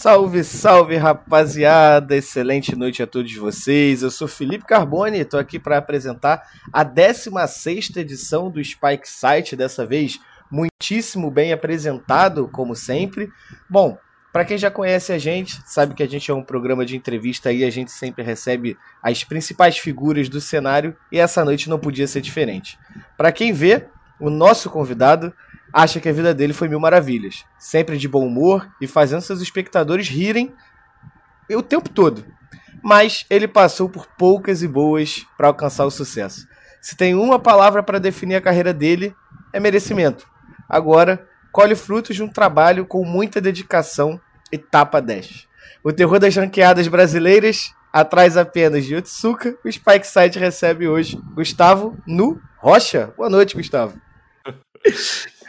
Salve, salve, rapaziada! Excelente noite a todos vocês. Eu sou Felipe Carboni, estou aqui para apresentar a 16 edição do Spike Site, dessa vez muitíssimo bem apresentado, como sempre. Bom, para quem já conhece a gente, sabe que a gente é um programa de entrevista e a gente sempre recebe as principais figuras do cenário e essa noite não podia ser diferente. Para quem vê, o nosso convidado acha que a vida dele foi mil maravilhas, sempre de bom humor e fazendo seus espectadores rirem o tempo todo. Mas ele passou por poucas e boas para alcançar o sucesso. Se tem uma palavra para definir a carreira dele, é merecimento. Agora, colhe frutos de um trabalho com muita dedicação e tapa 10. O terror das ranqueadas brasileiras, atrás apenas de Otsuka, o Spike Site recebe hoje Gustavo Nu Rocha. Boa noite, Gustavo.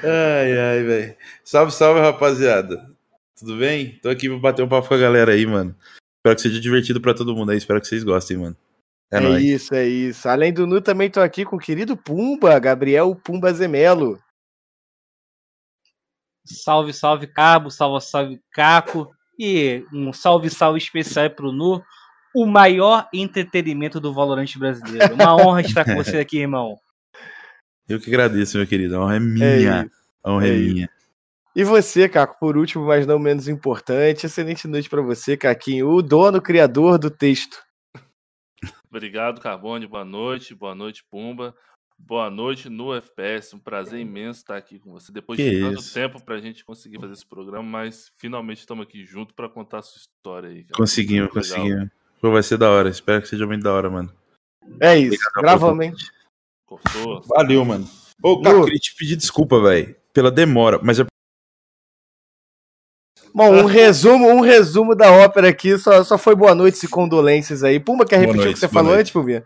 Ai, ai, velho. Salve, salve, rapaziada. Tudo bem? Tô aqui pra bater um papo com a galera aí, mano. Espero que seja divertido pra todo mundo aí. Espero que vocês gostem, mano. É, é nóis. isso, é isso. Além do Nu, também tô aqui com o querido Pumba, Gabriel Pumba Zemelo. Salve, salve, Cabo. Salve, salve, Caco. E um salve, salve especial pro Nu, o maior entretenimento do Valorante brasileiro. Uma honra estar com você aqui, irmão. Eu que agradeço, meu querido. A honra é minha. É a honra é, é minha. E você, Caco, por último, mas não menos importante, excelente noite para você, Caquinho, o dono, criador do texto. Obrigado, Carbone. Boa noite. Boa noite, Pumba. Boa noite no FPS. Um prazer imenso estar aqui com você. Depois que de tanto isso? tempo para a gente conseguir fazer esse programa, mas finalmente estamos aqui junto para contar a sua história aí. Cara. Conseguimos, conseguimos. Pô, vai ser da hora. Espero que seja muito da hora, mano. É isso. Gravamente. Cortou. Valeu, mano. Ô, cara, queria te pedir desculpa, velho, pela demora, mas é. Bom, um resumo, um resumo da ópera aqui, só, só foi boa noite e condolências aí. Pumba, quer repetir noite, o que você falou noite. antes, Pumbinha?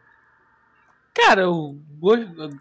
Cara, eu,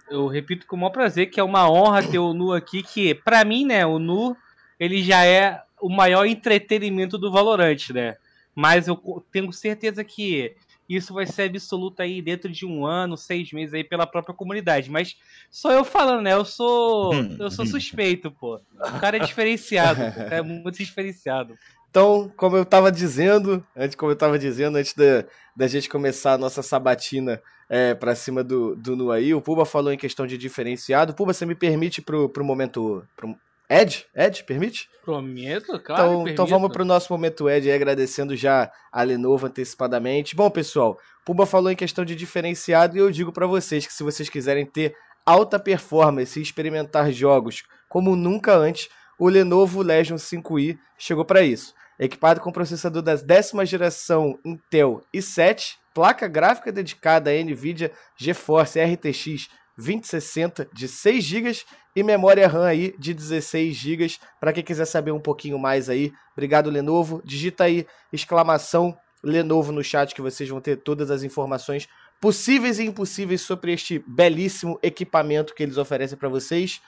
eu repito com o maior prazer que é uma honra ter o Nu aqui, que para mim, né, o Nu, ele já é o maior entretenimento do Valorante, né? Mas eu tenho certeza que isso vai ser absoluto aí dentro de um ano, seis meses aí pela própria comunidade. Mas sou eu falando, né? Eu sou, eu sou suspeito, pô. O cara é diferenciado, é muito diferenciado. Então, como eu estava dizendo, antes, como eu tava dizendo, antes da, da gente começar a nossa sabatina é, para cima do, do Nuaí, o Puba falou em questão de diferenciado. Puba, você me permite pro, pro momento. Pro, Ed? Ed, permite? Prometo, claro. Então, então vamos para o nosso momento Ed, agradecendo já a Lenovo antecipadamente. Bom, pessoal, Pumba falou em questão de diferenciado e eu digo para vocês que se vocês quiserem ter alta performance e experimentar jogos como nunca antes, o Lenovo Legion 5i chegou para isso. Equipado com processador da décima geração Intel i7, placa gráfica dedicada à NVIDIA GeForce RTX 2060 de 6 GB e memória RAM aí de 16 GB. Para quem quiser saber um pouquinho mais aí, obrigado Lenovo. Digita aí exclamação Lenovo no chat que vocês vão ter todas as informações possíveis e impossíveis sobre este belíssimo equipamento que eles oferecem para vocês.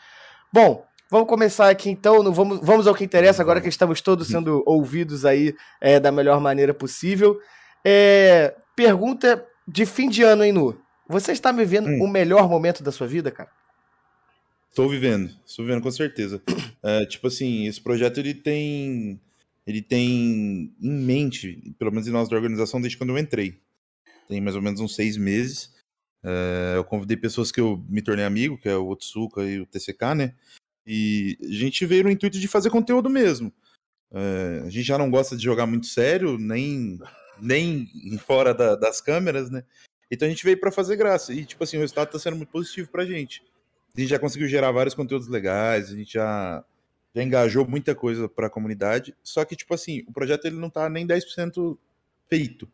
Bom, vamos começar aqui então. Vamos, vamos ao que interessa agora que estamos todos sendo ouvidos aí é, da melhor maneira possível. É, pergunta de fim de ano, hein, Nu? Você está vivendo hum. o melhor momento da sua vida, cara? Estou vivendo, estou vivendo com certeza. É, tipo assim, esse projeto ele tem, ele tem em mente, pelo menos em nós da organização, desde quando eu entrei. Tem mais ou menos uns seis meses. É, eu convidei pessoas que eu me tornei amigo, que é o Otsuka e o TCK, né? E a gente veio no intuito de fazer conteúdo mesmo. É, a gente já não gosta de jogar muito sério, nem, nem fora da, das câmeras, né? Então a gente veio para fazer graça. E, tipo assim, o resultado tá sendo muito positivo pra gente. A gente já conseguiu gerar vários conteúdos legais, a gente já, já engajou muita coisa para a comunidade. Só que, tipo assim, o projeto ele não tá nem 10% feito.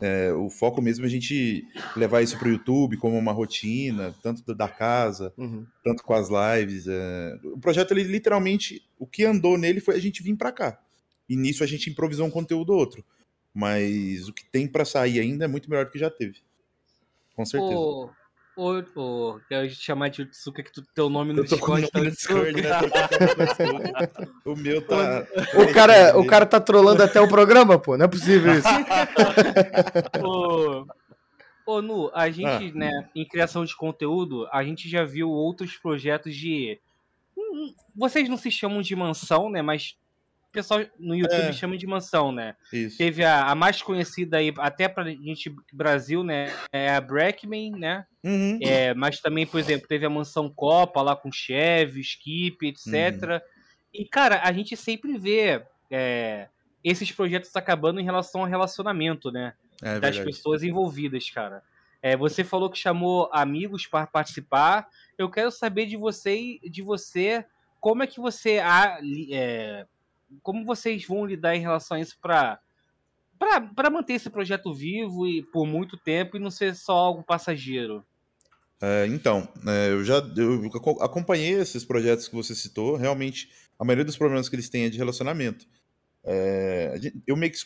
É, o foco mesmo é a gente levar isso para o YouTube como uma rotina, tanto da casa, uhum. tanto com as lives. É... O projeto, ele literalmente, o que andou nele foi a gente vir para cá. E nisso a gente improvisou um conteúdo outro. Mas o que tem para sair ainda é muito melhor do que já teve. Com certeza. O, o, o, quero te chamar de Utsuka, que tu, teu nome no Discord tá no Discord, né? o meu tá. O cara, o cara tá trolando até o programa, pô. Não é possível isso. ô, ô, Nu, a gente, ah. né, em criação de conteúdo, a gente já viu outros projetos de. Hum, vocês não se chamam de mansão, né? Mas pessoal no YouTube é. chama de mansão, né? Isso. Teve a, a, mais conhecida aí, até pra gente Brasil, né? É a Brackman, né? Uhum. É, mas também, por exemplo, teve a mansão Copa lá com Chevy, Skip, etc. Uhum. E, cara, a gente sempre vê é, esses projetos acabando em relação ao relacionamento, né? É, das verdade. pessoas envolvidas, cara. É, você falou que chamou amigos para participar. Eu quero saber de você, de você, como é que você é, como vocês vão lidar em relação a isso para para manter esse projeto vivo e por muito tempo e não ser só algo passageiro? É, então, é, eu já eu acompanhei esses projetos que você citou. Realmente, a maioria dos problemas que eles têm é de relacionamento. É, eu meio que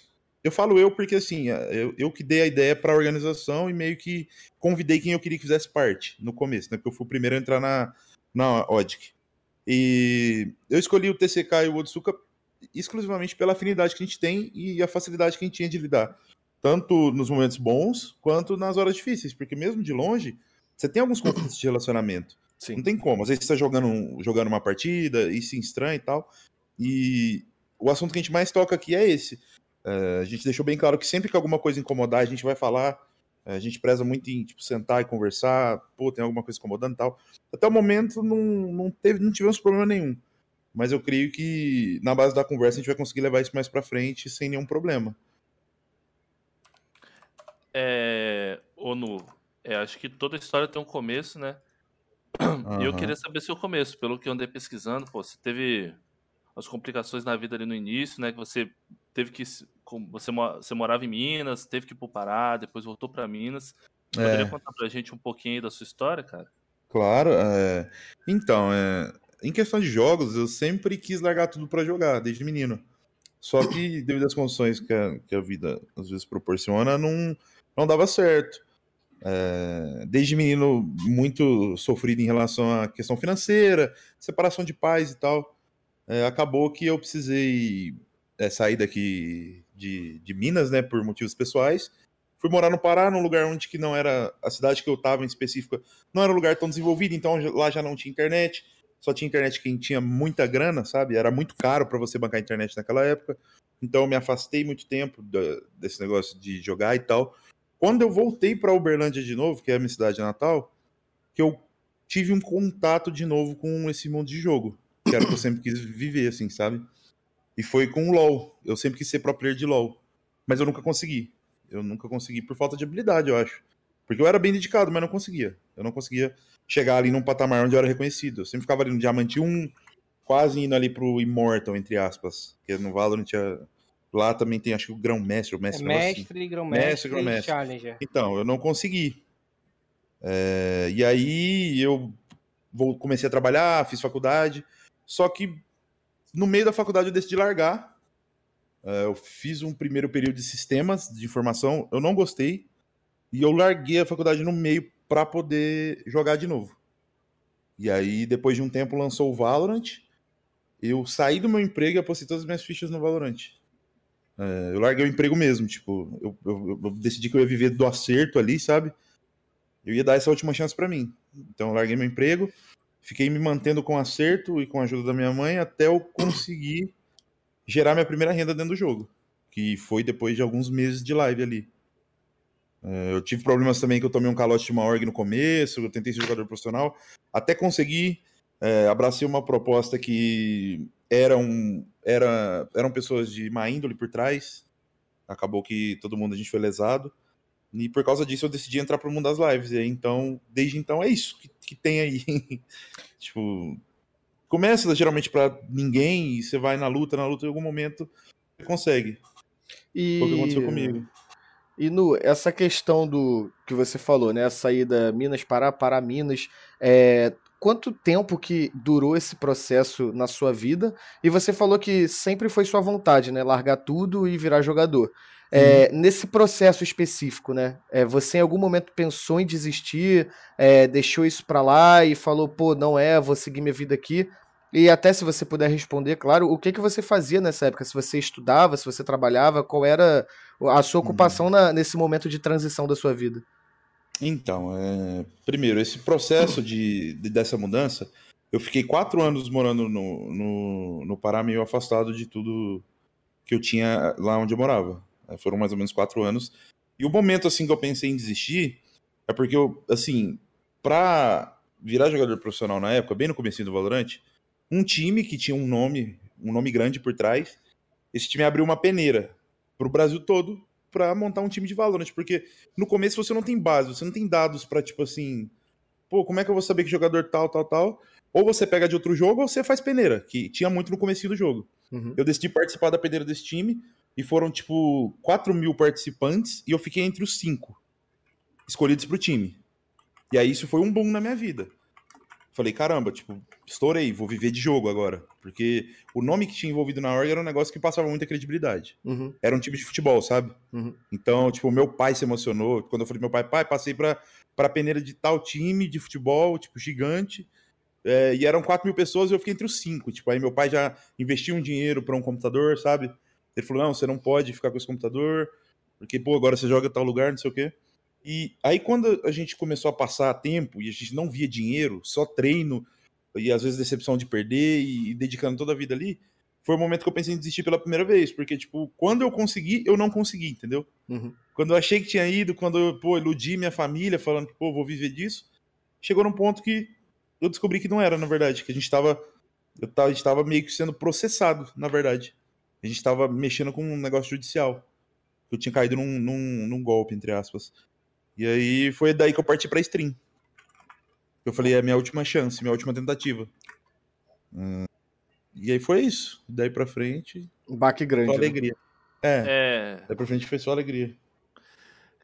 eu falo eu porque assim, eu, eu que dei a ideia para a organização e meio que convidei quem eu queria que fizesse parte no começo, né? Porque eu fui o primeiro a entrar na, na ODIC. E eu escolhi o TCK e o Otsuka exclusivamente pela afinidade que a gente tem e a facilidade que a gente tinha de lidar. Tanto nos momentos bons, quanto nas horas difíceis. Porque mesmo de longe, você tem alguns conflitos de relacionamento. Sim. Não tem como. Às vezes você está jogando, jogando uma partida e se estranha e tal. E o assunto que a gente mais toca aqui é esse. Uh, a gente deixou bem claro que sempre que alguma coisa incomodar, a gente vai falar. Uh, a gente preza muito em tipo, sentar e conversar. Pô, tem alguma coisa incomodando e tal. Até o momento não, não, teve, não tivemos problema nenhum mas eu creio que na base da conversa a gente vai conseguir levar isso mais para frente sem nenhum problema. É, ONU, é, acho que toda história tem um começo, né? Uhum. E eu queria saber seu começo, pelo que eu andei pesquisando, pô, você teve as complicações na vida ali no início, né? Que você teve que. Você, você morava em Minas, teve que ir pro Pará, depois voltou para Minas. Poderia é. contar pra gente um pouquinho da sua história, cara? Claro. É... Então, é em questão de jogos, eu sempre quis largar tudo para jogar, desde menino. Só que, devido às condições que a, que a vida às vezes proporciona, não, não dava certo. É, desde menino, muito sofrido em relação à questão financeira, separação de pais e tal. É, acabou que eu precisei é, sair daqui de, de Minas, né, por motivos pessoais. Fui morar no Pará, num lugar onde que não era a cidade que eu estava em específico, não era um lugar tão desenvolvido, então lá já não tinha internet só tinha internet quem tinha muita grana, sabe? Era muito caro para você bancar internet naquela época. Então eu me afastei muito tempo desse negócio de jogar e tal. Quando eu voltei para Uberlândia de novo, que é a minha cidade natal, que eu tive um contato de novo com esse mundo de jogo, que era o que eu sempre quis viver, assim, sabe? E foi com o LoL. Eu sempre quis ser pro player de LoL, mas eu nunca consegui. Eu nunca consegui por falta de habilidade, eu acho. Porque eu era bem dedicado, mas não conseguia. Eu não conseguia chegar ali num patamar onde eu era reconhecido. Eu sempre ficava ali no Diamante 1, quase indo ali pro Immortal, entre aspas. Porque no Valorant tinha... Lá também tem, acho que o Grão-Mestre, o Mestre... É mestre, assim. Grão-Mestre grão e Challenger. Então, eu não consegui. É... E aí eu vou, comecei a trabalhar, fiz faculdade, só que no meio da faculdade eu decidi largar. É, eu fiz um primeiro período de sistemas de informação, eu não gostei, e eu larguei a faculdade no meio para poder jogar de novo. E aí, depois de um tempo, lançou o Valorant. Eu saí do meu emprego e apostei todas as minhas fichas no Valorant. É, eu larguei o emprego mesmo, tipo, eu, eu, eu, decidi que eu ia viver do acerto ali, sabe? Eu ia dar essa última chance para mim. Então, eu larguei meu emprego, fiquei me mantendo com acerto e com a ajuda da minha mãe até eu conseguir gerar minha primeira renda dentro do jogo, que foi depois de alguns meses de live ali. É, eu tive problemas também que eu tomei um calote de uma org no começo, eu tentei ser jogador profissional, até conseguir, é, abracei uma proposta que eram, era, eram pessoas de má índole por trás, acabou que todo mundo a gente foi lesado, e por causa disso eu decidi entrar pro mundo das lives, e aí, então, desde então é isso que, que tem aí, tipo, começa geralmente para ninguém, e você vai na luta, na luta em algum momento você consegue, e... foi o que aconteceu comigo. E no essa questão do que você falou, né, a saída Minas para para Minas, é, quanto tempo que durou esse processo na sua vida? E você falou que sempre foi sua vontade, né, largar tudo e virar jogador. É, nesse processo específico, né? É, você em algum momento pensou em desistir, é, deixou isso para lá e falou, pô, não é, vou seguir minha vida aqui. E até se você puder responder, claro, o que, que você fazia nessa época? Se você estudava, se você trabalhava, qual era a sua ocupação hum. na, nesse momento de transição da sua vida? Então, é... primeiro, esse processo de, de, dessa mudança eu fiquei quatro anos morando no, no, no Pará, meio afastado de tudo que eu tinha lá onde eu morava. Foram mais ou menos quatro anos. E o momento, assim, que eu pensei em desistir é porque eu, assim, pra virar jogador profissional na época, bem no começo do Valorant, um time que tinha um nome, um nome grande por trás, esse time abriu uma peneira pro Brasil todo para montar um time de Valorant, porque no começo você não tem base, você não tem dados para tipo assim, pô, como é que eu vou saber que jogador tal, tal, tal? Ou você pega de outro jogo ou você faz peneira, que tinha muito no começo do jogo. Uhum. Eu decidi participar da peneira desse time e foram tipo 4 mil participantes e eu fiquei entre os cinco escolhidos pro time. E aí isso foi um boom na minha vida. Falei, caramba, tipo, estourei, vou viver de jogo agora. Porque o nome que tinha envolvido na org era um negócio que passava muita credibilidade. Uhum. Era um time de futebol, sabe? Uhum. Então, tipo, meu pai se emocionou. Quando eu falei meu pai, pai, passei pra, pra peneira de tal time de futebol, tipo, gigante. É, e eram 4 mil pessoas e eu fiquei entre os cinco. Tipo, aí meu pai já investiu um dinheiro para um computador, sabe? Ele falou, não, você não pode ficar com esse computador, porque, pô, agora você joga em tal lugar, não sei o quê. E aí, quando a gente começou a passar tempo e a gente não via dinheiro, só treino, e às vezes decepção de perder e, dedicando toda a vida ali, foi o momento que eu pensei em desistir pela primeira vez. Porque, tipo, quando eu consegui, eu não consegui, entendeu? Uhum. Quando eu achei que tinha ido, quando eu, pô, iludi minha família falando que, pô, vou viver disso, chegou num ponto que eu descobri que não era, na verdade, que a gente tava, eu tava, a gente tava meio que sendo processado, na verdade. A gente tava mexendo com um negócio judicial. Eu tinha caído num, num, num golpe, entre aspas. E aí foi daí que eu parti pra stream. Eu falei, é a minha última chance, minha última tentativa. Hum, e aí foi isso. Daí pra frente. Um baque grande. Só né? alegria. Né? É, é. Daí pra frente foi só alegria.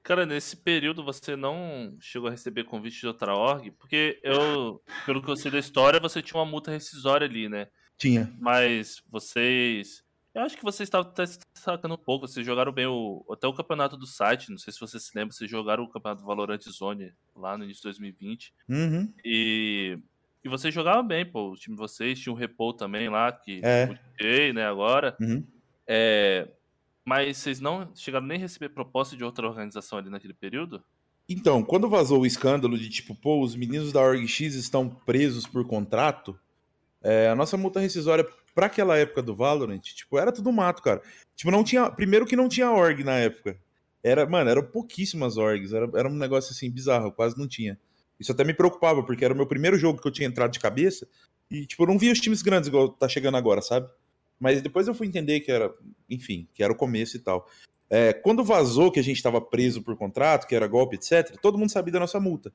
Cara, nesse período você não chegou a receber convite de outra org? Porque eu, pelo que eu sei da história, você tinha uma multa rescisória ali, né? Tinha. Mas vocês eu acho que vocês estavam até se destacando um pouco. Vocês jogaram bem o, até o campeonato do site. Não sei se você se lembra, vocês jogaram o campeonato Valorant Zone lá no início de 2020. Uhum. E, e vocês jogavam bem, pô. O time de vocês tinha o Repo também lá, que é. eu né, agora. Uhum. É, mas vocês não chegaram nem a receber proposta de outra organização ali naquele período? Então, quando vazou o escândalo de tipo, pô, os meninos da OrgX estão presos por contrato, é, a nossa multa rescisória para aquela época do Valorant, tipo, era tudo mato, cara. Tipo, não tinha. Primeiro que não tinha org na época. Era, mano, eram pouquíssimas orgs. Era, era um negócio assim bizarro, quase não tinha. Isso até me preocupava, porque era o meu primeiro jogo que eu tinha entrado de cabeça. E, tipo, eu não via os times grandes igual tá chegando agora, sabe? Mas depois eu fui entender que era, enfim, que era o começo e tal. É, quando vazou que a gente estava preso por contrato, que era golpe, etc., todo mundo sabia da nossa multa.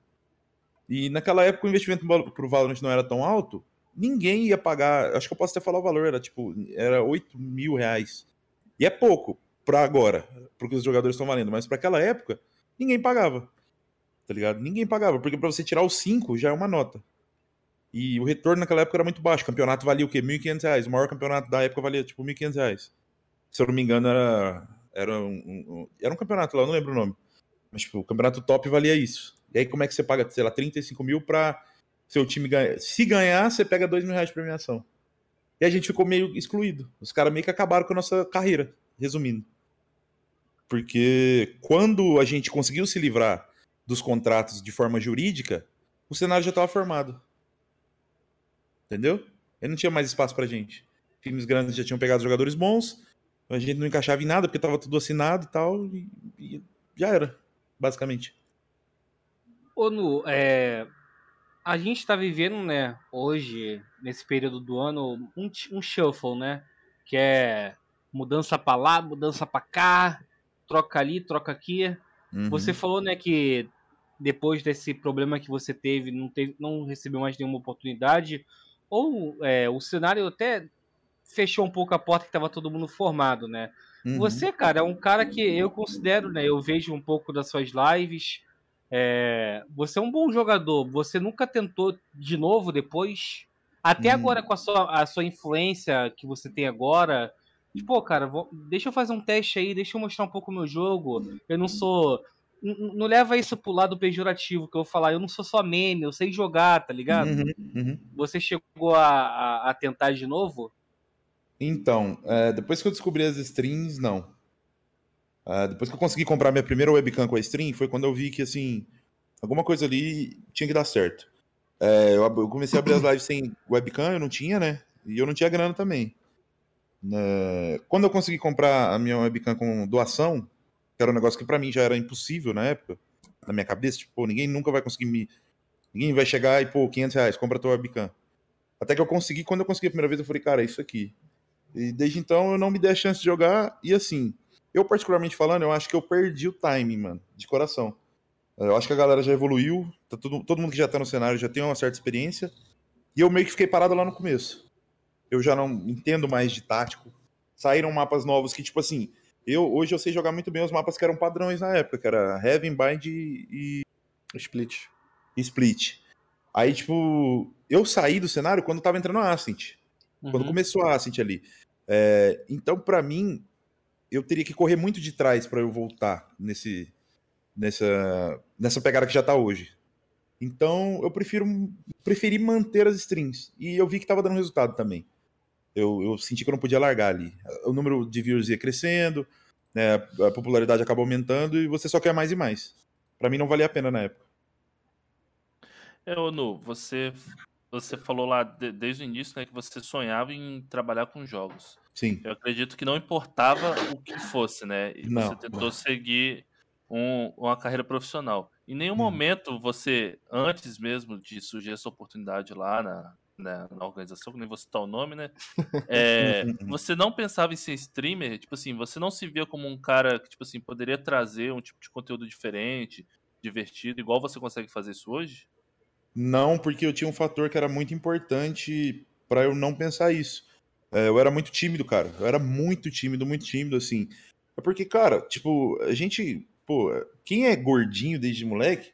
E naquela época o investimento pro Valorant não era tão alto, ninguém ia pagar. Acho que eu posso até falar o valor, era tipo, era 8 mil reais. E é pouco para agora, porque os jogadores estão valendo, mas para aquela época, ninguém pagava. Tá ligado? Ninguém pagava, porque para você tirar os 5 já é uma nota. E o retorno naquela época era muito baixo. O campeonato valia o quê? 1.500 reais. O maior campeonato da época valia tipo 1.500 reais. Se eu não me engano, era, era, um, um, era um campeonato lá, eu não lembro o nome. Mas, tipo, o campeonato top valia isso. E aí, como é que você paga, sei lá, 35 mil pra seu time ganha. Se ganhar, você pega dois mil reais de premiação. E a gente ficou meio excluído. Os caras meio que acabaram com a nossa carreira, resumindo. Porque quando a gente conseguiu se livrar dos contratos de forma jurídica, o cenário já estava formado. Entendeu? E não tinha mais espaço pra gente. Times grandes já tinham pegado jogadores bons, a gente não encaixava em nada porque estava tudo assinado e tal, e, e já era, basicamente. Ô, Nu, é, a gente está vivendo, né, hoje, nesse período do ano, um, um shuffle, né? Que é mudança para lá, mudança para cá, troca ali, troca aqui. Uhum. Você falou, né, que depois desse problema que você teve, não, teve, não recebeu mais nenhuma oportunidade, ou é, o cenário até fechou um pouco a porta que estava todo mundo formado, né? Uhum. Você, cara, é um cara que eu considero, né? Eu vejo um pouco das suas lives, é, você é um bom jogador, você nunca tentou de novo depois? Até hum. agora, com a sua, a sua influência que você tem agora, pô, cara, vou, deixa eu fazer um teste aí, deixa eu mostrar um pouco o meu jogo. Eu não sou. Não leva isso pro lado pejorativo que eu vou falar, eu não sou só meme, eu sei jogar, tá ligado? Uhum, uhum. Você chegou a, a, a, tentar de novo? Então, é, depois que eu descobri as strings, não. Uh, depois que eu consegui comprar minha primeira webcam com a stream, foi quando eu vi que, assim, alguma coisa ali tinha que dar certo. É, eu, eu comecei a abrir as lives sem webcam, eu não tinha, né? E eu não tinha grana também. É, quando eu consegui comprar a minha webcam com doação, que era um negócio que para mim já era impossível na época, na minha cabeça, tipo, ninguém nunca vai conseguir me. Ninguém vai chegar e, pô, 500 reais, compra tua webcam. Até que eu consegui, quando eu consegui a primeira vez, eu falei, cara, é isso aqui. E desde então eu não me dei a chance de jogar, e assim, eu particularmente falando, eu acho que eu perdi o time, mano, de coração. Eu acho que a galera já evoluiu, tá todo, todo mundo que já tá no cenário já tem uma certa experiência, e eu meio que fiquei parado lá no começo. Eu já não entendo mais de tático. Saíram mapas novos que, tipo assim, eu hoje eu sei jogar muito bem os mapas que eram padrões na época, que era Heaven, Bind e. Split. E Split. Aí, tipo, eu saí do cenário quando tava entrando a Ascent. Uhum. Quando começou a Ascent ali. É, então, para mim, eu teria que correr muito de trás para eu voltar nesse, nessa, nessa pegada que já tá hoje. Então, eu prefiro preferi manter as strings. E eu vi que tava dando resultado também. Eu, eu senti que eu não podia largar ali. O número de views ia crescendo, né, a popularidade acabou aumentando e você só quer mais e mais. Para mim não valia a pena na época. É, Onu, você, você falou lá de, desde o início né, que você sonhava em trabalhar com jogos. Sim. Eu acredito que não importava o que fosse, né? E não, você tentou não. seguir um, uma carreira profissional. Em nenhum hum. momento você, antes mesmo de surgir essa oportunidade lá na, na, na organização, que nem vou citar o nome, né? É, você não pensava em ser streamer? Tipo assim, você não se via como um cara que, tipo assim, poderia trazer um tipo de conteúdo diferente, divertido, igual você consegue fazer isso hoje? Não, porque eu tinha um fator que era muito importante para eu não pensar isso. É, eu era muito tímido, cara. Eu era muito tímido, muito tímido, assim. É porque, cara, tipo, a gente. Pô, quem é gordinho desde moleque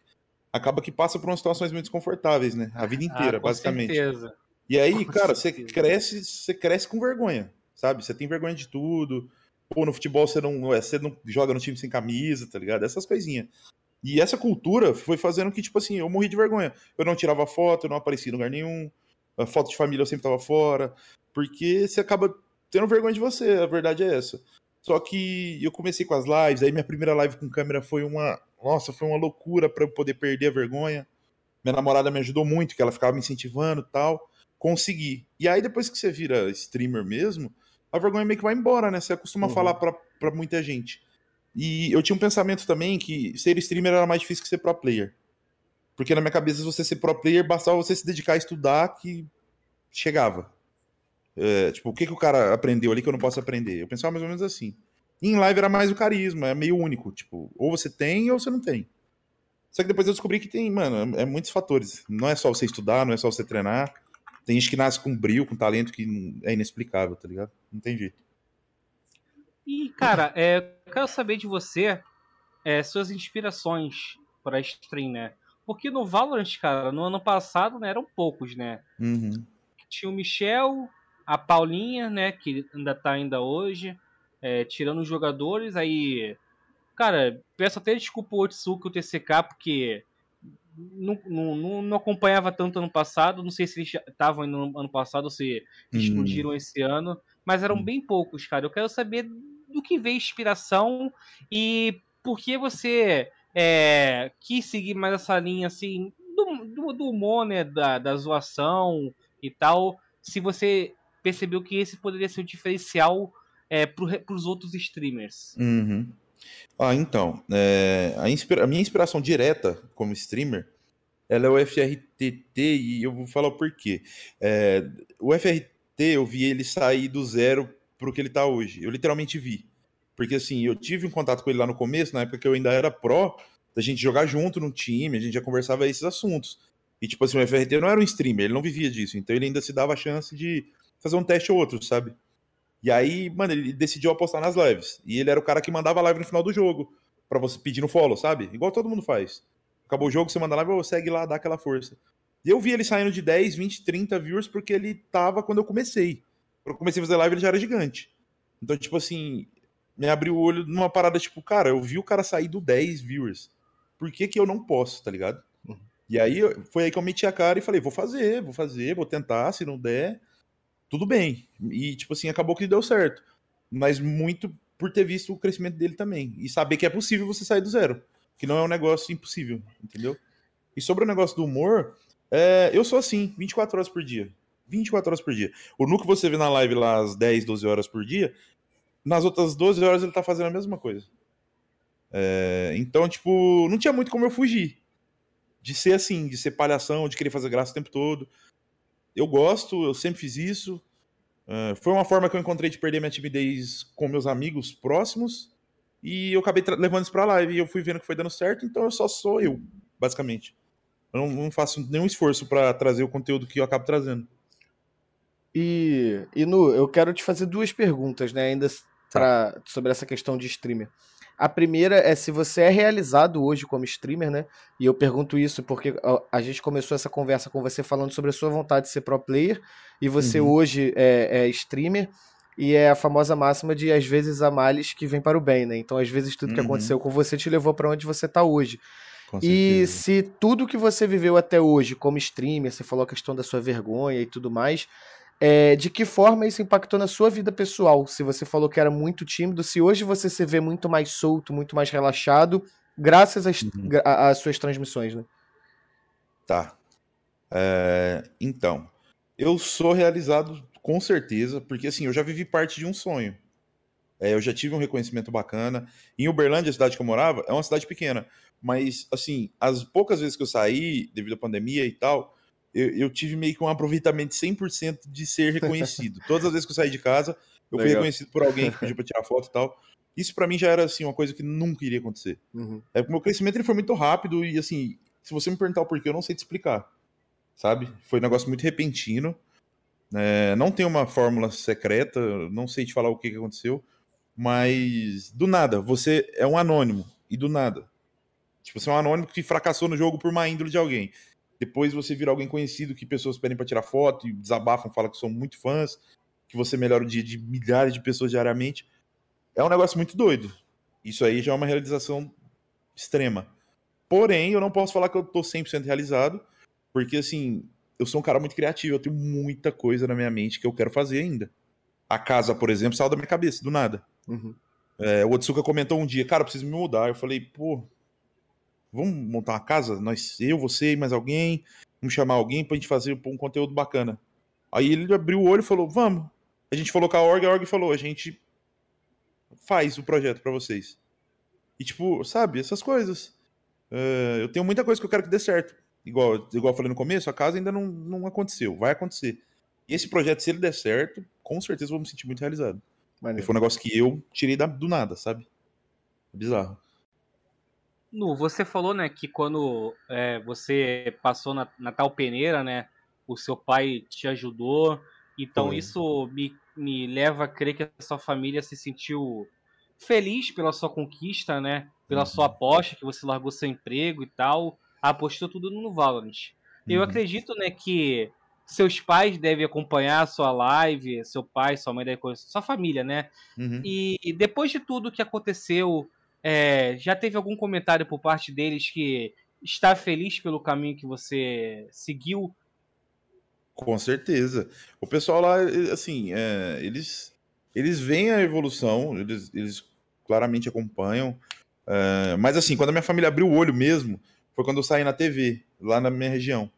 acaba que passa por umas situações muito desconfortáveis, né? A vida ah, inteira, ah, com basicamente. Certeza. E aí, com cara, certeza. você cresce, você cresce com vergonha, sabe? Você tem vergonha de tudo. Pô, no futebol você não, você não joga no time sem camisa, tá ligado? Essas coisinhas. E essa cultura foi fazendo que, tipo assim, eu morri de vergonha. Eu não tirava foto, eu não aparecia em lugar nenhum. A foto de família eu sempre tava fora. Porque você acaba tendo vergonha de você, a verdade é essa. Só que eu comecei com as lives, aí minha primeira live com câmera foi uma. Nossa, foi uma loucura para eu poder perder a vergonha. Minha namorada me ajudou muito, que ela ficava me incentivando e tal. Consegui. E aí, depois que você vira streamer mesmo, a vergonha meio que vai embora, né? Você acostuma uhum. falar pra, pra muita gente. E eu tinha um pensamento também que ser streamer era mais difícil que ser pro player. Porque na minha cabeça, se você ser pro player, bastava você se dedicar a estudar que chegava. É, tipo, o que, que o cara aprendeu ali que eu não posso aprender? Eu pensava mais ou menos assim. E em live era mais o carisma, é meio único. Tipo, ou você tem ou você não tem. Só que depois eu descobri que tem, mano, é, é muitos fatores. Não é só você estudar, não é só você treinar. Tem gente que nasce com brilho, com talento que é inexplicável, tá ligado? Não tem jeito. E, cara, é, eu quero saber de você é, suas inspirações para stream, né? Porque no Valorant, cara, no ano passado né, eram poucos, né? Uhum. Tinha o Michel, a Paulinha, né? Que ainda tá ainda hoje. É, tirando os jogadores, aí. Cara, peço até desculpa o Otsuka e o TCK, porque não, não, não, acompanhava tanto ano passado. Não sei se eles estavam no ano passado ou se hum. explodiram esse ano. Mas eram hum. bem poucos, cara. Eu quero saber do que veio inspiração e por que você é, quis seguir mais essa linha assim do, do, do humor, né, da, da zoação e tal. Se você percebeu que esse poderia ser o diferencial é, para os outros streamers. Uhum. Ah, então, é, a, inspira a, minha inspiração direta como streamer, ela é o FRTT e eu vou falar o porquê. É, o FRT, eu vi ele sair do zero pro que ele tá hoje. Eu literalmente vi. Porque assim, eu tive um contato com ele lá no começo, na época que eu ainda era pró, da gente jogar junto no time, a gente já conversava esses assuntos. E tipo assim, o FRT não era um streamer, ele não vivia disso, então ele ainda se dava a chance de fazer um teste ou outro, sabe? E aí, mano, ele decidiu apostar nas lives. E ele era o cara que mandava live no final do jogo, para você pedir no follow, sabe? Igual todo mundo faz. Acabou o jogo, você manda live, ou segue lá, dá aquela força. E eu vi ele saindo de 10, 20, 30 viewers porque ele tava quando eu comecei. Quando eu comecei a fazer live, ele já era gigante. Então, tipo assim, me abriu o olho numa parada, tipo, cara, eu vi o cara sair do 10 viewers. Por que que eu não posso, tá ligado? Uhum. E aí, foi aí que eu meti a cara e falei, vou fazer, vou fazer, vou tentar, se não der, tudo bem. E, tipo assim, acabou que deu certo. Mas muito por ter visto o crescimento dele também. E saber que é possível você sair do zero. Que não é um negócio impossível, entendeu? E sobre o negócio do humor, É, eu sou assim, 24 horas por dia. 24 horas por dia. O Nu que você vê na live lá às 10, 12 horas por dia, nas outras 12 horas ele tá fazendo a mesma coisa. É, então, tipo, não tinha muito como eu fugir. De ser assim, de ser palhação, de querer fazer graça o tempo todo. Eu gosto, eu sempre fiz isso. Uh, foi uma forma que eu encontrei de perder minha timidez com meus amigos próximos. E eu acabei levando isso pra live. E eu fui vendo que foi dando certo, então eu só sou eu, basicamente. Eu não, não faço nenhum esforço para trazer o conteúdo que eu acabo trazendo. E, e Nu, eu quero te fazer duas perguntas, né? Ainda pra, sobre essa questão de streamer. A primeira é se você é realizado hoje como streamer, né? E eu pergunto isso porque a, gente começou essa conversa com você falando sobre a sua vontade de ser pro player e você uhum. hoje é, é, streamer e é a famosa máxima de às vezes há males que vem para o bem, né? Então às vezes tudo uhum. que aconteceu com você te levou para onde você está hoje. E se tudo que você viveu até hoje como streamer, você falou a questão da sua vergonha e tudo mais, é, de que forma isso impactou na sua vida pessoal? Se você falou que era muito tímido, se hoje você se vê muito mais solto, muito mais relaxado, graças às, uhum. suas transmissões, né? Tá. É, então, eu sou realizado com certeza, porque assim, eu já vivi parte de um sonho. É, eu já tive um reconhecimento bacana. Em Uberlândia, a cidade que eu morava, é uma cidade pequena. Mas, assim, as poucas vezes que eu saí, devido à pandemia e tal, eu, eu tive meio que um aproveitamento 100% de ser reconhecido. Todas as vezes que eu saí de casa, eu Legal. fui reconhecido por alguém que pediu para tirar foto e tal. Isso para mim já era assim uma coisa que nunca iria acontecer. Uhum. É, o meu crescimento ele foi muito rápido e assim, se você me perguntar o porquê, eu não sei te explicar. Sabe? Foi um negócio muito repentino. É, não tem uma fórmula secreta, não sei te falar o que, que aconteceu, mas do nada, você é um anônimo e do nada. Tipo, você é um anônimo que fracassou no jogo por má índole de alguém. Depois você vira alguém conhecido que pessoas pedem para tirar foto e desabafam, falam que são muito fãs, que você melhora o dia de milhares de pessoas diariamente. É um negócio muito doido. Isso aí já é uma realização extrema. Porém, eu não posso falar que eu tô 100% realizado, porque assim, eu sou um cara muito criativo, eu tenho muita coisa na minha mente que eu quero fazer ainda. A casa, por exemplo, saiu da minha cabeça, do nada. Uhum. É, o Otsuka comentou um dia, cara, eu preciso me mudar. Eu falei, pô, vamos montar uma casa? Nós, eu, você e mais alguém. Vamos chamar alguém pra gente fazer um conteúdo bacana. Aí ele abriu o olho e falou: Vamos. A gente falou com a org, a org falou: A gente faz o projeto para vocês. E, tipo, sabe, essas coisas. Uh, eu tenho muita coisa que eu quero que dê certo. Igual, igual eu falei no começo, a casa ainda não, não aconteceu. Vai acontecer. E esse projeto, se ele der certo, com certeza eu vou me sentir muito realizado. Foi um negócio que eu tirei da, do nada, sabe? É bizarro. Nu, você falou, né, que quando é, você passou na, na tal peneira, né, o seu pai te ajudou. Então Foi. isso me, me leva a crer que a sua família se sentiu feliz pela sua conquista, né? Pela uhum. sua aposta, que você largou seu emprego e tal, apostou tudo no Valorant. Uhum. Eu acredito, né, que seus pais devem acompanhar a sua live, seu pai, sua mãe deve sua família, né? Uhum. E depois de tudo que aconteceu é, já teve algum comentário por parte deles que está feliz pelo caminho que você seguiu? Com certeza. O pessoal lá, assim, é, eles, eles veem a evolução, eles, eles claramente acompanham. É, mas, assim, quando a minha família abriu o olho mesmo, foi quando eu saí na TV, lá na minha região.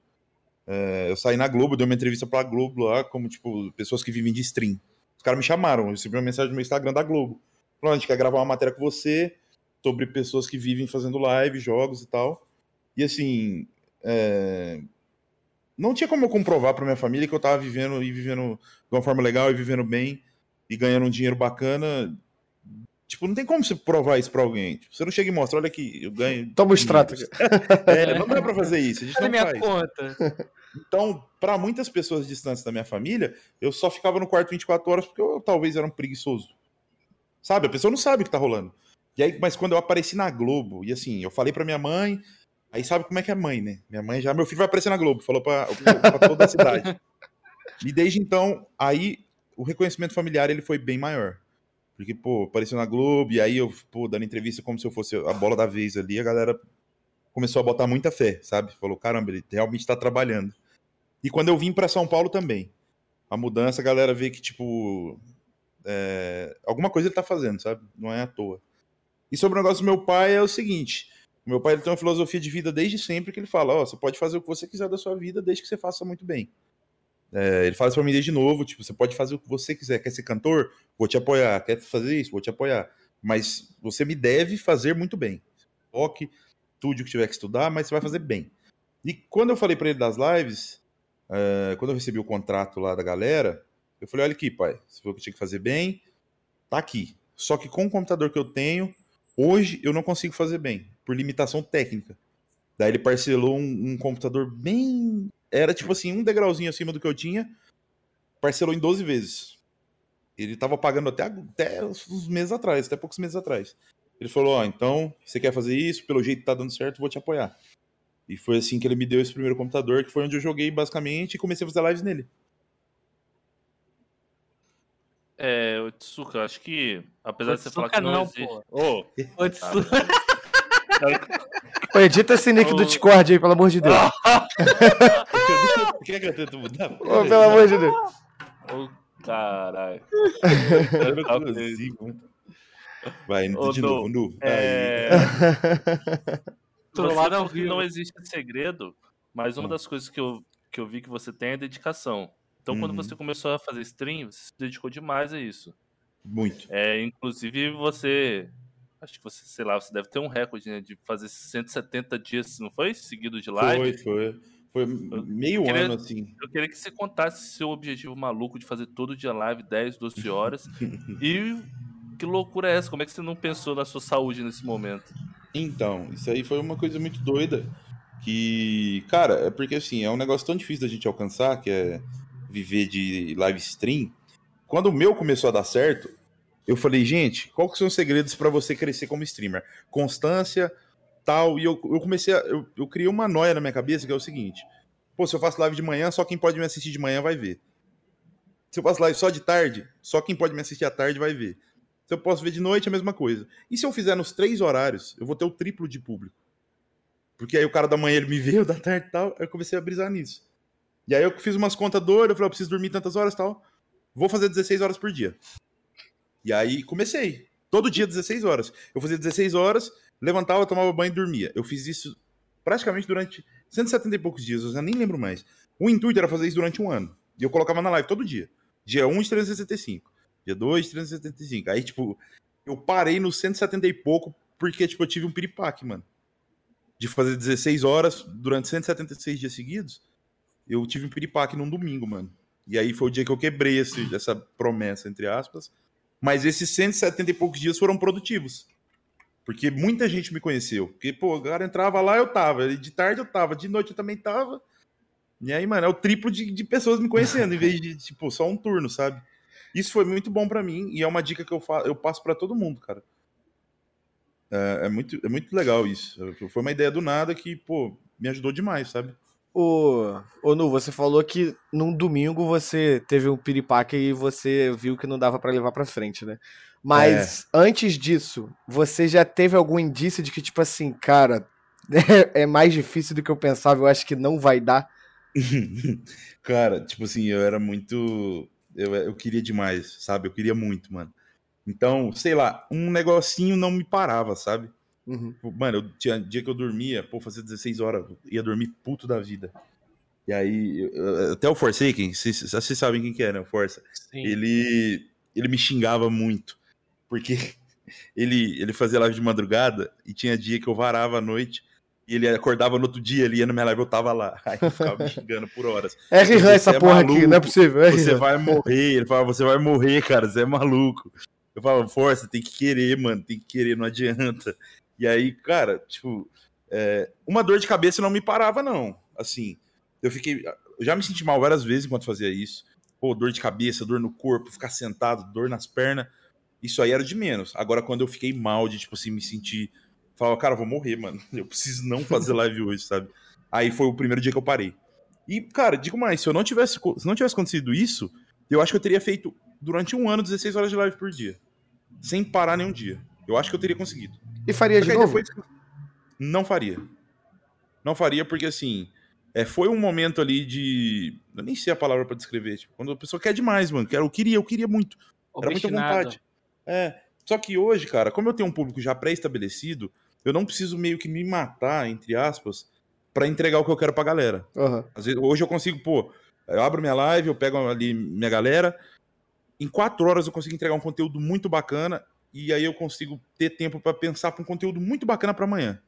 É, eu saí na Globo, dei uma entrevista pra Globo lá, como, tipo, pessoas que vivem de stream. Os caras me chamaram, eu recebi uma mensagem no meu Instagram da Globo. Falando, a gente quer gravar uma matéria com você, sobre pessoas que vivem fazendo live, jogos e tal. E assim, é... não tinha como eu comprovar para minha família que eu tava vivendo e vivendo de uma forma legal e vivendo bem e ganhando um dinheiro bacana. Tipo, não tem como você provar isso pra alguém. Tipo, você não chega e mostra, olha aqui, eu ganho. Toma o extrato. é, não dá pra fazer isso. A gente não minha faz. conta. Então, para muitas pessoas distantes da minha família, eu só ficava no quarto 24 horas porque eu, eu talvez era um preguiçoso. Sabe? A pessoa não sabe o que tá rolando. E aí, mas quando eu apareci na Globo, e assim, eu falei pra minha mãe, aí sabe como é que é mãe, né? Minha mãe já, meu filho vai aparecer na Globo, falou pra, pra toda a cidade. E desde então, aí o reconhecimento familiar ele foi bem maior. Porque, pô, apareceu na Globo, e aí eu, pô, dando entrevista como se eu fosse a bola da vez ali, a galera começou a botar muita fé, sabe? Falou, caramba, ele realmente tá trabalhando. E quando eu vim para São Paulo também, a mudança, a galera vê que, tipo, é, alguma coisa ele tá fazendo, sabe? Não é à toa. E sobre o negócio do meu pai é o seguinte: meu pai ele tem uma filosofia de vida desde sempre que ele fala: oh, você pode fazer o que você quiser da sua vida desde que você faça muito bem. É, ele fala isso pra mim desde novo: tipo, você pode fazer o que você quiser. Quer ser cantor? Vou te apoiar. Quer fazer isso? Vou te apoiar. Mas você me deve fazer muito bem. Toque, estude o que tiver que estudar, mas você vai fazer bem. E quando eu falei para ele das lives, é, quando eu recebi o contrato lá da galera, eu falei: olha aqui, pai, você falou que tinha que fazer bem, tá aqui. Só que com o computador que eu tenho, hoje eu não consigo fazer bem por limitação técnica. Daí ele parcelou um, um, computador bem. Era tipo assim, um degrauzinho acima do que eu tinha. Parcelou em 12 vezes. Ele tava pagando até, até uns meses atrás, até poucos meses atrás. Ele falou: Ó, oh, então, você quer fazer isso, pelo jeito tá dando certo, vou te apoiar. E foi assim que ele me deu esse primeiro computador, que foi onde eu joguei basicamente e comecei a fazer lives nele. É, o Tsuka, acho que, apesar de você falar que não, não existe... Ô, oh, Tsuka... Pô, edita esse nick do Discord aí, pelo amor de Deus. Quer que eu tento mudar? Ô, pelo amor de Deus. Ô, oh, caralho. Vai, oh, de novo, nu. É... Você, não existe segredo, mas uma hum. das coisas que eu, que eu vi que você tem é dedicação. Então, uhum. quando você começou a fazer stream, você se dedicou demais a isso. Muito. É, inclusive, você Acho que você, sei lá, você deve ter um recorde né, de fazer 170 dias, não foi? Seguido de live. Foi, foi. Foi meio queria, ano, assim. Eu queria que você contasse seu objetivo maluco de fazer todo dia live, 10, 12 horas. e que loucura é essa? Como é que você não pensou na sua saúde nesse momento? Então, isso aí foi uma coisa muito doida. Que, cara, é porque assim, é um negócio tão difícil da gente alcançar, que é viver de live stream. Quando o meu começou a dar certo, eu falei, gente, qual que são os segredos para você crescer como streamer? Constância, tal. E eu, eu comecei a. Eu, eu criei uma noia na minha cabeça que é o seguinte: pô, se eu faço live de manhã, só quem pode me assistir de manhã vai ver. Se eu faço live só de tarde, só quem pode me assistir à tarde vai ver. Se eu posso ver de noite, é a mesma coisa. E se eu fizer nos três horários, eu vou ter o triplo de público. Porque aí o cara da manhã ele me vê, o da tarde e tal. Eu comecei a brisar nisso. E aí eu fiz umas contas doidas, eu falei, eu preciso dormir tantas horas e tal. Vou fazer 16 horas por dia. E aí comecei. Todo dia, 16 horas. Eu fazia 16 horas, levantava, tomava banho e dormia. Eu fiz isso praticamente durante 170 e poucos dias, eu já nem lembro mais. O intuito era fazer isso durante um ano. E eu colocava na live todo dia. Dia 1 de 365. Dia 2 de 375. Aí, tipo, eu parei no 170 e pouco porque, tipo, eu tive um piripaque, mano. De fazer 16 horas durante 176 dias seguidos. Eu tive um piripaque num domingo, mano. E aí foi o dia que eu quebrei esse, essa promessa, entre aspas. Mas esses 170 e poucos dias foram produtivos. Porque muita gente me conheceu. Porque, pô, o cara entrava lá, eu tava. De tarde eu tava, de noite eu também tava. E aí, mano, é o triplo de, de pessoas me conhecendo, em vez de, tipo, só um turno, sabe? Isso foi muito bom para mim e é uma dica que eu, fa eu passo para todo mundo, cara. É, é, muito, é muito legal isso. Foi uma ideia do nada que, pô, me ajudou demais, sabe? Ô, ô Nu, você falou que num domingo você teve um piripaque e você viu que não dava para levar para frente, né? Mas é. antes disso, você já teve algum indício de que, tipo assim, cara, é, é mais difícil do que eu pensava, eu acho que não vai dar? cara, tipo assim, eu era muito. Eu, eu queria demais, sabe? Eu queria muito, mano. Então, sei lá, um negocinho não me parava, sabe? Uhum. Mano, eu tinha dia que eu dormia, pô, fazia 16 horas, ia dormir puto da vida. E aí, eu, até o Forsaken, vocês, vocês sabem quem que é, né? O Força. Sim. Ele, ele me xingava muito. Porque ele, ele fazia live de madrugada e tinha dia que eu varava à noite e ele acordava no outro dia, ele ia na minha live, eu tava lá. Aí eu ficava me xingando por horas. É rirã essa é porra maluco, aqui, não é possível. É você vai morrer. Ele fala, você vai morrer, cara, você é maluco. Eu falava, força, tem que querer, mano, tem que querer, não adianta. E aí, cara, tipo, é, uma dor de cabeça não me parava, não. Assim, eu fiquei. Eu já me senti mal várias vezes enquanto fazia isso. Pô, dor de cabeça, dor no corpo, ficar sentado, dor nas pernas. Isso aí era de menos. Agora, quando eu fiquei mal de, tipo assim, me sentir. Falava, cara, vou morrer, mano. Eu preciso não fazer live hoje, sabe? Aí foi o primeiro dia que eu parei. E, cara, digo mais, se eu não tivesse, se não tivesse acontecido isso, eu acho que eu teria feito durante um ano 16 horas de live por dia. Sem parar nenhum dia. Eu acho que eu teria conseguido. E faria de novo? Depois... Não faria. Não faria porque, assim, é, foi um momento ali de... Eu nem sei a palavra para descrever. Tipo, quando a pessoa quer demais, mano. Eu queria, eu queria muito. Era muita vontade. É. Só que hoje, cara, como eu tenho um público já pré-estabelecido, eu não preciso meio que me matar, entre aspas, para entregar o que eu quero pra galera. Uhum. Às vezes, hoje eu consigo, pô, eu abro minha live, eu pego ali minha galera, em quatro horas eu consigo entregar um conteúdo muito bacana e aí eu consigo ter tempo para pensar para um conteúdo muito bacana para amanhã.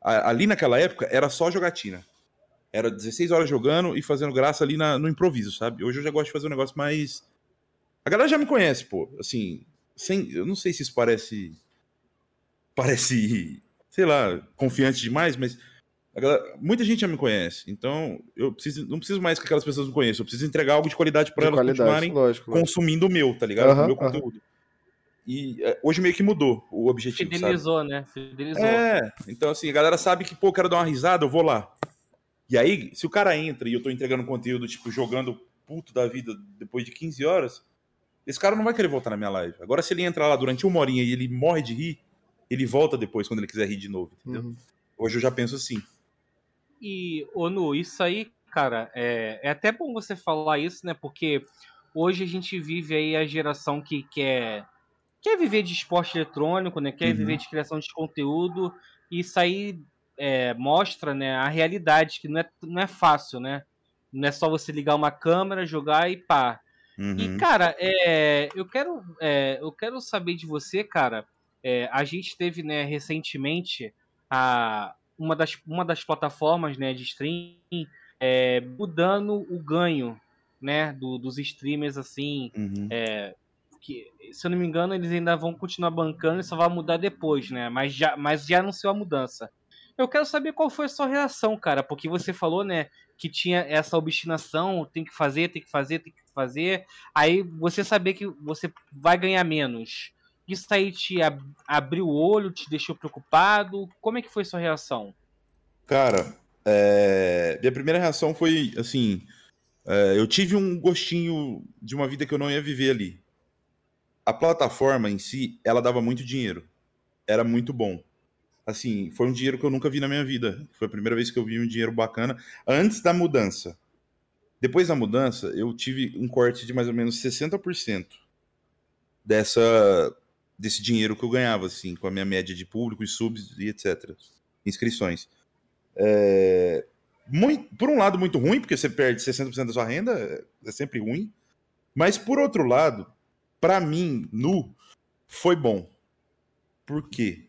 Ali naquela época era só jogatina. Era 16 horas jogando e fazendo graça ali na, no improviso, sabe? Hoje eu já gosto de fazer um negócio mais. A galera já me conhece, pô. Assim, sem, eu não sei se isso parece. Parece, sei lá, confiante demais, mas galera, muita gente já me conhece. Então, eu preciso, não preciso mais que aquelas pessoas me conheçam. Eu preciso entregar algo de qualidade para elas qualidade, continuarem lógico, consumindo lógico. o meu, tá ligado? o meu conteúdo. E é, hoje meio que mudou o objetivo. Fidelizou, sabe? né? Fidelizou. É, então assim, a galera sabe que, pô, eu quero dar uma risada, eu vou lá. E aí, se o cara entra e eu tô entregando conteúdo, tipo, jogando puto da vida depois de 15 horas, esse cara não vai querer voltar na minha live. Agora, se ele entrar lá durante uma horinha e ele morre de rir, ele volta depois quando ele quiser rir de novo, entendeu? Uhum. Hoje eu já penso assim. E, Onu, isso aí, cara, é, é até bom você falar isso, né? Porque hoje a gente vive aí a geração que quer quer viver de esporte eletrônico, né? Quer uhum. viver de criação de conteúdo. E isso aí é, mostra né, a realidade, que não é, não é fácil, né? Não é só você ligar uma câmera, jogar e pá. Uhum. E, cara, é, eu, quero, é, eu quero saber de você, cara. É, a gente teve né, recentemente a, uma, das, uma das plataformas né, de stream é, mudando o ganho né, do, dos streamers, assim, uhum. é, que, se eu não me engano, eles ainda vão continuar bancando e só vai mudar depois, né? Mas já, mas já anunciou a mudança. Eu quero saber qual foi a sua reação, cara, porque você falou, né, que tinha essa obstinação, tem que fazer, tem que fazer, tem que fazer. Aí você saber que você vai ganhar menos. Isso aí te ab abriu o olho, te deixou preocupado? Como é que foi sua reação? Cara, é... minha primeira reação foi assim: é... eu tive um gostinho de uma vida que eu não ia viver ali a plataforma em si, ela dava muito dinheiro. Era muito bom. Assim, foi um dinheiro que eu nunca vi na minha vida. Foi a primeira vez que eu vi um dinheiro bacana antes da mudança. Depois da mudança, eu tive um corte de mais ou menos 60% dessa desse dinheiro que eu ganhava, assim, com a minha média de público e subs e etc. Inscrições. É... Muito, por um lado, muito ruim, porque você perde 60% da sua renda, é sempre ruim. Mas, por outro lado, para mim, nu, foi bom. Por quê?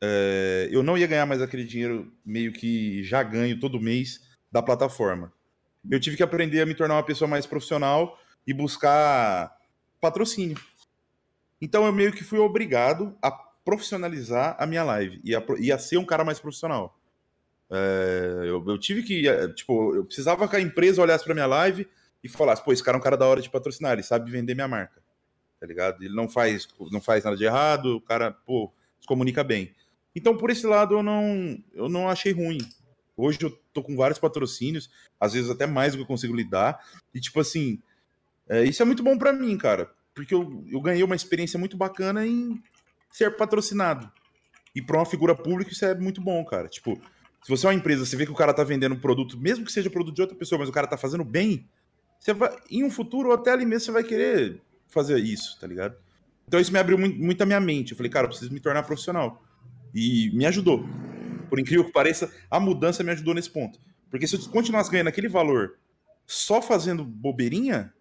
É, eu não ia ganhar mais aquele dinheiro meio que já ganho todo mês da plataforma. Eu tive que aprender a me tornar uma pessoa mais profissional e buscar patrocínio. Então eu meio que fui obrigado a profissionalizar a minha live e a, e a ser um cara mais profissional. É, eu, eu, tive que, é, tipo, eu precisava que a empresa olhasse para minha live e falasse, pô, esse cara é um cara da hora de patrocinar, ele sabe vender minha marca tá ligado? Ele não faz, não faz nada de errado, o cara, pô, se comunica bem. Então, por esse lado, eu não, eu não achei ruim. Hoje eu tô com vários patrocínios, às vezes até mais do que eu consigo lidar. E, tipo assim, é, isso é muito bom para mim, cara. Porque eu, eu ganhei uma experiência muito bacana em ser patrocinado. E pra uma figura pública, isso é muito bom, cara. Tipo, se você é uma empresa, você vê que o cara tá vendendo um produto, mesmo que seja produto de outra pessoa, mas o cara tá fazendo bem, você vai, em um futuro, até ali mesmo, você vai querer fazer isso, tá ligado? Então isso me abriu muito, muito a minha mente. Eu falei, cara, eu preciso me tornar profissional. E me ajudou. Por incrível que pareça, a mudança me ajudou nesse ponto. Porque se eu continuasse ganhando aquele valor só fazendo bobeirinha,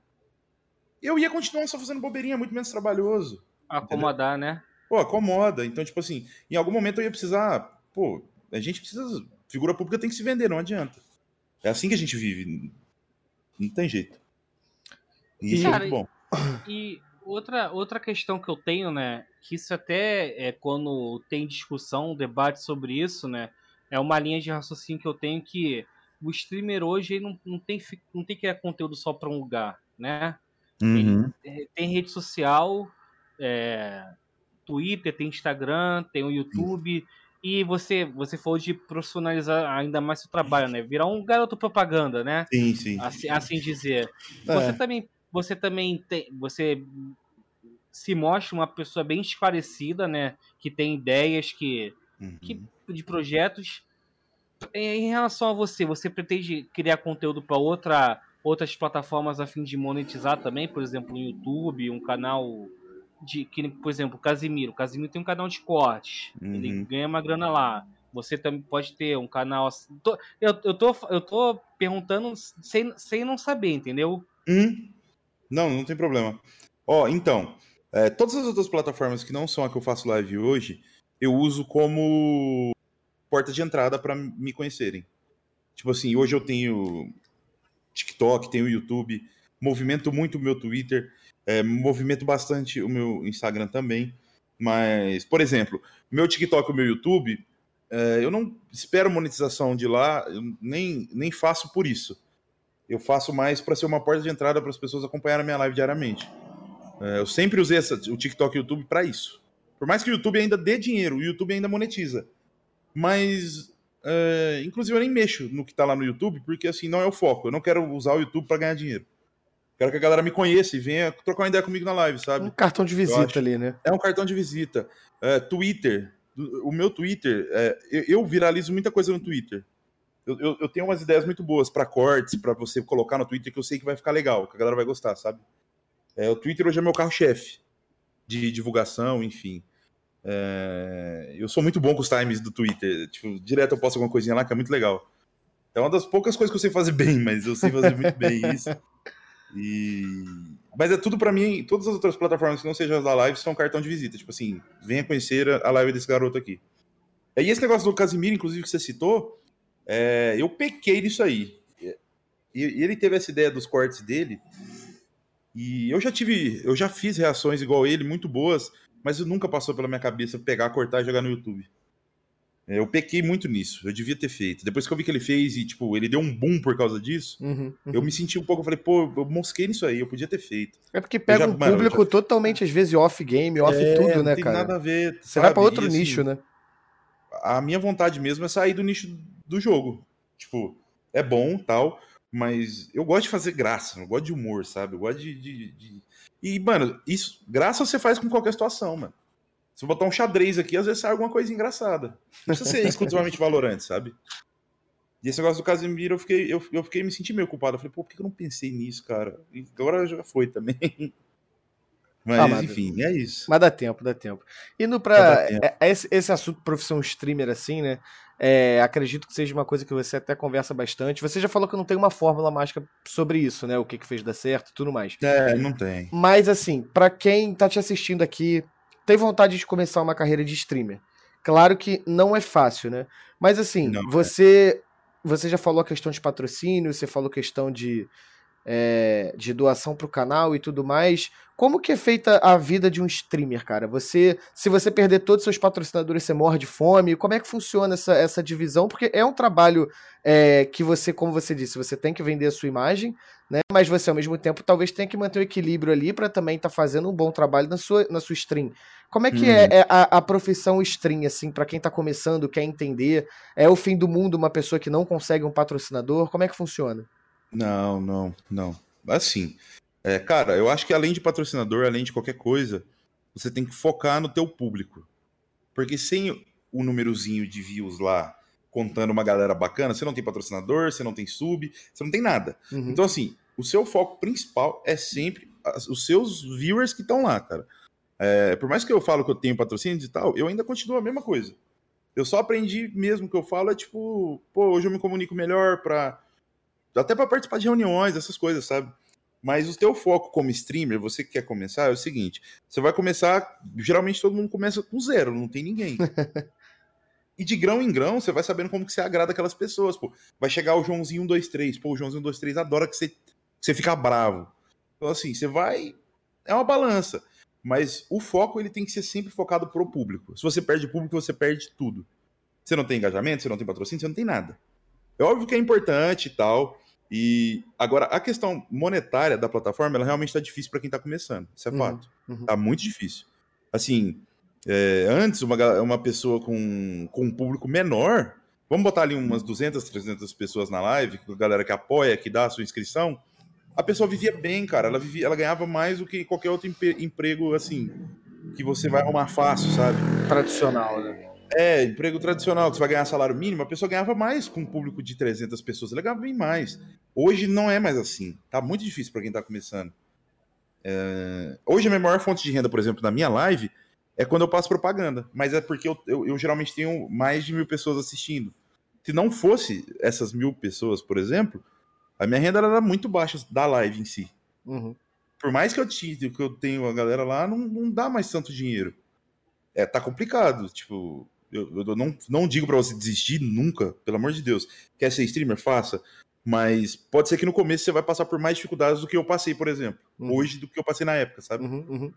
eu ia continuar só fazendo bobeirinha, muito menos trabalhoso. Acomodar, entendeu? né? Pô, acomoda. Então, tipo assim, em algum momento eu ia precisar. Pô, a gente precisa. Figura pública tem que se vender, não adianta. É assim que a gente vive. Não tem jeito. E isso é muito bom. E outra, outra questão que eu tenho, né, que isso até é quando tem discussão, debate sobre isso, né, é uma linha de raciocínio que eu tenho que o streamer hoje não, não, tem, não tem que criar conteúdo só para um lugar, né? Uhum. Tem, tem, rede social, é, Twitter, tem Instagram, tem o YouTube. E você, você falou de profissionalizar ainda mais seu trabalho, né? Virar um garoto propaganda, né? Sim, sim. Assim, assim dizer. É. Você também você também tem, você se mostra uma pessoa bem esclarecida, né? Que tem ideias que, uhum. que de projetos. Em relação a você, você pretende criar conteúdo para outra, outras plataformas a fim de monetizar também, por exemplo, no YouTube, um canal de que, por exemplo, Casimiro. Casimiro tem um canal de cortes. Uhum. Ele ganha uma grana lá. Você também pode ter um canal. Assim. Eu, eu, tô, eu tô perguntando sem, sem não saber, entendeu? Hum. Não, não tem problema. Ó, então, é, todas as outras plataformas que não são a que eu faço live hoje, eu uso como porta de entrada para me conhecerem. Tipo assim, hoje eu tenho TikTok, tenho YouTube, movimento muito o meu Twitter, é, movimento bastante o meu Instagram também. Mas, por exemplo, meu TikTok e o meu YouTube, é, eu não espero monetização de lá, nem, nem faço por isso. Eu faço mais para ser uma porta de entrada para as pessoas acompanharem a minha live diariamente. É, eu sempre usei essa, o TikTok e o YouTube para isso. Por mais que o YouTube ainda dê dinheiro, o YouTube ainda monetiza. Mas, é, inclusive, eu nem mexo no que está lá no YouTube, porque assim, não é o foco. Eu não quero usar o YouTube para ganhar dinheiro. Quero que a galera me conheça e venha trocar uma ideia comigo na live, sabe? Um cartão de visita ali, né? É um cartão de visita. É, Twitter. O meu Twitter, é, eu viralizo muita coisa no Twitter. Eu, eu, eu tenho umas ideias muito boas para cortes, para você colocar no Twitter que eu sei que vai ficar legal, que a galera vai gostar, sabe? É, o Twitter hoje é meu carro-chefe de divulgação, enfim. É, eu sou muito bom com os times do Twitter. Tipo, direto eu posto alguma coisinha lá que é muito legal. É uma das poucas coisas que eu sei fazer bem, mas eu sei fazer muito bem isso. E... Mas é tudo para mim, todas as outras plataformas que não sejam as da live são cartão de visita. Tipo assim, venha conhecer a live desse garoto aqui. E esse negócio do Casimiro, inclusive, que você citou, é, eu pequei nisso aí. E, ele teve essa ideia dos cortes dele. E eu já tive, eu já fiz reações igual ele, muito boas, mas nunca passou pela minha cabeça pegar, cortar e jogar no YouTube. É, eu pequei muito nisso, eu devia ter feito. Depois que eu vi que ele fez e, tipo, ele deu um boom por causa disso, uhum, uhum. eu me senti um pouco, eu falei, pô, eu mosquei nisso aí, eu podia ter feito. É porque pega já, um mano, público já... totalmente, às vezes, off-game, off é, tudo, né, cara? Não tem nada a ver. Você sabe? vai pra outro e, assim, nicho, né? A minha vontade mesmo é sair do nicho do jogo. Tipo, é bom, tal, mas eu gosto de fazer graça, eu gosto de humor, sabe? Eu gosto de, de, de... E, mano, isso, graça você faz com qualquer situação, mano. Se eu botar um xadrez aqui, às vezes sai alguma coisa engraçada. Não precisa ser exclusivamente valorante, sabe? E esse negócio do Casimiro, eu fiquei, eu, eu fiquei me sentindo meio culpado. Eu falei, pô, por que eu não pensei nisso, cara? E agora já foi também. Mas, ah, mas, enfim, é isso. Mas dá tempo, dá tempo. Indo pra é, é esse, esse assunto profissão streamer, assim, né? É, acredito que seja uma coisa que você até conversa bastante. Você já falou que não tem uma fórmula mágica sobre isso, né? O que, que fez dar certo e tudo mais. É, não tem. Mas assim, para quem tá te assistindo aqui, tem vontade de começar uma carreira de streamer. Claro que não é fácil, né? Mas assim, não, você, é. você já falou a questão de patrocínio, você falou questão de é, de doação para o canal e tudo mais. Como que é feita a vida de um streamer, cara? Você, se você perder todos os seus patrocinadores, você morre de fome. Como é que funciona essa, essa divisão? Porque é um trabalho é, que você, como você disse, você tem que vender a sua imagem, né? Mas você ao mesmo tempo talvez tenha que manter o equilíbrio ali para também estar tá fazendo um bom trabalho na sua, na sua stream. Como é que hum. é, a, a, profissão stream, assim, para quem está começando, quer entender? É o fim do mundo uma pessoa que não consegue um patrocinador? Como é que funciona? Não, não, não. Assim, é, cara, eu acho que além de patrocinador, além de qualquer coisa, você tem que focar no teu público. Porque sem o númerozinho de views lá contando uma galera bacana, você não tem patrocinador, você não tem sub, você não tem nada. Uhum. Então, assim, o seu foco principal é sempre os seus viewers que estão lá, cara. É, por mais que eu falo que eu tenho patrocínio e tal, eu ainda continuo a mesma coisa. Eu só aprendi mesmo que eu falo é tipo, pô, hoje eu me comunico melhor pra até para participar de reuniões, essas coisas, sabe? Mas o teu foco como streamer, você que quer começar, é o seguinte: você vai começar. Geralmente todo mundo começa com zero, não tem ninguém. e de grão em grão, você vai sabendo como que você agrada aquelas pessoas. Pô, vai chegar o Joãozinho 123. Pô, o Joãozinho 123 adora que você, que você fica bravo. Então, assim, você vai. É uma balança. Mas o foco ele tem que ser sempre focado pro público. Se você perde público, você perde tudo. Você não tem engajamento, você não tem patrocínio, você não tem nada. É óbvio que é importante e tal. E agora, a questão monetária da plataforma, ela realmente está difícil para quem está começando. Isso é uhum, fato. Uhum. Tá muito difícil. Assim, é, antes, uma, uma pessoa com, com um público menor, vamos botar ali umas 200, 300 pessoas na live, com a galera que apoia, que dá a sua inscrição, a pessoa vivia bem, cara. Ela, vivia, ela ganhava mais do que qualquer outro emprego, assim, que você vai arrumar fácil, sabe? Tradicional, né? É, emprego tradicional, que você vai ganhar salário mínimo, a pessoa ganhava mais com um público de 300 pessoas, ela ganhava bem mais. Hoje não é mais assim. Tá muito difícil para quem tá começando. É... Hoje a minha maior fonte de renda, por exemplo, na minha live, é quando eu passo propaganda. Mas é porque eu, eu, eu geralmente tenho mais de mil pessoas assistindo. Se não fosse essas mil pessoas, por exemplo, a minha renda era muito baixa da live em si. Uhum. Por mais que eu, que eu tenho a galera lá, não, não dá mais tanto dinheiro. É, tá complicado. Tipo, eu, eu não, não digo para você desistir nunca, pelo amor de Deus. Quer ser streamer? Faça. Mas pode ser que no começo você vai passar por mais dificuldades do que eu passei, por exemplo. Uhum. Hoje, do que eu passei na época, sabe? Uhum, uhum.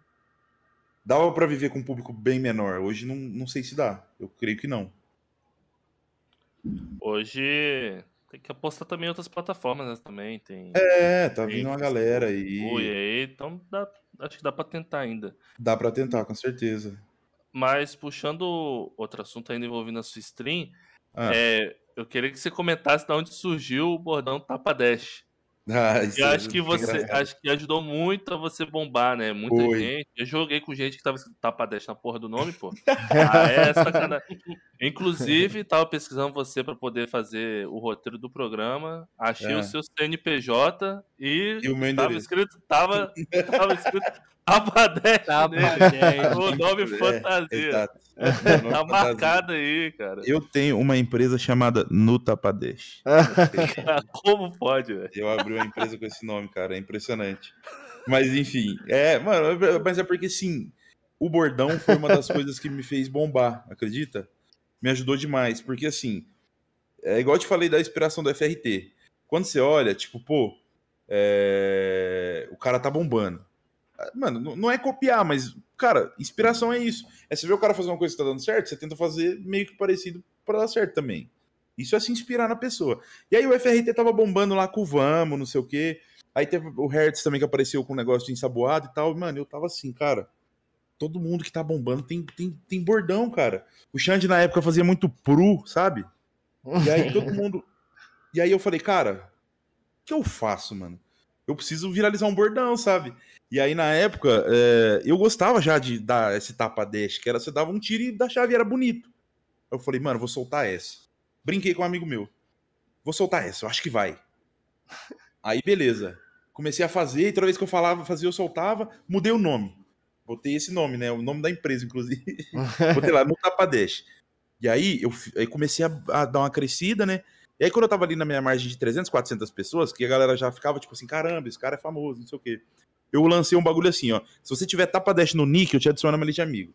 Dava para viver com um público bem menor. Hoje não, não sei se dá. Eu creio que não. Hoje tem que apostar também em outras plataformas né, também. Tem, é, tá vindo uma galera aí. Ui, aí. Então dá, acho que dá para tentar ainda. Dá para tentar, com certeza. Mas puxando outro assunto ainda envolvendo a sua stream, ah. é, eu queria que você comentasse de onde surgiu o bordão Tapa Dash. Ah, eu acho que você acho que ajudou muito a você bombar, né? Muita gente. Eu joguei com gente que tava escrito Tapa Dash na porra do nome, pô. ah, é sacanagem. Inclusive, tava pesquisando você para poder fazer o roteiro do programa. Achei é. o seu CNPJ e, e o meu tava escrito, tava, tava escrito. O nome fantasia. É, tá marcado aí, cara. Eu tenho uma empresa chamada Nutapadesh. Como pode, velho? Eu abri uma empresa com esse nome, cara. É impressionante. Mas enfim, é, mano, mas é porque sim, o bordão foi uma das coisas que me fez bombar, acredita? Me ajudou demais, porque assim, é igual eu te falei da inspiração do FRT. Quando você olha, tipo, pô, é... o cara tá bombando. Mano, não é copiar, mas, cara, inspiração é isso. É você ver o cara fazer uma coisa que tá dando certo, você tenta fazer meio que parecido para dar certo também. Isso é se inspirar na pessoa. E aí o FRT tava bombando lá com o Vamos, não sei o quê. Aí teve o Hertz também que apareceu com um negócio de ensaboado e tal. Mano, eu tava assim, cara. Todo mundo que tá bombando tem, tem, tem bordão, cara. O Xande na época fazia muito pru, sabe? E aí todo mundo. E aí eu falei, cara, o que eu faço, mano? Eu preciso viralizar um bordão, sabe? E aí, na época, é, eu gostava já de dar esse tapa dash, que era você dava um tiro e da chave era bonito. Eu falei, mano, vou soltar essa. Brinquei com um amigo meu. Vou soltar essa, eu acho que vai. Aí, beleza. Comecei a fazer, e toda vez que eu falava, fazia, eu soltava, mudei o nome. Botei esse nome, né? O nome da empresa, inclusive. Botei lá no Tapa Dash. E aí, eu aí comecei a, a, dar uma crescida, né? E aí, quando eu tava ali na minha margem de 300, 400 pessoas, que a galera já ficava tipo assim: caramba, esse cara é famoso, não sei o quê eu lancei um bagulho assim, ó. Se você tiver tapa dash no nick, eu te adiciono na minha lista de amigo.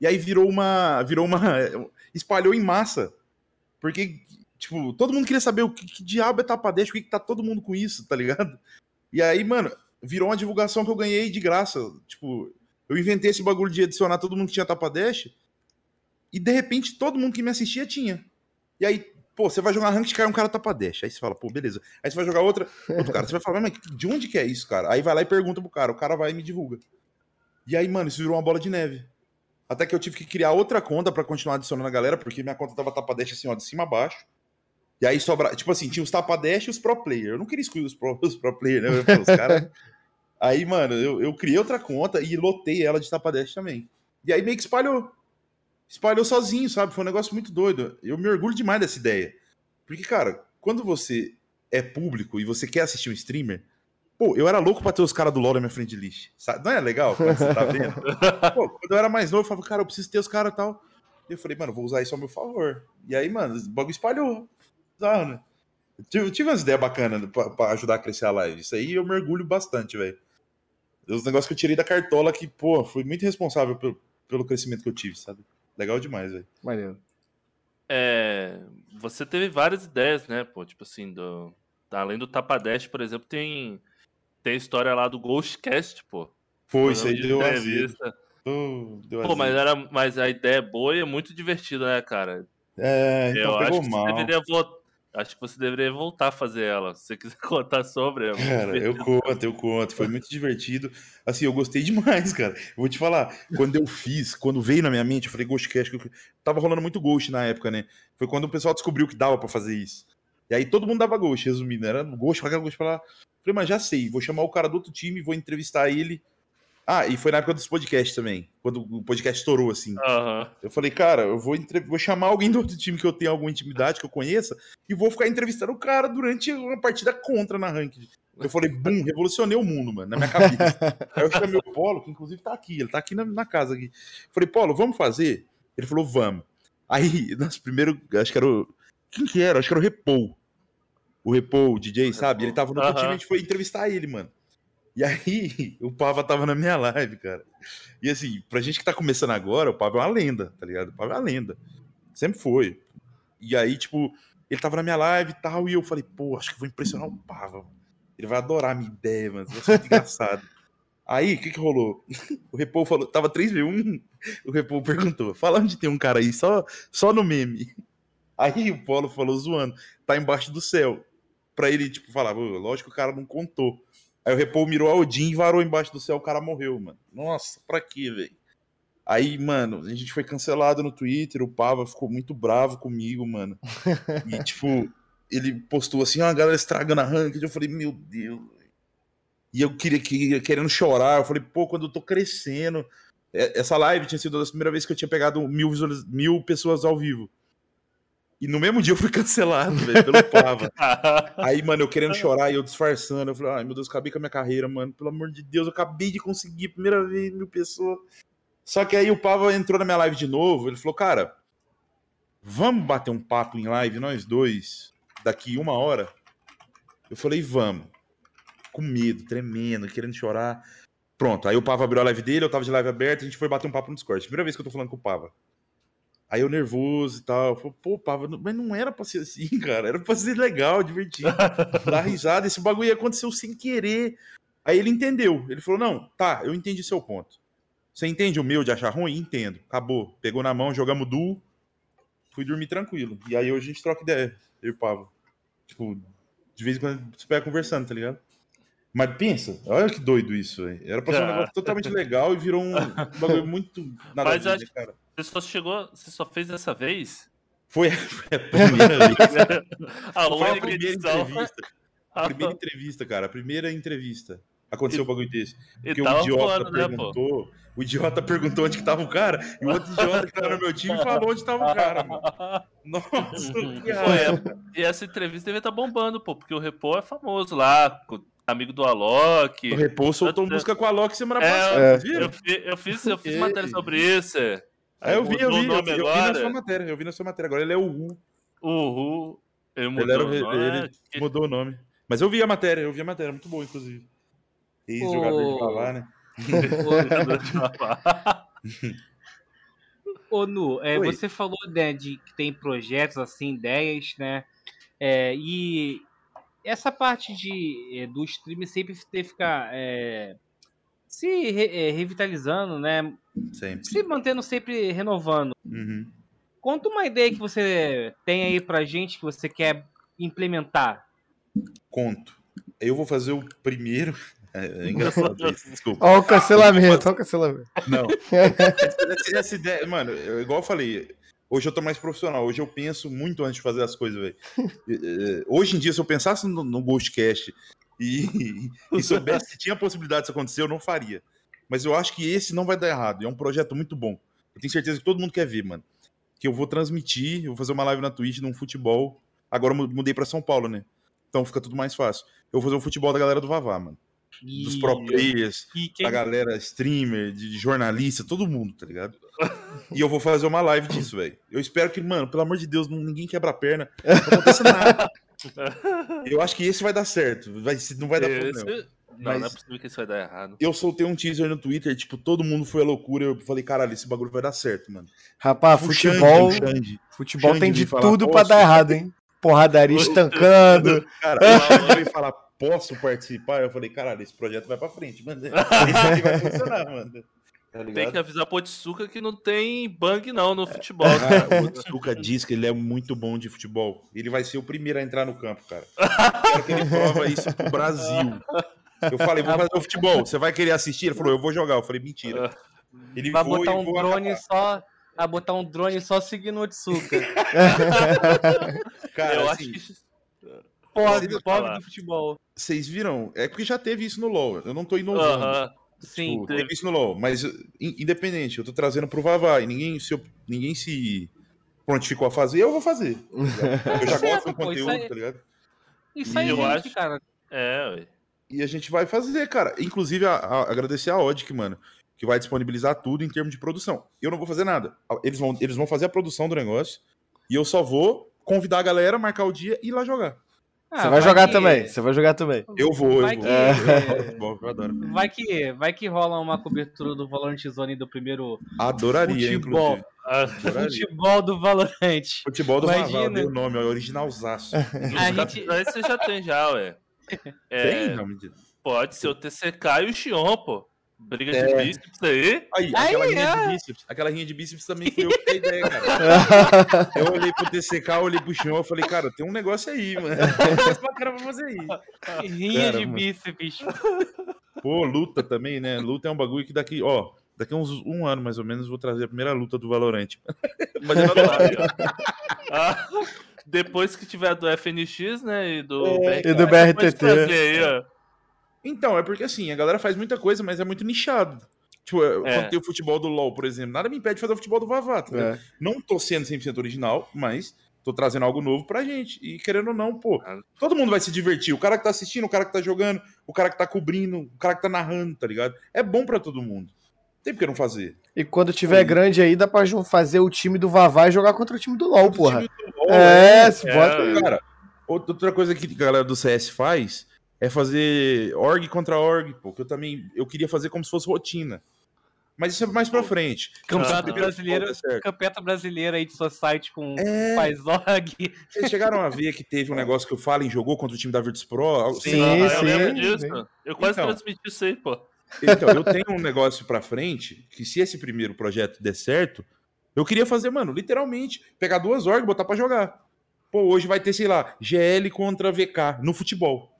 E aí virou uma. Virou uma. Espalhou em massa. Porque, tipo, todo mundo queria saber o que, que diabo é tapa dash, por que, que tá todo mundo com isso, tá ligado? E aí, mano, virou uma divulgação que eu ganhei de graça. Tipo, eu inventei esse bagulho de adicionar todo mundo que tinha tapa dash. E de repente todo mundo que me assistia tinha. E aí Pô, você vai jogar ranked, cai um cara tapa dash. Aí você fala, pô, beleza. Aí você vai jogar outra, outro cara. Você vai falar, mas de onde que é isso, cara? Aí vai lá e pergunta pro cara. O cara vai e me divulga. E aí, mano, isso virou uma bola de neve. Até que eu tive que criar outra conta para continuar adicionando a galera, porque minha conta tava tapa dash assim, ó, de cima a baixo. E aí sobra, tipo assim, tinha os tapa dash e os pro player. Eu não queria excluir os pro, os pro player, né? Os aí, mano, eu, eu criei outra conta e lotei ela de tapa dash também. E aí meio que espalhou espalhou sozinho, sabe? Foi um negócio muito doido. Eu me orgulho demais dessa ideia. Porque, cara, quando você é público e você quer assistir um streamer, pô, eu era louco pra ter os caras do LoL na minha frente de lixo. Sabe? Não é legal quando você tá vendo? pô, quando eu era mais novo, eu falava, cara, eu preciso ter os caras e tal. E eu falei, mano, vou usar isso ao meu favor. E aí, mano, o bagulho espalhou. Sabe, né? Eu tive umas ideias bacanas pra, pra, ajudar a crescer a live. Isso aí eu mergulho bastante, velho. Os negócios que eu tirei da cartola que, pô, fui muito responsável pelo, pelo crescimento que eu tive, sabe? Legal demais, velho. Maneiro. É, você teve várias ideias, né, pô? Tipo assim, do, além do Tapadeste, por exemplo, tem, tem a história lá do Ghostcast, pô. Foi, isso aí deu entrevista. Deu pô, mas, era, mas a ideia é boa e é muito divertida, né, cara? É, então Eu acho que mal. você deveria Acho que você deveria voltar a fazer ela. Se você quiser contar sobre. É cara, eu conto, eu conto. Foi muito divertido. Assim, eu gostei demais, cara. Eu vou te falar, quando eu fiz, quando veio na minha mente, eu falei Ghostcast, que eu... tava rolando muito Ghost na época, né? Foi quando o pessoal descobriu que dava para fazer isso. E aí todo mundo dava Ghost, resumindo. Era Ghost pra cá, Ghost pra lá. Falei, mas já sei, vou chamar o cara do outro time, vou entrevistar ele Ah, e foi na época dos podcasts também, quando o podcast estourou, assim. Aham. Eu falei, cara, eu vou, entre- vou chamar alguém do outro time que eu tenho alguma intimidade, que eu conheça, e vou ficar entrevistando o cara durante uma partida contra na ranked. Eu falei, bum, revolucionei o mundo, mano, na minha cabeça. Aí eu chamei o Polo, que inclusive tá aqui, ele tá aqui na, na casa aqui. Falei, Polo, vamos fazer? Ele falou, vamos. Aí, nosso primeiro, acho que era o. Quem que era? Acho que era o Repou. O Repou, o DJ, sabe? Ele tava no outro Aham. time, a gente foi entrevistar ele, mano. E aí, o Pava tava na minha live, cara. E assim, pra gente que tá começando agora, o Pava é uma lenda, tá ligado? O Pava é uma lenda. Sempre foi. E aí, tipo, ele tava na minha live e tal, e eu falei, pô, acho que vou impressionar o Pava. Ele vai adorar a minha ideia, mano. Vai ser muito engraçado. Aí, o que que rolou? O Repou falou, tava 3v1, o Repou perguntou, fala onde tem um cara aí, só, só no meme. Aí o Polo falou zoando, tá embaixo do céu. Pra ele, tipo, falar, "Pô, lógico que o cara não contou. Aí o Repou mirou a Odin e varou embaixo do céu, o cara morreu, mano. Nossa, pra quê, velho? Aí, mano, a gente foi cancelado no Twitter, o Pava ficou muito bravo comigo, mano. E, tipo, ele postou assim, ah, a galera estragando a ranked. Eu falei, meu Deus. velho. E eu queria que querendo chorar. Eu falei, pô, quando eu tô crescendo. É, Essa live tinha sido a primeira vez que eu tinha pegado mil, mil pessoas ao vivo. E no mesmo dia eu fui cancelado, velho, pelo Pava. Aí, mano, eu querendo chorar e eu disfarçando. Eu falei, ai meu Deus, acabei com a minha carreira, mano. Pelo amor de Deus, eu acabei de conseguir, primeira vez, mil pessoas. Só que aí o Pava entrou na minha live de novo. Ele falou, cara, vamos bater um papo em live, nós dois, daqui uma hora? Eu falei, vamos. Com medo, tremendo, querendo chorar. Pronto, aí o Pava abriu a live dele, eu tava de live aberta, a gente foi bater um papo no Discord. Primeira vez que eu tô falando com o Pava. Aí eu nervoso e tal. Eu falei, pô, Pava, mas não era pra ser assim, cara. Era pra ser legal, divertido. dar risada. Esse bagulho aconteceu sem querer. Aí ele entendeu. Ele falou: não, tá, eu entendi seu ponto. Você entende o meu de achar ruim? Entendo. Acabou. Pegou na mão, jogamos duo. Fui dormir tranquilo. E aí hoje a gente troca ideia, eu e o Pava. Tipo, de vez em quando gente pega conversando, tá ligado? Mas pensa, olha que doido isso, velho. Era pra ser um negócio totalmente legal e virou um bagulho muito nada Mas a ver, acho- né, cara. Você só chegou. Você só fez dessa vez? Foi, foi a primeira vez. A Foi a primeira edição. entrevista. A primeira entrevista, cara. A primeira entrevista. Aconteceu um bagulho desse. E Porque o idiota voando, né, perguntou. O idiota perguntou onde que tava o cara. E o outro idiota que tava no meu time falou onde tava o cara, mano. Nossa, é- e essa entrevista devia estar bombando, pô, porque o Repô é famoso lá, amigo do Alok. O Repouso soltou Eu- música com a Loki semana É, passada, é. Eu, eu fiz, eu fiz matéria sobre isso. é. É, eu vi, eu vi. o Eu, vi- eu vi na sua matéria. Eu vi na sua matéria. Agora ele é o U. Uhul. Ele mudou Ele, era, o- o nome. ele Ah, que- mudou o nome. Mas eu vi a matéria, eu vi a matéria. Muito boa, inclusive. Ex-jogador de Ô. Vavá, né? Ô, Nu, é, você falou né, de que tem projetos, assim, ideias, né? É, e essa parte de, é, do stream sempre ter ficar é, se re- é, revitalizando, né? Sempre. Se mantendo sempre renovando. Uhum. Conta uma ideia que você tem aí pra gente que você quer implementar. Conto. Eu vou fazer o primeiro. É, é engraçado isso, desculpa. Ó o cancelamento, ó o cancelamento. Não. essa, essa ideia, mano, eu- igual eu falei, hoje eu tô mais profissional. Hoje eu penso muito antes de fazer as coisas, velho. Eh, Hoje em dia, se eu pensasse no, no Ghostcast e, e soubesse que tinha a possibilidade disso acontecer, eu não faria. Mas eu acho que esse não vai dar errado. É um projeto muito bom. Eu tenho certeza que todo mundo quer ver, mano. Que eu vou transmitir, eu vou fazer uma live na Twitch num futebol. Agora eu mu- mudei pra São Paulo, né? Então fica tudo mais fácil. Eu vou fazer um futebol da galera do Vavá, mano. Dos E- pro players, quem da galera streamer, de de jornalista, todo mundo, tá ligado? E eu vou fazer uma live disso, velho. Eu espero que, mano, pelo amor de Deus, ninguém quebra a perna. Não aconteça nada. Eu acho que esse vai dar certo. Vai, não vai dar Esse- problema. Não, não é Mas- possível que isso vai dar errado. Eu soltei um teaser no Twitter, tipo, todo mundo foi à loucura. Eu falei, caralho, esse bagulho vai dar certo, mano. Rapaz, O futebol, Xande. futebol Xande tem de falar, tudo pra "Posso?" dar errado, hein? Porradaria estancando. Cara, o veio falar, posso participar? Eu falei, caralho, esse projeto vai pra frente, mano. Esse aqui vai funcionar, mano. Tá Tem que avisar pro Otsuka que não tem bang não no futebol. Cara, o Otsuka diz que ele é muito bom de futebol. Ele vai ser o primeiro a entrar no campo, cara. Quero que ele prova isso pro Brasil. Eu falei, vou fazer o futebol. Você vai querer assistir? Ele falou, eu vou jogar. Eu falei, mentira. Ele vai foi, botar um drone acabar. só. Vai botar um drone só seguindo o Otsuka. Cara, eu assim, acho que Pobre, pobre do futebol. vocês viram? É porque já teve isso no LoL. Eu não tô inovando. Aham. Sim. Tipo, teve isso no LoL, mas independente, eu tô trazendo pro Vavá e ninguém se, ninguém se prontificou a fazer, eu vou fazer. Tá eu já gosto do conteúdo, aí, tá ligado? Isso aí, eu gente, acho, cara. É, ué. E a gente vai fazer, cara. Inclusive, a, a, agradecer a Odic, mano, que vai disponibilizar tudo em termos de produção. Eu não vou fazer nada. Eles vão, eles vão fazer a produção do negócio e eu só vou convidar a galera, marcar o dia e ir lá jogar. Ah, você vai, vai jogar que... também, você vai jogar também. Eu vou, vai eu vou. É. eu adoro. Vai que, vai que rola uma cobertura do Valorant Zone do primeiro Adoraria, futebol. Adoraria. Futebol do Valorant. Futebol do. Valorant, o nome, originalzaço. A gente... Você já tem já, ué. É... Tem? Não, me Pode ser o TCK e o Xion, pô. Briga de é. bíceps aí. Aí, aquela aí, rinha é. de bíceps. Aquela rinha de bíceps também foi eu que dei ideia, cara. eu olhei pro TCK, olhei pro Xion, eu falei, cara, tem um negócio aí, mano. cara pra fazer aí. Rinha cara, de mano. bíceps. Pô, luta também, né? Luta é um bagulho que daqui, ó, daqui uns um ano mais ou menos vou trazer a primeira luta do Valorant. Mas eu não ah, Depois que tiver do FNX, né, e do, é, BRT, e do BRTT. Aí, ó. Então, é porque assim, a galera faz muita coisa, mas é muito nichado. Tipo, é. quando tem o futebol do LoL, por exemplo, nada me impede de fazer o futebol do Vavá. Tá é. Não tô sendo 100% original, mas tô trazendo algo novo pra gente. E querendo ou não, pô, ah. todo mundo vai se divertir. O cara que tá assistindo, o cara que tá jogando, o cara que tá cobrindo, o cara que tá narrando, tá ligado? É bom pra todo mundo. Tem por que não fazer. E quando tiver grande aí, dá pra fazer o time do Vavá e jogar contra o time do LoL, porra. Do LOL, é, é, se bota. É. Cara, outra coisa que a galera do CS faz é fazer org contra org, pô, que eu também eu queria fazer como se fosse rotina. Mas isso é mais pra frente. Campeonato brasileiro, campeonato brasileiro aí de Society com é... faz org. Vocês chegaram a ver que teve um negócio que o Fallen jogou contra o time da Virtus Pro? Sim, sim, ah, eu lembro disso. Eu quase então, transmiti isso aí, pô. Então, eu tenho um negócio pra frente que se esse primeiro projeto der certo, eu queria fazer, mano, literalmente, pegar duas org e botar pra jogar. Pô, hoje vai ter, sei lá, GL contra VK no futebol.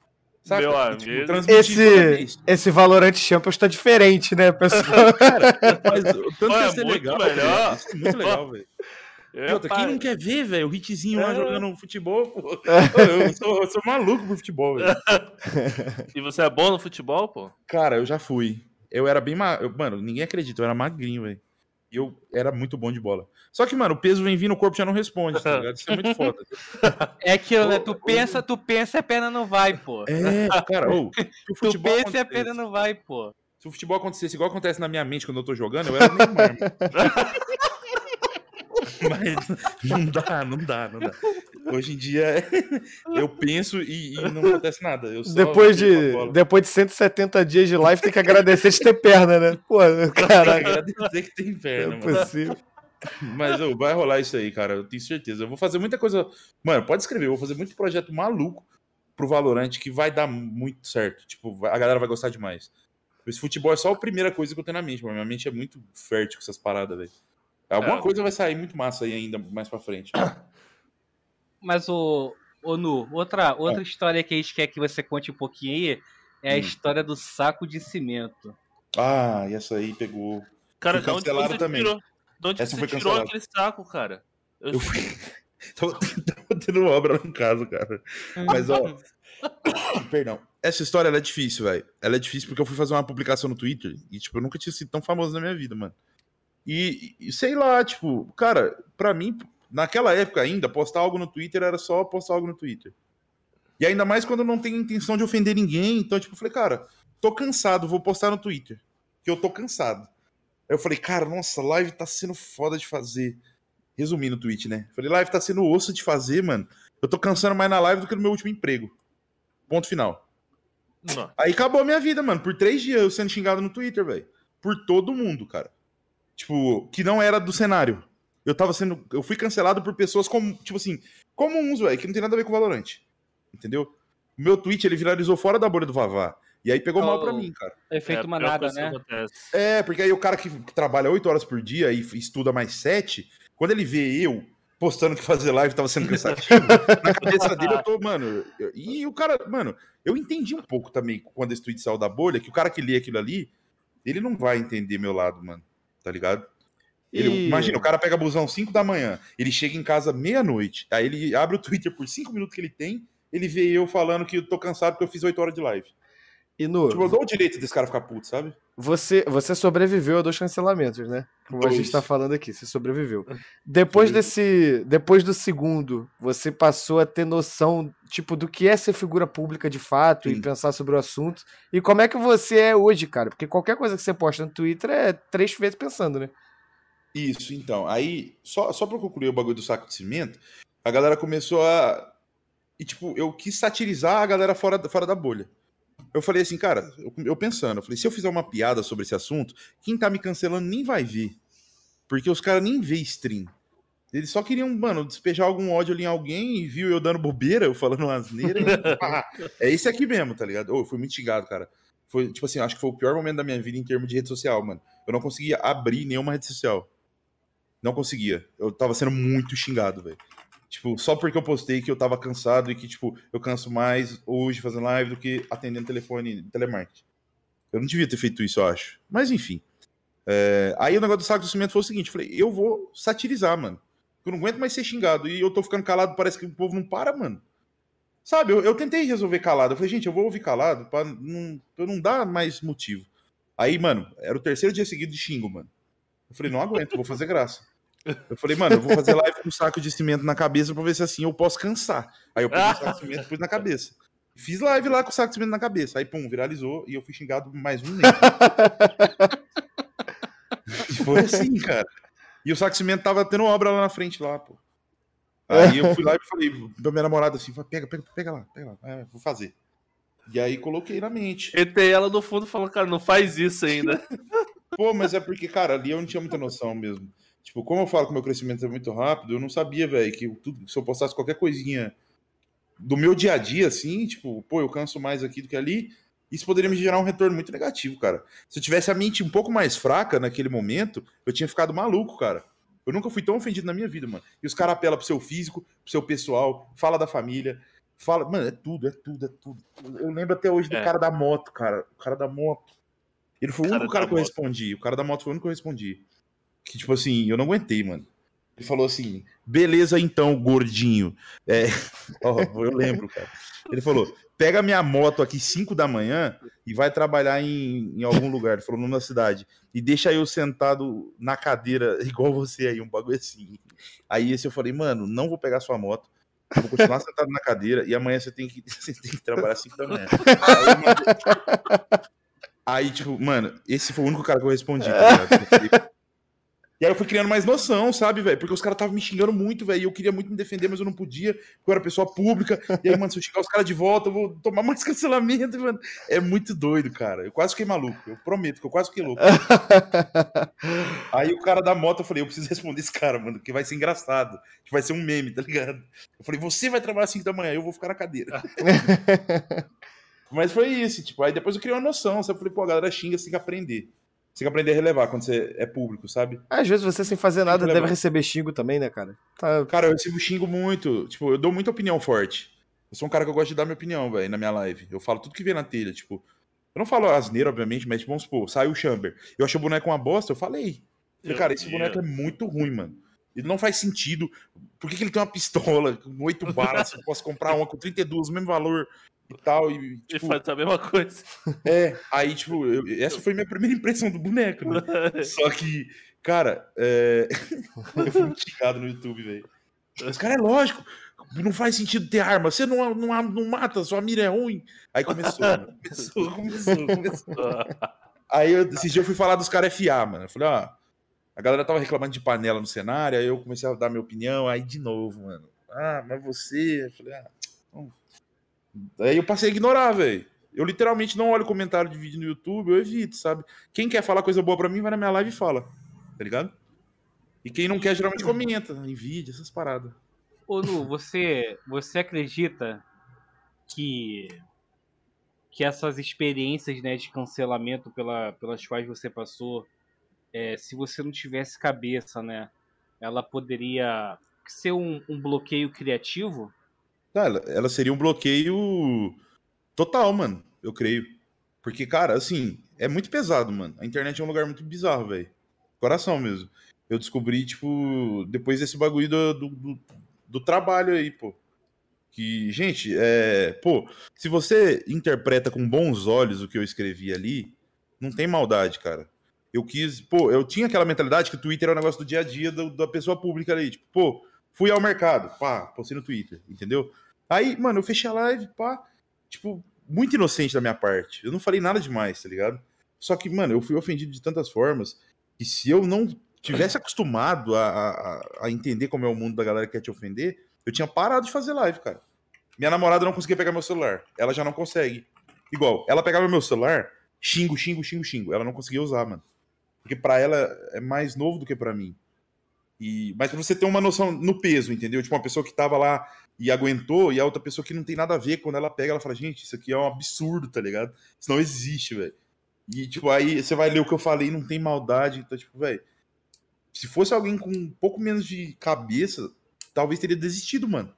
Saca? Meu amigo. Tipo, esse, esse Valorant Champions tá diferente, né, pessoal? Cara, mas tanto Olha, que é legal, melhor. É muito legal, velho. É, quem não quer ver, velho, o hitzinho é. lá jogando futebol, pô. Eu sou, eu sou maluco pro futebol, velho. E você é bom no futebol, pô? Cara, eu já fui. Eu era bem. Ma... Mano, ninguém acredita, eu era magrinho, velho. E eu era muito bom de bola. Só que, mano, o peso vem vindo, o corpo já não responde, tá ligado? Isso é muito foda. É aquilo, né? Tu pensa, tu pensa e a perna não vai, pô. É, cara, ou, Tu pensa e a perna não vai, pô. Se o futebol acontecesse igual acontece na minha mente quando eu tô jogando, eu era Neymar. Mas não dá, não dá, não dá. Hoje em dia eu penso e, e não acontece nada. depois, de, depois de 170 dias de live, tem que agradecer de ter perna, né? Pô, caralho. Agradecer que tem perna, é mano. Possível. Mas oh, vai rolar isso aí, cara. Eu tenho certeza. Eu vou fazer muita coisa. Mano, pode escrever. Eu vou fazer muito projeto maluco pro Valorant que vai dar muito certo. Tipo, a galera vai gostar demais. Esse futebol é só a primeira coisa que eu tenho na mente, mano. Minha mente é muito fértil com essas paradas, velho. Alguma é. coisa vai sair muito massa aí ainda mais pra frente. Mas o, o Nu, outra, outra é. história que a gente quer que você conte um pouquinho aí é a hum. história do saco de cimento. Ah, e essa aí pegou. Cara, Fui cancelado também. Tirou, de onde essa você tirou aquele saco, cara? Eu, eu fui. Tava tendo obra lá em casa, cara. Mas, ó. Perdão. Essa história ela é difícil, velho. Ela é difícil porque eu fui fazer uma publicação no Twitter e, tipo, eu nunca tinha sido tão famoso na minha vida, mano. E, e, sei lá, tipo, cara, pra mim, naquela época ainda, postar algo no Twitter era só postar algo no Twitter. E ainda mais quando não tem intenção de ofender ninguém. Então, tipo, eu falei, cara, tô cansado, vou postar no Twitter. Que eu tô cansado. Aí eu falei, cara, nossa, live tá sendo foda de fazer. Resumindo o tweet, né? Falei, live tá sendo osso de fazer, mano. Eu tô cansando mais na live do que no meu último emprego. Ponto final. Não. Aí acabou a minha vida, mano. Por três dias eu sendo xingado no Twitter, velho. Por todo mundo, cara. Tipo, que não era do cenário. Eu tava sendo. Eu fui cancelado por pessoas como, tipo assim, comuns, velho, que não tem nada a ver com o Valorant. Entendeu? O meu tweet, ele viralizou fora da bolha do Vavá. E aí pegou oh, mal pra mim, cara. Efeito é, manada, né? É, porque aí o cara que trabalha 8 horas por dia e estuda mais 7, quando ele vê eu postando que fazer live tava sendo cansativo, na cabeça dele eu tô, mano. E o cara, mano, eu entendi um pouco também quando esse tweet saiu da bolha, que o cara que lê aquilo ali, ele não vai entender meu lado, mano tá ligado? Ele, e... Imagina, o cara pega busão 5 da manhã, ele chega em casa meia-noite, aí ele abre o Twitter por 5 minutos que ele tem, ele vê eu falando que eu tô cansado porque eu fiz 8 horas de live. E no. Tipo, eu dou o direito desse cara ficar puto, sabe? Você, você sobreviveu a dois cancelamentos, né? Como dois. a gente tá falando aqui, você sobreviveu. Depois desse. Depois do segundo, você passou a ter noção, tipo, do que é ser figura pública de fato Sim. e pensar sobre o assunto. E como é que você é hoje, cara? Porque qualquer coisa que você posta no Twitter é três vezes pensando, né? Isso, então. Aí, só, só pra concluir o bagulho do saco de cimento, a galera começou a. E, tipo, eu quis satirizar a galera fora, fora da bolha eu falei assim, cara, eu, eu, pensando, eu falei, se eu fizer uma piada sobre esse assunto, quem tá me cancelando nem vai ver. Porque os caras nem vê stream. Eles só queriam, mano, despejar algum ódio ali em alguém e viu eu dando bobeira, eu falando asneira. é esse aqui mesmo, tá ligado? Oh, eu fui mitigado, cara. Foi, tipo assim, acho que foi o pior momento da minha vida em termos de rede social, mano. Eu não conseguia abrir nenhuma rede social. Não conseguia. Eu tava sendo muito xingado, velho. Tipo, só porque eu postei que eu tava cansado e que, tipo, eu canso mais hoje fazendo live do que atendendo telefone telemarketing. Eu não devia ter feito isso, eu acho. Mas enfim. É... Aí o negócio do saco do cimento foi o seguinte: eu falei, eu vou satirizar, mano. Eu não aguento mais ser xingado. E eu tô ficando calado, parece que o povo não para, mano. Sabe, eu, eu tentei resolver calado. Eu falei, gente, eu vou ouvir calado pra não, pra não dar mais motivo. Aí, mano, era o terceiro dia seguido de xingo, mano. Eu falei, não aguento, vou fazer graça. Eu falei, mano, eu vou fazer live com um saco de cimento na cabeça pra ver se assim eu posso cansar. Aí eu peguei o saco de cimento e pus na cabeça. Fiz live lá com o saco de cimento na cabeça. Aí, pum, viralizou e eu fui xingado mais um e foi assim, cara. E o saco de cimento tava tendo obra lá na frente, lá, pô. Aí eu fui lá e falei pra minha namorada assim: pega, pega, pega lá, pega lá, é, vou fazer. E aí coloquei na mente. Entrei ela no fundo falando, cara, não faz isso ainda. Pô, mas é porque, cara, ali eu não tinha muita noção mesmo. Tipo, como eu falo que meu crescimento é muito rápido, eu não sabia, velho, que tudo, se eu postasse qualquer coisinha do meu dia a dia, assim, tipo, pô, eu canso mais aqui do que ali, isso poderia me gerar um retorno muito negativo, cara. Se eu tivesse a mente um pouco mais fraca naquele momento, eu tinha ficado maluco, cara. Eu nunca fui tão ofendido na minha vida, mano. E os caras apelam pro seu físico, pro seu pessoal, fala da família, fala. Mano, é tudo, é tudo, é tudo. Eu lembro até hoje do é. cara da moto, cara. O cara da moto. Ele foi o único cara, cara que eu respondi. O cara da moto foi o único que eu respondi que, tipo assim, eu não aguentei, mano. Ele falou assim: beleza, então, gordinho. É, ó, eu lembro, cara. Ele falou: pega minha moto aqui 5 da manhã e vai trabalhar em, em algum lugar. Ele falou, numa cidade. E deixa eu sentado na cadeira, igual você aí, um bagulho assim. Aí esse eu falei, mano, não vou pegar sua moto. Vou continuar sentado na cadeira e amanhã você tem que, você tem que trabalhar 5 da manhã. Aí, aí, tipo, mano, esse foi o único cara que eu respondi. Tá e aí eu fui criando mais noção, sabe, velho? Porque os caras estavam me xingando muito, velho. E eu queria muito me defender, mas eu não podia, porque eu era pessoa pública. E aí, mano, se eu xingar os caras de volta, eu vou tomar mais cancelamento, mano. É muito doido, cara. Eu quase fiquei maluco. Eu prometo que eu quase fiquei louco. aí o cara da moto, eu falei, eu preciso responder esse cara, mano, que vai ser engraçado. Que vai ser um meme, tá ligado? Eu falei, você vai trabalhar às 5 da manhã, eu vou ficar na cadeira. mas foi isso, tipo, aí depois eu criei uma noção. Sabe? Eu falei, pô, a galera xinga, você tem que aprender. Você tem que aprender a relevar quando você é público, sabe? Às vezes você sem fazer nada deve receber xingo também, né, cara? Tá... Cara, eu recebo xingo muito. Tipo, eu dou muita opinião forte. Eu sou um cara que eu gosto de dar minha opinião, velho, na minha live. Eu falo tudo que vem na telha, tipo. Eu não falo asneira, obviamente, mas tipo, vamos supor, saiu o Chamber. Eu achei o boneco uma bosta, eu falei. Falei, cara, esse boneco é muito ruim, mano. Ele não faz sentido. Por que, que ele tem uma pistola com oito balas? eu posso comprar uma com 32, o mesmo valor e tal. E, tipo, e faz a mesma coisa. É, aí, tipo, eu, essa foi minha primeira impressão do boneco, né? Só que, cara, é... eu fui criticado no YouTube, velho. Os cara é lógico, não faz sentido ter arma. Você não, não, não mata, sua mira é ruim. Aí começou, mano. Começou, começou, começou. Aí eu, esse dia eu fui falar dos caras FA, mano. Eu falei, ó, a galera tava reclamando de panela no cenário, aí eu comecei a dar minha opinião, aí de novo, mano. Ah, mas você. Eu falei, ah, Aí eu passei a ignorar, velho. Eu literalmente não olho comentário de vídeo no YouTube, eu evito, sabe? Quem quer falar coisa boa pra mim, vai na minha live e fala. Tá ligado? E quem não quer, geralmente comenta em vídeo, essas paradas. Ô, Lu, você, você acredita que que essas experiências né, de cancelamento pela, pelas quais você passou, é, se você não tivesse cabeça, né, ela poderia ser um, um bloqueio criativo? ela, ela seria um bloqueio total, mano, eu creio. Porque, cara, assim, é muito pesado, mano. A internet é um lugar muito bizarro, velho. Coração mesmo. Eu descobri, tipo, depois desse bagulho do, do, do, do, trabalho aí, pô. Que, gente, é, pô, se você interpreta com bons olhos o que eu escrevi ali, não tem maldade, cara. Eu quis, pô, eu tinha aquela mentalidade que o Twitter é um negócio do dia a dia do, da pessoa pública ali, tipo, pô, fui ao mercado, pá, postei no Twitter, entendeu? Aí, mano, eu fechei a live, pá, tipo, muito inocente da minha parte. Eu não falei nada demais, tá ligado? Só que, mano, eu fui ofendido de tantas formas que se eu não tivesse acostumado a, a, a entender como é o mundo da galera que quer te ofender, eu tinha parado de fazer live, cara. Minha namorada não conseguia pegar meu celular. Ela já não consegue. Igual, ela pegava meu celular, xingo, xingo, xingo, xingo. Ela não conseguia usar, mano. Porque para ela é mais novo do que para mim. E, mas pra você ter uma noção no peso, entendeu? Tipo, uma pessoa que tava lá e aguentou, e a outra pessoa que não tem nada a ver, quando ela pega, ela fala, gente, isso aqui é um absurdo, tá ligado? Isso não existe, velho. E, tipo, aí você vai ler o que eu falei, não tem maldade, então, tipo, velho. Se fosse alguém com um pouco menos de cabeça, talvez teria desistido, mano.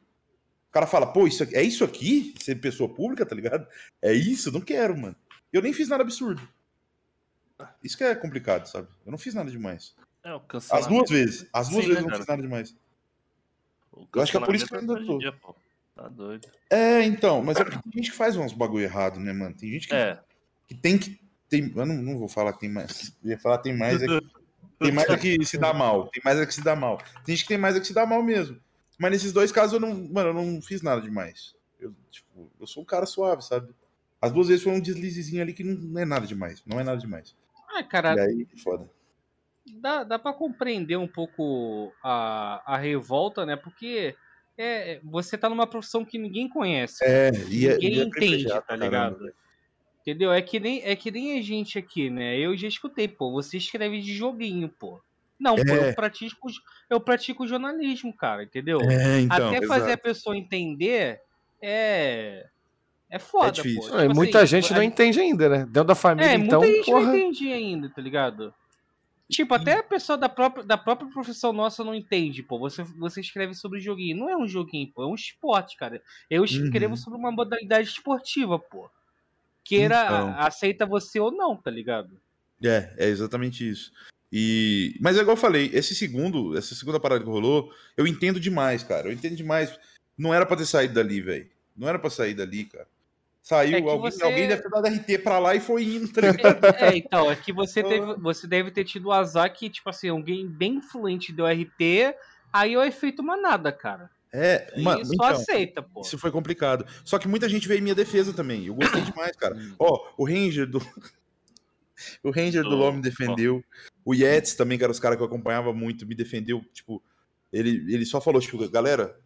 O cara fala, pô, isso aqui, é isso aqui? Ser pessoa pública, tá ligado? É isso? Não quero, mano. Eu nem fiz nada absurdo. Isso que é complicado, sabe? Eu não fiz nada demais. É, o As duas vezes. As duas Sim, vezes né, eu não fiz nada demais. Eu acho que é por isso que eu ainda tô. Dia, tá doido. É, então, mas é porque tem gente que faz uns bagulho errado, né, mano? Tem gente que, é. que tem que. Tem, eu não, não vou falar que tem mais. Eu ia falar tem mais é que, tem mais é que se dá mal. Tem mais é que se dá mal. Tem gente que tem mais é que se dá mal mesmo. Mas nesses dois casos eu não, mano, eu não fiz nada demais. Eu, tipo, eu sou um cara suave, sabe? As duas vezes foi um deslizezinho ali que não é nada demais. Não é nada demais. Ah, cara. E aí, foda. Dá, dá pra compreender um pouco a, a revolta, né? Porque é, você tá numa profissão que ninguém conhece. É, e é, ninguém é, entende, tá ligado? Entendeu? É que, nem, é que nem a gente aqui, né? Eu já escutei, pô, você escreve de joguinho, pô. Não, é. pô, eu pratico, eu pratico jornalismo, cara, entendeu? É, então, Até fazer exato. a pessoa entender é. É foda, é difícil. pô. Tipo muita assim, gente não entende ainda, né? Dentro da família, é, então. Muita gente porra... não entende ainda, tá ligado? Tipo, até a pessoa da própria, da própria profissão nossa não entende, pô. Você, você escreve sobre joguinho. Não é um joguinho, pô. É um esporte, cara. Eu escrevo uhum. sobre uma modalidade esportiva, pô. Queira, então... aceita você ou não, tá ligado? É, é exatamente isso. E... Mas é igual eu falei, esse segundo, essa segunda parada que rolou, eu entendo demais, cara. Eu entendo demais. Não era pra ter saído dali, velho. Não era pra sair dali, cara. Saiu, é alguém, você... alguém deve ter dado RT pra lá e foi indo, tá É, então, é que você, teve, você deve ter tido o azar que, tipo assim, alguém bem influente deu RT, aí é o efeito manada, cara. É, mano, só então, aceita, pô. Isso foi complicado. Só que muita gente veio em minha defesa também. Eu gostei demais, cara. Hum. Ó, o Ranger do. o Ranger do LoL me defendeu. O Yetis também, que era os caras que eu acompanhava muito, me defendeu. Tipo, ele, ele só falou, tipo, galera,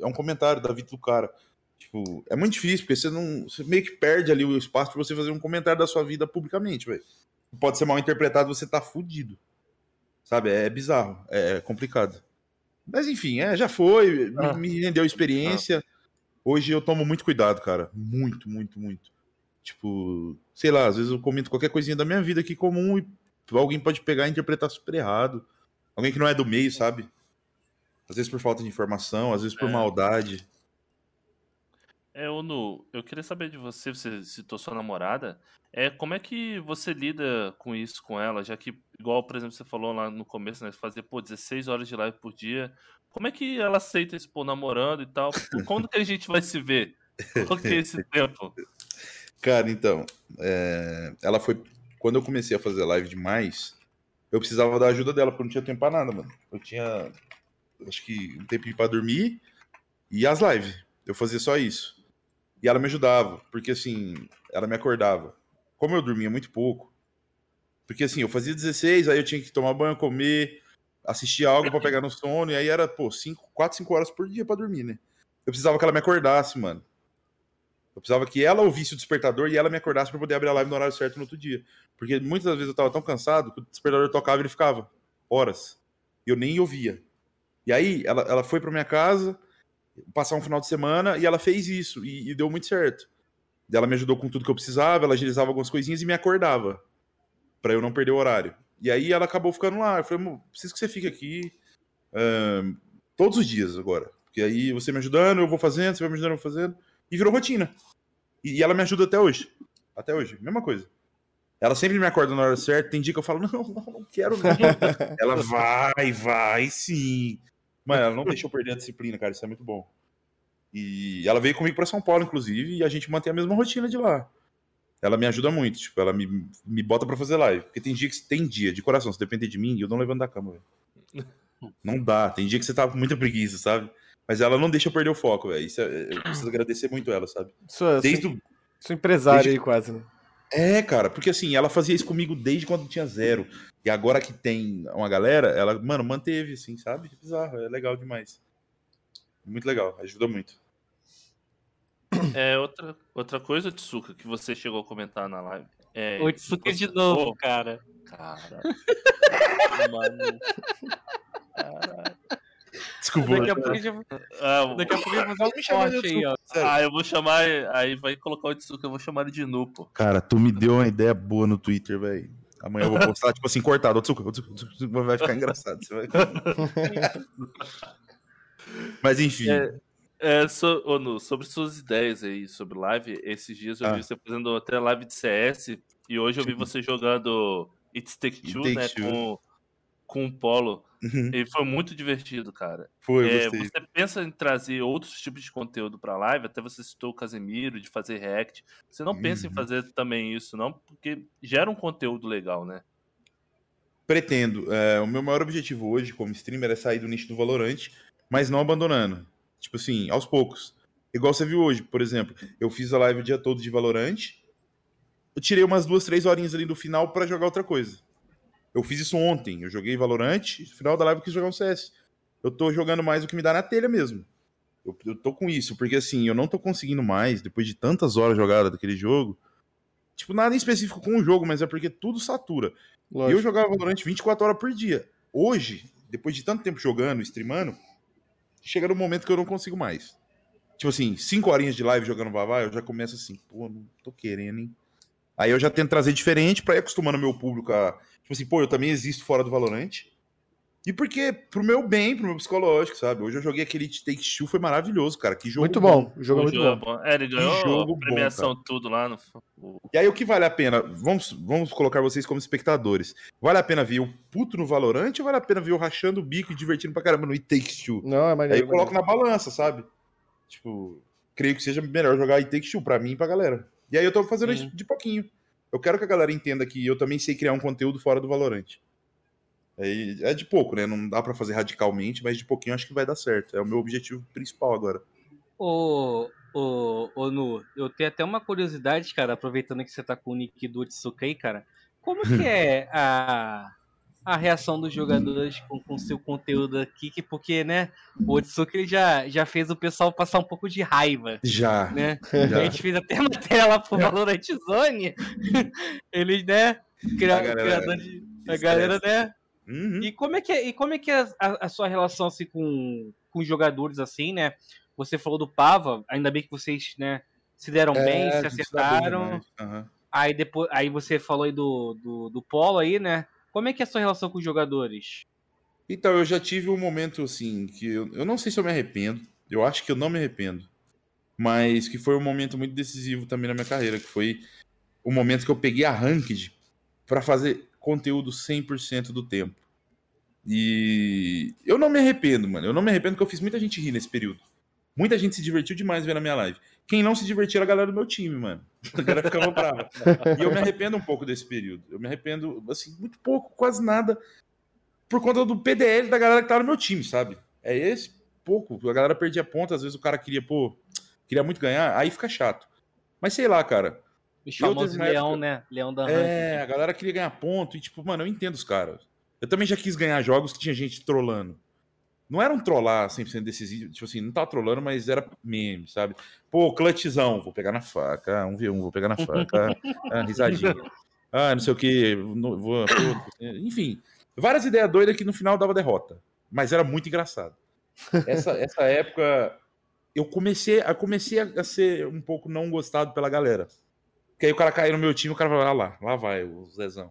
é um comentário da vida do cara. Tipo, é muito difícil, porque você não. Você meio que perde ali o espaço pra você fazer um comentário da sua vida publicamente, velho. Pode ser mal interpretado, você tá fudido. Sabe? É bizarro, é complicado. Mas enfim, é, já foi, ah. me, me rendeu experiência. Ah. Hoje eu tomo muito cuidado, cara. Muito, muito, muito. Tipo, sei lá, às vezes eu comento qualquer coisinha da minha vida aqui comum e alguém pode pegar e interpretar super errado. Alguém que não é do meio, sabe? Às vezes por falta de informação, às vezes por é. maldade. É, Onu, eu queria saber de você, você citou sua namorada, é como é que você lida com isso com ela, já que, igual, por exemplo, você falou lá no começo, né, fazer, pô, 16 horas de live por dia, como é que ela aceita esse, pô, namorando e tal? Quando que a gente vai se ver? Qual que é esse tempo? Cara, então, é... ela foi, quando eu comecei a fazer live demais, eu precisava da ajuda dela, porque eu não tinha tempo pra nada, mano. Eu tinha, acho que, um tempinho pra dormir e as lives. Eu fazia só isso. E ela me ajudava, porque assim, ela me acordava. Como eu dormia muito pouco, porque assim, eu fazia 16, aí eu tinha que tomar banho, comer, assistir algo para pegar no sono, e aí era, pô, 5, 4, 5 horas por dia para dormir, né? Eu precisava que ela me acordasse, mano. Eu precisava que ela ouvisse o despertador e ela me acordasse para poder abrir a live no horário certo no outro dia. Porque muitas das vezes eu tava tão cansado que o despertador tocava e ele ficava horas. E eu nem ouvia. E aí ela, ela foi pra minha casa, passar um final de semana e ela fez isso e, e deu muito certo. Ela me ajudou com tudo que eu precisava, ela agilizava algumas coisinhas e me acordava para eu não perder o horário. E aí ela acabou ficando lá. Eu falei, preciso que você fique aqui uh, todos os dias agora. Porque aí você me ajudando, eu vou fazendo, você vai me ajudando, eu vou fazendo. E virou rotina. E, e ela me ajuda até hoje. Até hoje, mesma coisa. Ela sempre me acorda na hora certa. Tem dia que eu falo, não, não, não quero não. ela vai, vai sim. Mano, ela não deixou perder a disciplina, cara. Isso é muito bom. E ela veio comigo para São Paulo, inclusive, e a gente mantém a mesma rotina de lá. Ela me ajuda muito, tipo, ela me, me bota para fazer live. Porque tem dia que tem dia, de coração, se depender de mim, eu não levanto da cama, velho. Não dá. Tem dia que você tá com muita preguiça, sabe? Mas ela não deixa eu perder o foco, velho. Isso é, eu preciso agradecer muito ela, sabe? Sou, desde sou, o... sou empresário desde... aí quase, né? É, cara, porque assim, ela fazia isso comigo desde quando tinha zero. E agora que tem uma galera, ela, mano, manteve, assim, sabe? É bizarro, é legal demais. Muito legal, ajuda muito. É, outra, outra coisa, Tsuka, que você chegou a comentar na live. É, o Tsuka de novo, cara. Cara. Mano. Caralho. Desculpa. Daqui a pouco a gente, ah, daqui a pouco a gente vai fazer um corte aí, ó. Ah, eu vou chamar. Aí vai colocar o Tsuka, eu vou chamar ele de Nu, pô. Cara, tu me deu uma ideia boa no Twitter, velho. Amanhã eu vou postar, tipo assim, cortado. O Tsuka, o Tsuka, o Tsuka vai ficar engraçado. Você vai... Mas enfim. É, é, so, oh, Nu, sobre suas ideias aí sobre live, esses dias eu ah. vi você fazendo até live de CS e hoje eu vi você jogando It's Take Two, It né? Two. Com, com o Polo. Uhum. E foi muito divertido, cara. Foi, é, Você pensa em trazer outros tipos de conteúdo pra live? Até você citou o Casemiro, de fazer react. Você não pensa uhum. em fazer também isso, não? Porque gera um conteúdo legal, né? Pretendo. É, o meu maior objetivo hoje, como streamer, é sair do nicho do Valorante, mas não abandonando. Tipo assim, aos poucos. Igual você viu hoje, por exemplo. Eu fiz a live o dia todo de Valorante. Eu tirei umas duas, três horinhas ali no final para jogar outra coisa. Eu fiz isso ontem. Eu joguei Valorant, no final da live eu quis jogar um CS. Eu tô jogando mais o que me dá na telha mesmo. Eu, eu tô com isso, porque assim, eu não tô conseguindo mais, depois de tantas horas jogadas daquele jogo. Tipo, nada em específico com o jogo, mas é porque tudo satura. Lógico. Eu jogava Valorant 24 horas por dia. Hoje, depois de tanto tempo jogando, streamando, chega no momento que eu não consigo mais. Tipo assim, 5 horinhas de live jogando Vavá, eu já começo assim, pô, não tô querendo, hein? Aí eu já tento trazer diferente para ir acostumando meu público a Tipo assim, pô, eu também existo fora do Valorant. E porque, pro meu bem, pro meu psicológico, sabe? Hoje eu joguei aquele Take Two, foi maravilhoso, cara. Que jogo Muito bom, o jogo é muito bom. bom. É, ele ganhou jogo a premiação bom, tudo lá no. E aí o que vale a pena? Vamos, vamos colocar vocês como espectadores. Vale a pena ver o puto no Valorant ou vale a pena ver o rachando o bico e divertindo pra caramba no It Takes Two? Não, é maneiro. Aí eu coloco na balança, sabe? Tipo, creio que seja melhor jogar It Takes Two pra mim e pra galera. E aí eu tô fazendo isso de pouquinho. Eu quero que a galera entenda que eu também sei criar um conteúdo fora do Valorante. É, é de pouco, né? Não dá para fazer radicalmente, mas de pouquinho acho que vai dar certo. É o meu objetivo principal agora. Ô, ô, ô Nu, eu tenho até uma curiosidade, cara, aproveitando que você tá com o nick do Otsuka aí, cara. Como que é a, a reação dos jogadores com, com seu conteúdo aqui, que porque, né, o Otsuka ele já, já fez o pessoal passar um pouco de raiva. Já. Né? Já. A gente fez até uma tela pro Valorant Zone. Eles, né, cria, a galera, criador de. A galera, né? Uhum. E como é que é, e como é, que é a, a, sua relação assim, com, com os jogadores, assim, né? Você falou do Pava, ainda bem que vocês, né, se deram é, bem, se acertaram. Uhum. Aí depois, aí você falou aí do, do, do Polo aí, né? Como é que é a sua relação com os jogadores? Então, eu já tive um momento assim que eu, eu não sei se eu me arrependo. Eu acho que eu não me arrependo. Mas que foi um momento muito decisivo também na minha carreira, que foi o momento que eu peguei a Ranked para fazer conteúdo 100% do tempo. E eu não me arrependo, mano. Eu não me arrependo porque eu fiz muita gente rir nesse período. Muita gente se divertiu demais vendo a minha live. Quem não se divertiu era a galera do meu time, mano. A galera ficava brava. E eu me arrependo um pouco desse período. Eu me arrependo, assim, muito pouco, quase nada, por conta do PDL da galera que tava no meu time, sabe? É esse pouco. A galera perdia ponta, às vezes o cara queria, pô, queria muito ganhar, aí fica chato. Mas sei lá, cara. O famoso leão, época, né? Leão da É, a galera queria ganhar ponto e, tipo, mano, eu entendo os caras. Eu também já quis ganhar jogos que tinha gente trolando. Não era um trollar 100% decisivo, tipo assim, não tava trollando, mas era meme, sabe? Pô, clutchzão, vou pegar na faca, um v 1 vou pegar na faca, ah, risadinha. Ah, não sei o que, vou, enfim, várias ideias doidas que no final dava derrota, mas era muito engraçado. Essa, essa época, eu comecei, eu comecei a ser um pouco não gostado pela galera. Porque aí o cara caiu no meu time, o cara vai ah lá, lá vai o Zezão.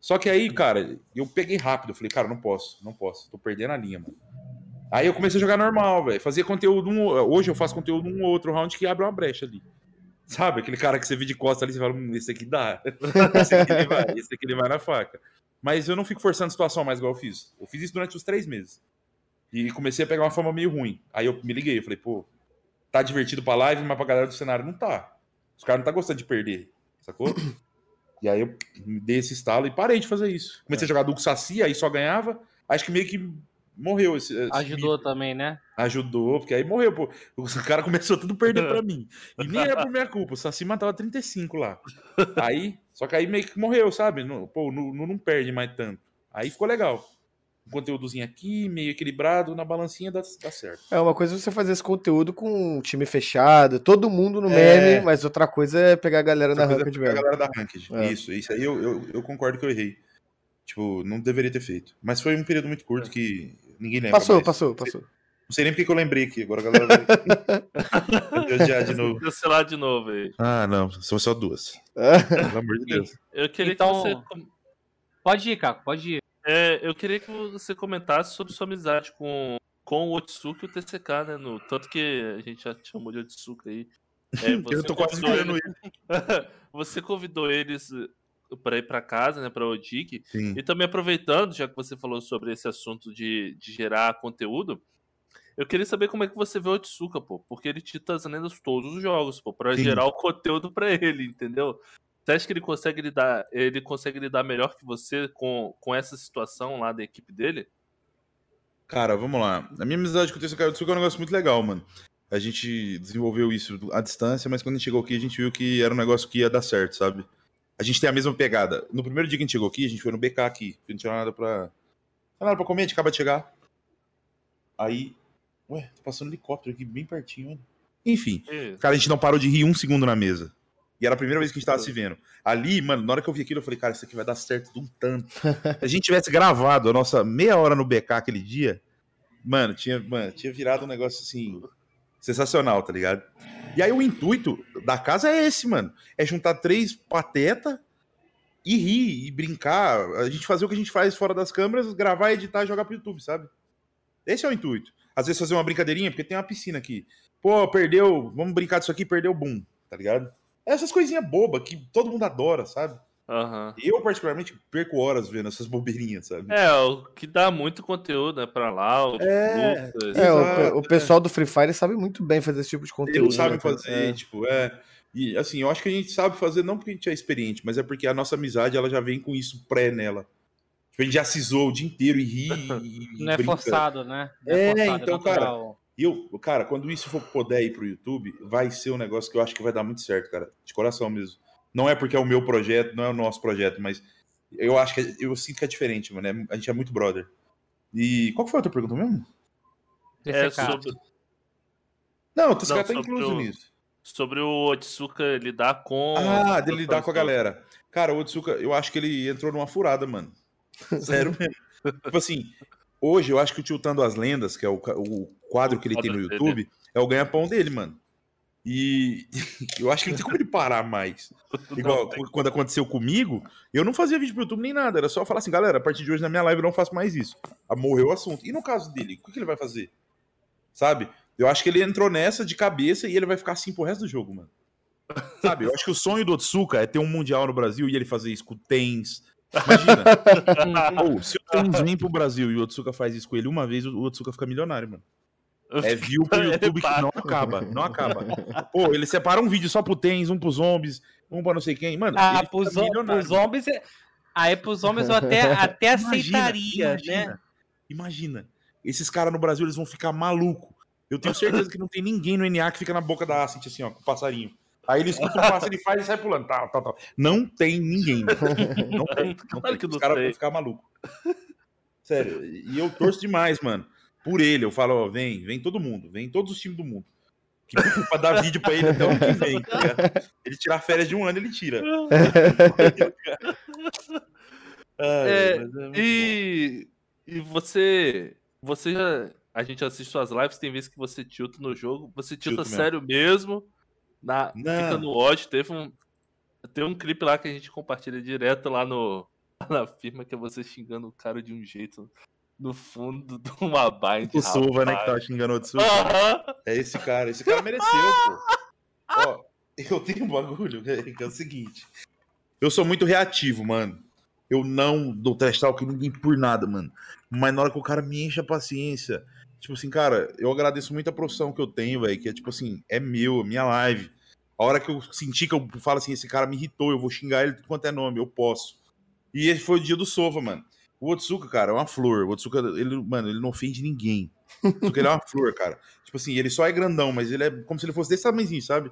Só que aí, cara, eu peguei rápido, eu falei, cara, não posso, não posso, tô perdendo a linha, mano. Aí eu comecei a jogar normal, velho. Fazia conteúdo. Um, hoje eu faço conteúdo um outro round que abre uma brecha ali. Sabe? Aquele cara que você vê de costa ali e fala, hum, esse aqui dá. esse, aqui ele vai, esse aqui ele vai na faca. Mas eu não fico forçando a situação mais igual eu fiz. Eu fiz isso durante os três meses. E comecei a pegar uma fama meio ruim. Aí eu me liguei, eu falei, pô, tá divertido pra live, mas pra galera do cenário não tá. Os caras não tá gostando de perder, sacou? e aí eu dei esse estalo e parei de fazer isso. Comecei é. a jogar Duke Saci, aí só ganhava. Acho que meio que morreu esse. esse Ajudou mito. também, né? Ajudou, porque aí morreu, pô. O cara começou tudo a perder pra mim. E nem era por minha culpa. O Saci matava 35 lá. Aí, só que aí meio que morreu, sabe? Não, pô, não, não perde mais tanto. Aí ficou legal um conteúdozinho aqui, meio equilibrado, na balancinha dá, dá certo. É, uma coisa é você fazer esse conteúdo com um time fechado, todo mundo no é... meme, mas outra coisa é pegar a galera outra da Ranked é A galera da Ranked, é. isso, isso aí eu, eu, eu, concordo que eu errei. Tipo, não deveria ter feito. Mas foi um período muito curto que ninguém lembra Passou, mais. passou, passou. Não sei nem porque que eu lembrei aqui, agora a galera vai já de novo. Cancelar de novo aí. Ah, não, são só duas. Pelo amor de Deus. Eu queria então... que você... Pode ir, cara, pode ir. É, eu queria que você comentasse sobre sua amizade com, com o Otsuka e o TCK, né? No, tanto que a gente já chamou de Otsuka aí. É, eu tô quase ele... você convidou eles para ir para casa, né, para o Odic. E também aproveitando, já que você falou sobre esse assunto de, de gerar conteúdo, eu queria saber como é que você vê o Otsuka, pô, porque ele tita as lendas todos os jogos, pô, para gerar o conteúdo para ele, entendeu? Você acha que ele consegue lidar, ele consegue lidar melhor que você com, com essa situação lá da equipe dele? Cara, vamos lá. A minha amizade com o Tetsuya Tsuka é um negócio muito legal, mano. A gente desenvolveu isso à distância, mas quando a gente chegou aqui, a gente viu que era um negócio que ia dar certo, sabe? A gente tem a mesma pegada. No primeiro dia que a gente chegou aqui, a gente foi no BK aqui. Não tinha nada pra. Não nada pra comer, a gente acaba de chegar. Aí. Ué, tá passando um helicóptero aqui bem pertinho, mano. Enfim. Cara, a gente não parou de rir um segundo na mesa. E era a primeira vez que a gente tava se vendo. Ali, mano, na hora que eu vi aquilo, eu falei, cara, isso aqui vai dar certo de um tanto. Se a gente tivesse gravado a nossa meia hora no BK aquele dia, mano, tinha, mano, tinha virado um negócio assim. Sensacional, tá ligado? E aí o intuito da casa é esse, mano. É juntar três pateta e rir e brincar. A gente fazer o que a gente faz fora das câmeras, gravar, editar e jogar pro YouTube, sabe? Esse é o intuito. Às vezes fazer uma brincadeirinha, porque tem uma piscina aqui. Pô, perdeu, vamos brincar disso aqui, perdeu boom, tá ligado? Essas coisinhas bobas que todo mundo adora, sabe? Uhum. Eu, particularmente, perco horas vendo essas bobeirinhas, sabe? É, o que dá muito conteúdo, né, pra lá. O é, Lucas, é o, o, pessoal do Free Fire sabe muito bem fazer esse tipo de conteúdo. Eles sabem né, fazer, é. tipo, é. E assim, eu acho que a gente sabe fazer não porque a gente é experiente, mas é porque a nossa amizade ela já vem com isso pré nela. Tipo, a gente já se zoou o dia inteiro e ri. E não é forçado, né? Não é, é forçado, então, é cara. E eu, cara, quando isso for poder ir pro YouTube, vai ser um negócio que eu acho que vai dar muito certo, cara. De coração mesmo. Não é porque é o meu projeto, não é o nosso projeto, mas eu acho que é, eu sinto que é diferente, mano. É, a gente é muito brother. E qual foi a outra pergunta mesmo? É sobre... Não, o TCK tá incluso o... nisso. Sobre o Otsuka lidar com. Ah, dele lidar com a galera. Cara, o Otsuka, eu acho que ele entrou numa furada, mano. Sério mesmo. tipo assim, hoje eu acho que o Tiltando as Lendas, que é o, o quadro que ele tem no YouTube, é o ganha-pão dele, mano. E eu acho que não tem como ele parar mais. Igual quando aconteceu comigo, eu não fazia vídeo pro YouTube nem nada. Era só falar assim, galera, a partir de hoje na minha live eu não faço mais isso. Ah, morreu o assunto. E no caso dele, o que ele vai fazer? Sabe? Eu acho que ele entrou nessa de cabeça e ele vai ficar assim pro resto do jogo, mano. Sabe? Eu acho que o sonho do Otsuka é ter um Mundial no Brasil e ele fazer isso com o Tens. Imagina. Ou, se o Tens vem pro Brasil e o Otsuka faz isso com ele uma vez, o Otsuka fica milionário, mano. É view pro YouTube que não acaba, não acaba. Pô, ele separa um vídeo só pro Tens, um pro zombies, um pra não sei quem. Mano, ah, pro, zo pro zombies. É... Aí pros zombies eu até, até aceitaria, imagina, né? Imagina. Esses caras no Brasil eles vão ficar maluco. Eu tenho certeza que não tem ninguém no NA que fica na boca da Ascent assim, ó, com o passarinho. Aí ele escuta um pássaro, ele faz e sai pulando. Tá, tá, tá. Não tem ninguém. Não tem. Não tem. Os caras vão ficar maluco. Sério. E eu torço demais, mano por ele. Eu falo, ó, vem, vem todo mundo, vem todos os times do mundo. Que pra dar vídeo pra ele até o que vem. Tá ele tirar férias de um ano, ele tira. é, é e, e você. Você já. A gente assiste suas lives, tem vezes que você tilta no jogo. Você tilta sério mesmo. mesmo na, fica no ódio. Teve um. Tem um clipe lá que a gente compartilha direto lá no, na firma, que é você xingando o cara de um jeito no fundo de uma bind. O Silva, né, que tava xingando o Tsuva. É esse cara. Esse cara mereceu, pô. Ó, eu tenho um bagulho que é o seguinte. Eu sou muito reativo, mano. Eu não dou trash talk ninguém por nada, mano. Mas na hora que o cara me enche a paciência, Tipo assim, cara, eu agradeço muito a profissão que eu tenho, velho, que é tipo assim, é meu, é minha live. A hora que eu senti que eu falo assim, esse cara me irritou, eu vou xingar ele tudo quanto é nome, eu posso. E esse foi o dia do Sova, mano. O Otsuka, cara, é uma flor. O Otsuka, ele, mano, ele não ofende ninguém. Porque ele é uma flor, cara. Tipo assim, ele só é grandão, mas ele é como se ele fosse desse tamanhozinho, sabe?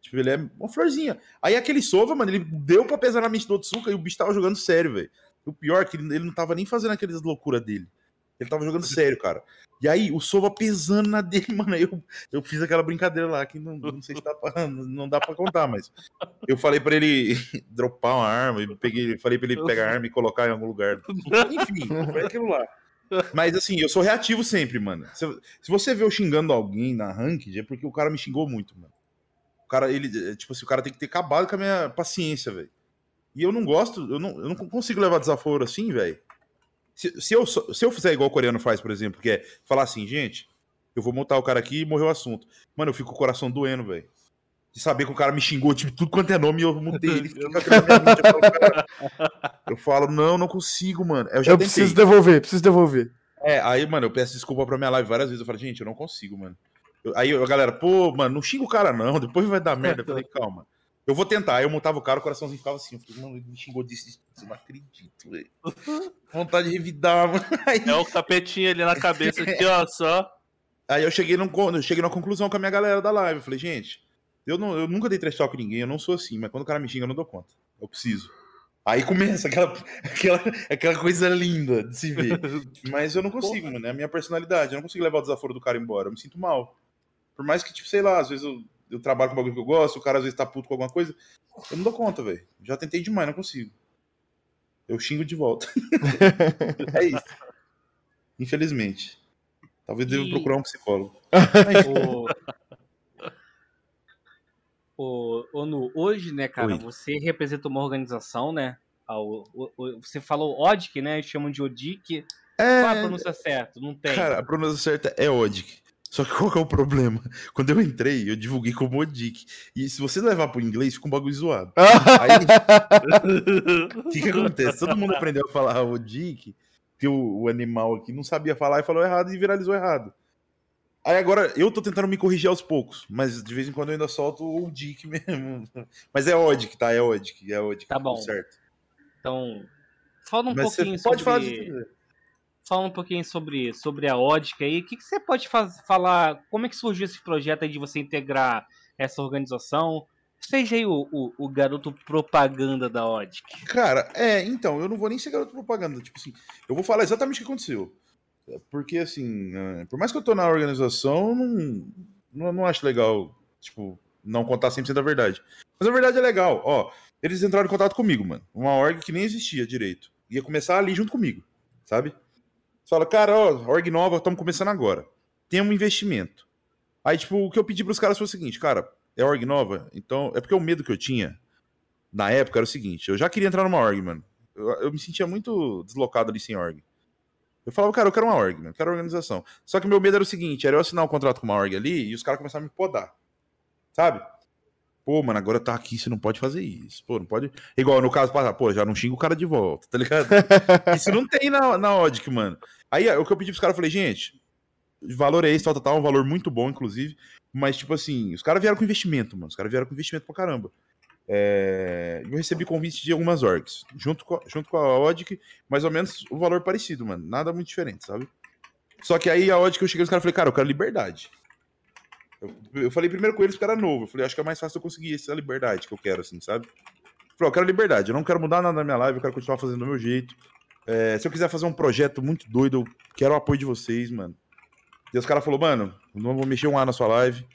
Tipo, ele é uma florzinha. Aí aquele Sova, mano, ele deu pra pesar na mente do Otsuka e o bicho tava jogando sério, velho. O pior é que ele não tava nem fazendo aquelas loucuras dele. Ele tava jogando sério, cara. E aí, o Sova pesando na dele, mano. Eu, eu fiz aquela brincadeira lá que não, não sei se dá pra, não dá pra contar, mas. Eu falei pra ele dropar uma arma, eu peguei, falei pra ele pegar a arma e colocar em algum lugar. Enfim, foi aquilo lá. Mas assim, eu sou reativo sempre, mano. Se, se você vê eu xingando alguém na ranked, é porque o cara me xingou muito, mano. O cara, ele, tipo assim, o cara tem que ter acabado com a minha paciência, velho. E eu não gosto, eu não, eu não consigo levar desaforo assim, velho. Se, se, eu, se eu fizer igual o coreano faz, por exemplo, que é falar assim, gente, eu vou montar o cara aqui e morreu o assunto. Mano, eu fico com o coração doendo, velho. De saber que o cara me xingou, tipo, tudo quanto é nome, eu mudei ele. Eu, falo, não, não consigo, mano. Eu, eu preciso devolver, preciso devolver. É, aí, mano, eu peço desculpa pra minha live várias vezes. Eu falo, gente, eu não consigo, mano. Eu, aí a galera, pô, mano, não xinga o cara, não. Depois vai dar merda. Eu falei, calma. Eu vou tentar. Aí eu montava o cara, o coraçãozinho ficava assim. Eu falei, mano, ele me xingou disso. Eu não acredito, velho. Vontade de revidar, mano. Aí... É o capetinho ali na cabeça aqui, ó, só. Aí eu cheguei, num, eu cheguei numa conclusão com a minha galera da live. Eu falei, gente, eu, não, eu nunca dei trash talk com ninguém, eu não sou assim, mas quando o cara me xinga, eu não dou conta. Eu preciso. Aí começa aquela, aquela, aquela coisa linda de se ver. Mas eu não consigo, mano. É a minha personalidade. Eu não consigo levar o desaforo do cara embora. Eu me sinto mal. Por mais que, tipo, sei lá, às vezes eu eu trabalho com bagulho que eu gosto, o cara às vezes tá puto com alguma coisa. Eu não dou conta, velho. Já tentei demais, não consigo. Eu xingo de volta. é isso. Infelizmente. Talvez e... deva procurar um psicólogo. o, o, o, hoje, né, cara, Oi. você representa uma organização, né? O, o, você falou ODIC, né? Chamam de ODIC. É... Qual a pronúncia certa? Não tem. Cara, a pronúncia certa é ODIC. Só que qual que é o problema? Quando eu entrei, eu divulguei como Odic. E se você levar pro inglês, fica um bagulho zoado. Aí, o que, que acontece? Todo mundo aprendeu a falar Odic, que o, o, animal aqui não sabia falar e falou errado e viralizou errado. Aí agora eu tô tentando me corrigir aos poucos, mas de vez em quando eu ainda solto o Dick mesmo. Mas é Odic, tá? É Odic, é Odic. Tá bom. Certo. Então, fala um mas pouquinho pode sobre... falar de tudo fala um pouquinho sobre, sobre a Ódica aí. O que, que você pode faz, falar? Como é que surgiu esse projeto aí de você integrar essa organização? Seja aí o, o, o garoto propaganda da Odic. Cara, é, então, eu não vou nem ser garoto propaganda. Tipo assim, eu vou falar exatamente o que aconteceu. Porque, assim, é, por mais que eu tô na organização, não, não, não acho legal, tipo, não contar 100% da verdade. Mas a verdade é legal. Ó, eles entraram em contato comigo, mano. Uma org que nem existia direito. Ia começar ali junto comigo, sabe? Você fala, cara, ó, org nova, estamos começando agora. Tem um investimento. Aí, tipo, o que eu pedi para os caras foi o seguinte, cara, é org nova? Então, é porque o medo que eu tinha na época era o seguinte, eu já queria entrar numa org, mano. Eu, eu me sentia muito deslocado ali sem org. Eu falava, cara, eu quero uma org, mano, eu quero organização. Só que meu medo era o seguinte, era eu assinar um contrato com uma org ali e os caras começaram a me podar. Sabe? Pô, mano, agora tá aqui, você não pode fazer isso. Pô, não pode. Igual no caso, pô, já não xinga o cara de volta, tá ligado? isso não tem na, na Odic, mano. Aí o que eu pedi pros caras, eu falei, gente, valor é esse, tal, tal, tal, um valor muito bom, inclusive. Mas, tipo assim, os caras vieram com investimento, mano. Os caras vieram com investimento pra caramba. É... Eu recebi convite de algumas orgs, junto com, a, junto com a Odic, mais ou menos o valor parecido, mano. Nada muito diferente, sabe? Só que aí a Odic eu cheguei os caras e falei, cara, eu quero liberdade. Eu, eu falei primeiro com eles porque era novo. Eu falei, acho que é mais fácil eu conseguir essa liberdade que eu quero, assim, sabe? Falei, eu quero liberdade, eu não quero mudar nada na minha live, eu quero continuar fazendo do meu jeito. É, se eu quiser fazer um projeto muito doido, eu quero o apoio de vocês, mano. E os caras falaram, mano, não vou mexer um ar na sua live.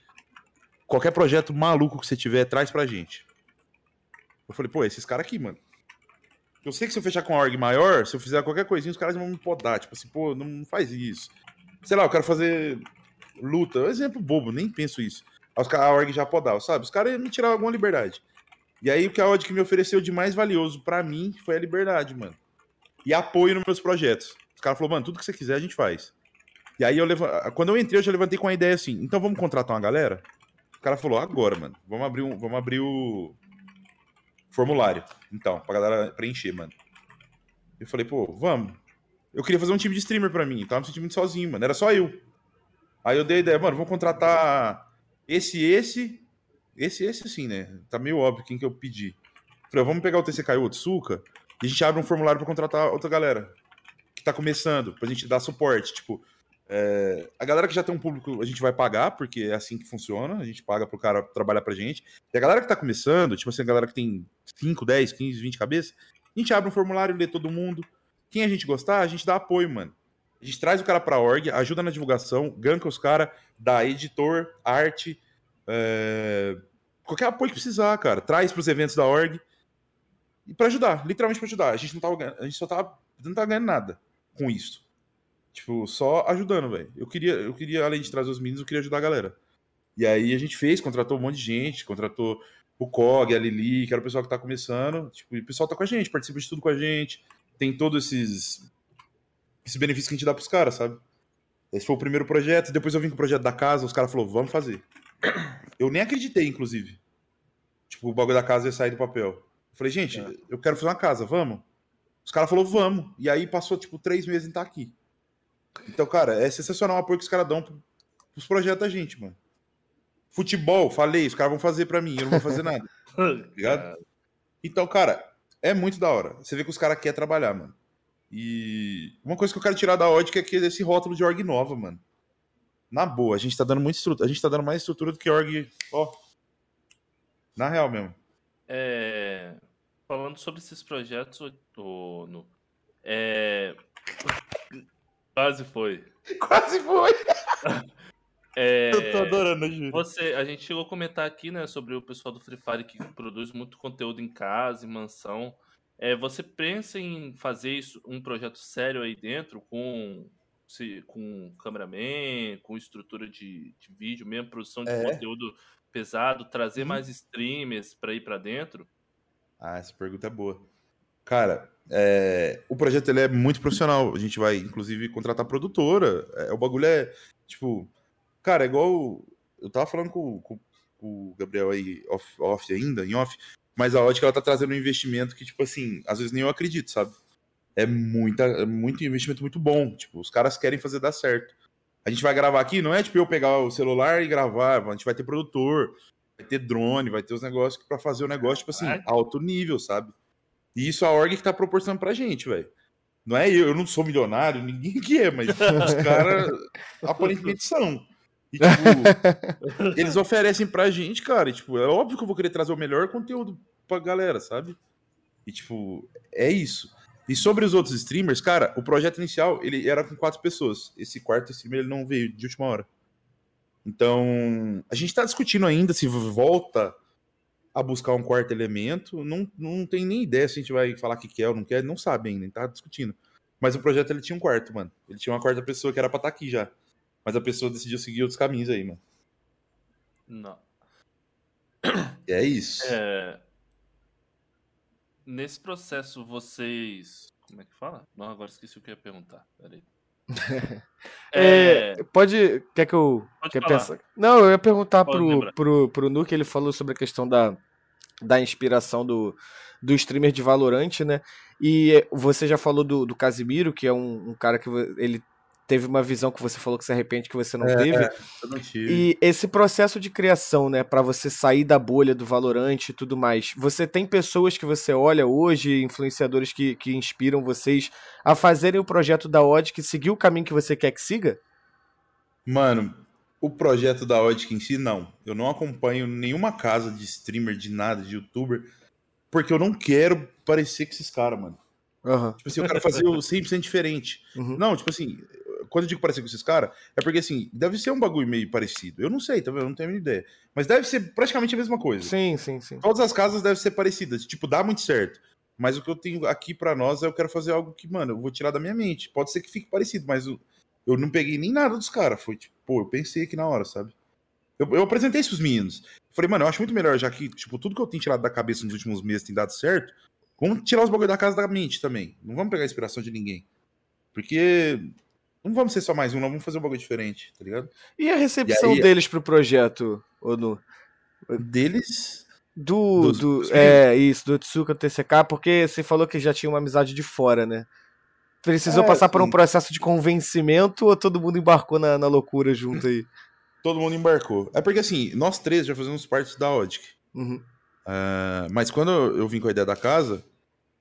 Qualquer projeto maluco que você tiver, traz pra gente. Eu falei, pô, esses caras aqui, mano. Eu sei que se eu fechar com uma org maior, se eu fizer qualquer coisinha, os caras vão me podar. Tipo assim, pô, não faz isso. Sei lá, eu quero fazer luta. Exemplo bobo, nem penso isso. A org já podava, sabe? Os caras me tiravam alguma liberdade. E aí o que a que me ofereceu de mais valioso para mim foi a liberdade, mano. E apoio nos meus projetos. Os caras falaram, mano, tudo que você quiser a gente faz. E aí eu levantei. Quando eu entrei, eu já levantei com a ideia assim, então vamos contratar uma galera? O cara falou, agora, mano. Vamos abrir, um, vamos abrir o formulário. Então, pra galera preencher, mano. Eu falei, pô, vamos. Eu queria fazer um time de streamer pra mim. Tava me sentindo muito sozinho, mano. Era só eu. Aí eu dei a ideia, mano, vou contratar esse, esse, esse, esse sim, né? Tá meio óbvio quem que eu pedi. Falei, vamos pegar o TCK e o Otsuka e a gente abre um formulário para contratar outra galera que tá começando, pra gente dar suporte. Tipo, é, a galera que já tem um público, a gente vai pagar, porque é assim que funciona, a gente paga pro cara trabalhar pra gente. E a galera que tá começando, tipo assim, a galera que tem 5, 10, 15, 20 cabeças, a gente abre um formulário, lê todo mundo. Quem a gente gostar, a gente dá apoio, mano. A gente traz o cara pra org, ajuda na divulgação, ganka os caras, dá editor, arte, é... qualquer apoio que precisar, cara. Traz pros eventos da org. E para ajudar, literalmente para ajudar. A gente não tava a gente só tava, não tava ganhando nada com isso. Tipo, só ajudando, velho. Eu queria, eu queria, além de trazer os meninos, eu queria ajudar a galera. E aí a gente fez, contratou um monte de gente, contratou o Cog, a Lili, que era o pessoal que tá começando. Tipo, o pessoal tá com a gente, participa de tudo com a gente. Tem todos esses, esses benefícios que a gente dá pros caras, sabe? Esse foi o primeiro projeto. Depois eu vim com o projeto da casa, os caras falaram, vamos fazer. Eu nem acreditei, inclusive. Tipo, o bagulho da casa ia sair do papel. Falei, gente, é. eu quero fazer uma casa, vamos? Os caras falaram, vamos. E aí passou, tipo, três meses em estar tá aqui. Então, cara, é sensacional o apoio que os caras dão pros projetos da gente, mano. Futebol, falei, os caras vão fazer pra mim, eu não vou fazer nada. tá ligado? Então, cara, é muito da hora. Você vê que os caras querem trabalhar, mano. E uma coisa que eu quero tirar da OD é esse rótulo de org nova, mano. Na boa, a gente tá dando muito estrutura. A gente tá dando mais estrutura do que org. Ó. Na real mesmo. É falando sobre esses projetos, o, no, é... quase foi. Quase foi. É, eu tô adorando, Júlio. Você, a gente chegou a comentar aqui, né, sobre o pessoal do Free Fire que produz muito conteúdo em casa, em mansão. É, você pensa em fazer isso, um projeto sério aí dentro, com, se, com cameraman, com estrutura de, de vídeo, mesmo produção de é. conteúdo pesado, trazer hum. mais streamers para ir para dentro? Ah, essa pergunta é boa. Cara, é, o projeto ele é muito profissional. A gente vai, inclusive, contratar produtora. É, o bagulho é, tipo, cara, é igual. Eu tava falando com, com, com o Gabriel aí, off, off, ainda, em off, mas a ótica ela tá trazendo um investimento que, tipo assim, às vezes nem eu acredito, sabe? É, muita, é muito investimento muito bom. Tipo, os caras querem fazer dar certo. A gente vai gravar aqui, não é tipo eu pegar o celular e gravar, a gente vai ter produtor, vai ter drone, vai ter os negócios para fazer o negócio, tipo assim, alto nível, sabe? E isso a org que tá proporcionando pra gente, velho. Não é eu, eu não sou milionário, ninguém que é, mas os caras aparentemente são. E, tipo, eles oferecem pra gente, cara. E, tipo, é óbvio que eu vou querer trazer o melhor conteúdo pra galera, sabe? E, tipo, é isso. E sobre os outros streamers, cara, o projeto inicial, ele era com quatro pessoas. Esse quarto streamer, ele não veio de última hora. Então, a gente está discutindo ainda se volta a buscar um quarto elemento. Não, não tem nem ideia se a gente vai falar que quer ou não quer, não sabe ainda, está discutindo. Mas o projeto ele tinha um quarto, mano. Ele tinha uma quarta pessoa que era pra estar tá aqui já. Mas a pessoa decidiu seguir outros caminhos aí, mano. Não. E é isso. É... Nesse processo, vocês. Como é que fala? Não, agora esqueci o que eu ia perguntar. Peraí. é... pode. Quer que eu. Pode quer pensar? Não, eu ia perguntar pro, pro, pro Nuke, ele falou sobre a questão da, da inspiração do, do streamer de Valorant, né? E você já falou do, do Casimiro, que é um, um cara que ele teve uma visão que você falou que se arrepende que você não é, teve. É, não e esse processo de criação, né, para você sair da bolha do Valorant e tudo mais, você tem pessoas que você olha hoje, influenciadores que, que inspiram vocês a fazerem o projeto da Odd que seguir o caminho que você quer que siga? Mano, o projeto da Odd em si, não. Eu não acompanho nenhuma casa de streamer, de nada, de youtuber, porque eu não quero parecer com esses caras, mano. Uhum. Tipo assim, eu quero fazer o 100% diferente. Uhum. Não, tipo assim, quando eu digo parecer com esses caras, é porque assim, deve ser um bagulho meio parecido. Eu não sei, tá vendo? Eu não tenho a ideia. Mas deve ser praticamente a mesma coisa. Sim, sim, sim. Todas as casas devem ser parecidas. Tipo, dá muito certo. Mas o que eu tenho aqui para nós é eu quero fazer algo que, mano, eu vou tirar da minha mente. Pode ser que fique parecido, mas eu, eu não peguei nem nada dos caras. Foi tipo, pô, eu pensei aqui na hora, sabe? Eu, eu apresentei isso pros meninos. Falei, mano, eu acho muito melhor, já que, tipo, tudo que eu tenho tirado da cabeça nos últimos meses tem dado certo. Vamos tirar os bagulho da casa da mente também. Não vamos pegar a inspiração de ninguém. Porque não vamos ser só mais um, não vamos fazer um bagulho diferente, tá ligado? E a recepção e aí, deles pro projeto, Onu? Deles? Do, do, do é, isso, do Tsuka TCK, porque você falou que já tinha uma amizade de fora, né? Precisou é, passar por um processo de convencimento ou todo mundo embarcou na, na loucura junto aí? todo mundo embarcou. É porque assim, nós três já fazemos parte da Odic. Uhum. Uh, mas quando eu vim com a ideia da casa,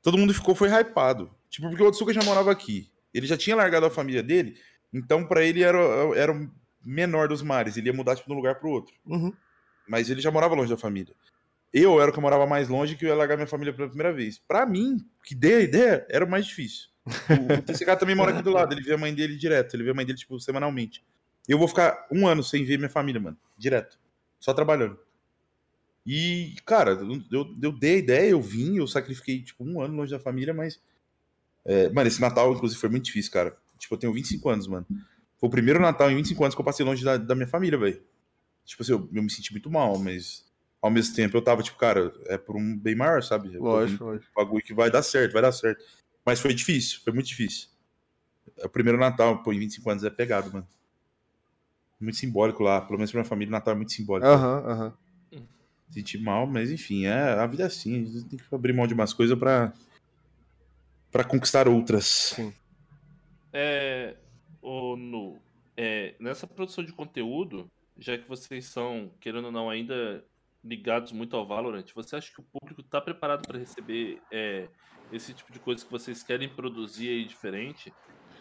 todo mundo ficou, foi hypado. Tipo, porque o Otsuka já morava aqui. Ele já tinha largado a família dele, então para ele era, era o menor dos mares. Ele ia mudar tipo, de um lugar pro outro. Uhum. Mas ele já morava longe da família. Eu era o que morava mais longe que eu ia largar minha família pela primeira vez. Para mim, que dei a ideia, era o mais difícil. O, o TCK também mora aqui do lado, ele vê a mãe dele direto, ele vê a mãe dele, tipo, semanalmente. Eu vou ficar um ano sem ver minha família, mano. Direto. Só trabalhando. E, cara, eu, eu dei a ideia, eu vim, eu sacrifiquei, tipo, um ano longe da família, mas. É, mano, esse Natal, inclusive, foi muito difícil, cara. Tipo, eu tenho 25 anos, mano. Foi o primeiro Natal em 25 anos que eu passei longe da, da minha família, velho. Tipo assim, eu, eu, me senti muito mal, mas ao mesmo tempo eu tava, tipo, cara, é por um bem maior, sabe? Lógico, um lógico. bagulho que vai dar certo, vai dar certo. Mas foi difícil, foi muito difícil. O primeiro Natal, pô, em 25 anos é pegado, mano muito simbólico lá. Pelo menos pra minha família, Natal é muito simbólico. Aham, uhum, aham. Uhum. Senti mal, mas enfim, é, a vida é assim. A gente tem que abrir mão de umas coisas pra, pra conquistar outras. Sim. É, o, no, é, nessa produção de conteúdo, já que vocês são, querendo ou não, ainda ligados muito ao Valorant, você acha que o público está preparado para receber é, esse tipo de coisa que vocês querem produzir aí diferente?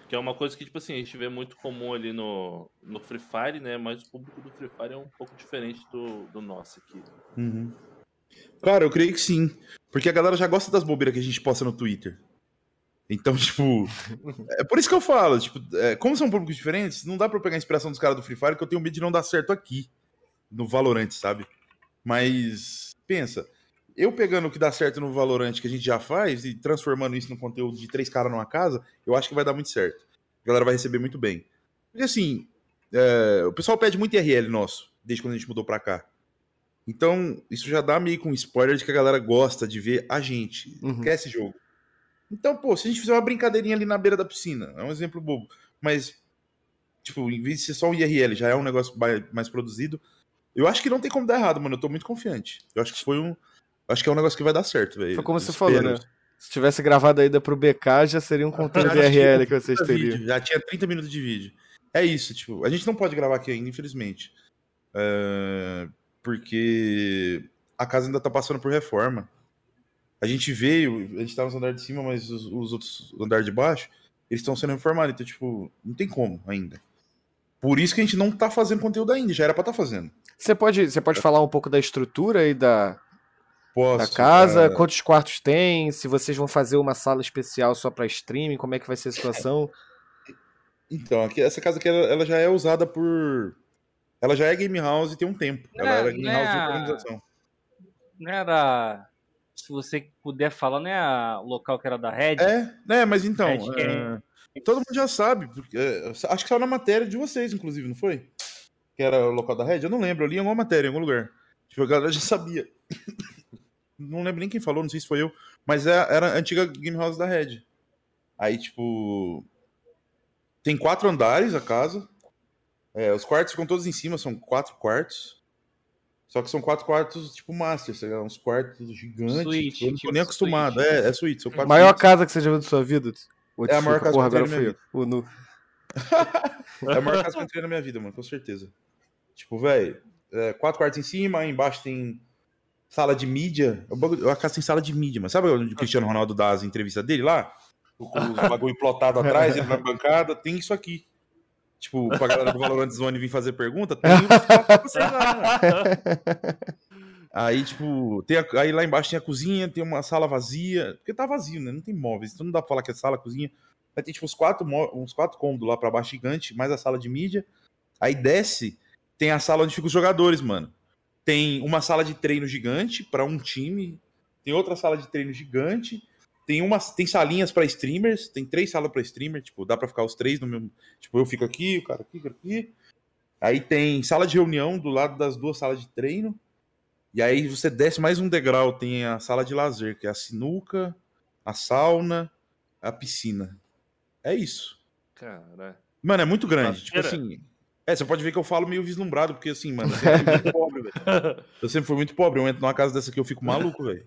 Que é uma coisa que, tipo assim, a gente vê muito comum ali no, no Free Fire, né? Mas o público do Free Fire é um pouco diferente do, do nosso aqui. Uhum. Cara, eu creio que sim. Porque a galera já gosta das bobeiras que a gente posta no Twitter. Então, tipo. é por isso que eu falo, tipo, é, como são públicos diferentes, não dá pra eu pegar a inspiração dos caras do Free Fire, que eu tenho medo de não dar certo aqui. No Valorant, sabe? Mas. Pensa. Eu pegando o que dá certo no Valorant que a gente já faz e transformando isso no conteúdo de três caras numa casa, eu acho que vai dar muito certo. A galera vai receber muito bem. Porque assim, é, o pessoal pede muito IRL nosso, desde quando a gente mudou pra cá. Então, isso já dá meio com um spoiler de que a galera gosta de ver a gente, uhum. quer esse jogo. Então, pô, se a gente fizer uma brincadeirinha ali na beira da piscina, é um exemplo bobo, mas, tipo, em vez de ser só o IRL, já é um negócio mais produzido, eu acho que não tem como dar errado, mano. Eu tô muito confiante. Eu acho que foi um, Acho que é um negócio que vai dar certo, velho. Foi como você falou, né? Se tivesse gravado ainda pro BK, já seria um conteúdo DRL que vocês teriam. já tinha 30 minutos de vídeo. É isso, tipo, a gente não pode gravar aqui ainda, infelizmente. Uh, porque a casa ainda tá passando por reforma. A gente veio, a gente tava no andar de cima, mas os, os outros andar de baixo, eles estão sendo reformados. Então, tipo, não tem como ainda. Por isso que a gente não tá fazendo conteúdo ainda, já era pra estar tá fazendo. Você pode, você pode falar um pouco da estrutura e da, Posso, da casa, é... quantos quartos tem, se vocês vão fazer uma sala especial só para streaming, como é que vai ser a situação? Então, aqui, essa casa aqui ela, ela, já é usada por. Ela já é game house tem um tempo. Ela é, era game house de organização. Não era. Se você puder falar, não é o local que era da Red? É, né, mas então. É, todo mundo já sabe. Porque, é, acho que saiu na matéria de vocês, inclusive, não foi? Que era o local da Red? Eu não lembro, eu li em alguma matéria, em algum lugar. Tipo, a galera já sabia não lembro nem quem falou, não sei se foi eu, mas é, era a antiga Game House da Red. Aí, tipo. Tem quatro andares a casa. É, os quartos ficam todos em cima, são quatro quartos. Só que são quatro quartos, tipo, master, sei lá, uns quartos gigantes. Suíte, eu não tô tipo nem acostumado. Suíte. É, é suíte. São quatro maior suítes. casa que você já viu da sua vida? é a maior casa porra, que eu entrei na minha vida. é a maior casa que eu entrei na minha vida, mano, com certeza. Tipo, velho, é, quatro quartos em cima, embaixo tem sala de mídia. A casa tem sala de mídia, mas sabe onde o Cristiano Ronaldo dá as entrevistas dele lá? Com o bagulho plotado atrás, ele na bancada, tem isso aqui. Tipo, pra galera do Valorant Zone vir fazer pergunta, tem isso Aí, tipo, tem a, aí lá embaixo tem a cozinha, tem uma sala vazia, porque tá vazio, né? Não tem móveis, então não dá pra falar que é sala, cozinha. Aí tem, tipo, uns quatro, uns quatro cômodos lá pra baixo gigante, mais a sala de mídia. Aí desce, tem a sala onde ficam os jogadores, mano tem uma sala de treino gigante para um time, tem outra sala de treino gigante, tem uma tem salinhas para streamers, tem três salas para streamer, tipo, dá para ficar os três no mesmo, tipo, eu fico aqui, o cara aqui, o cara aqui. Aí tem sala de reunião do lado das duas salas de treino. E aí você desce mais um degrau, tem a sala de lazer, que é a sinuca, a sauna, a piscina. É isso. Cara. Mano, é muito grande. Tipo assim, É, você pode ver que eu falo meio vislumbrado, porque assim, mano, eu sempre fui muito pobre, velho. Eu sempre fui muito pobre. Eu entro numa casa dessa aqui, eu fico maluco, velho.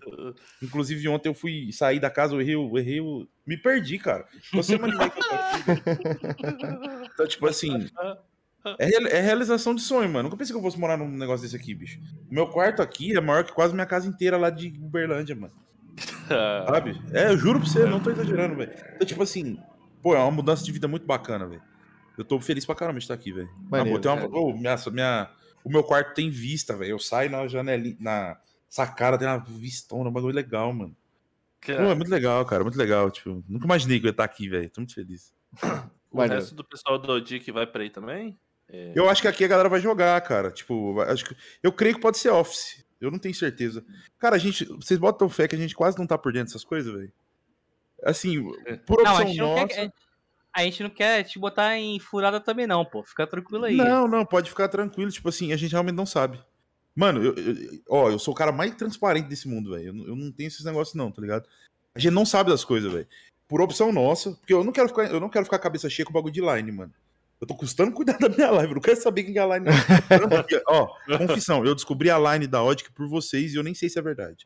Inclusive, ontem eu fui sair da casa, eu errei, eu errei, eu me perdi, cara. Você animei que eu aqui. Então, tipo assim, é, é, realização de sonho, mano. Nunca pensei que eu fosse morar num negócio desse aqui, bicho. O meu quarto aqui é maior que quase minha casa inteira lá de Uberlândia, mano. Sabe? É, eu juro pra você, não tô exagerando, velho. Então, tipo assim, pô, é uma mudança de vida muito bacana, velho. Eu tô feliz pra caramba de estar aqui, velho. Oh, minha, minha, o meu quarto tem vista, velho. Eu saio na janelinha, na sacada, tem uma vistona, um bagulho legal, mano. Pô, é muito legal, cara, muito legal. Tipo, nunca imaginei que eu ia estar aqui, velho. Tô muito feliz. O resto do pessoal do ODIC vai pra aí também? É... Eu acho que aqui a galera vai jogar, cara. Tipo, acho que, eu creio que pode ser Office. Eu não tenho certeza. Cara, a gente. Vocês botam fé que a gente quase não tá por dentro dessas coisas, velho? Assim, é. por opção não, nossa. Quer, a gente não quer te botar em furada também, não, pô. Fica tranquilo aí. Não, não, pode ficar tranquilo. Tipo assim, a gente realmente não sabe. Mano, eu, eu ó, eu sou o cara mais transparente desse mundo, velho. Eu, eu, não tenho esses negócios, não, tá ligado? A gente não sabe das coisas, velho. Por opção nossa, porque eu não quero ficar, eu não quero ficar cabeça cheia com o bagulho de line, mano. Eu tô custando cuidar da minha live, eu não quero saber quem é a line. ó, confissão, eu descobri a line da Odic por vocês e eu nem sei se é verdade.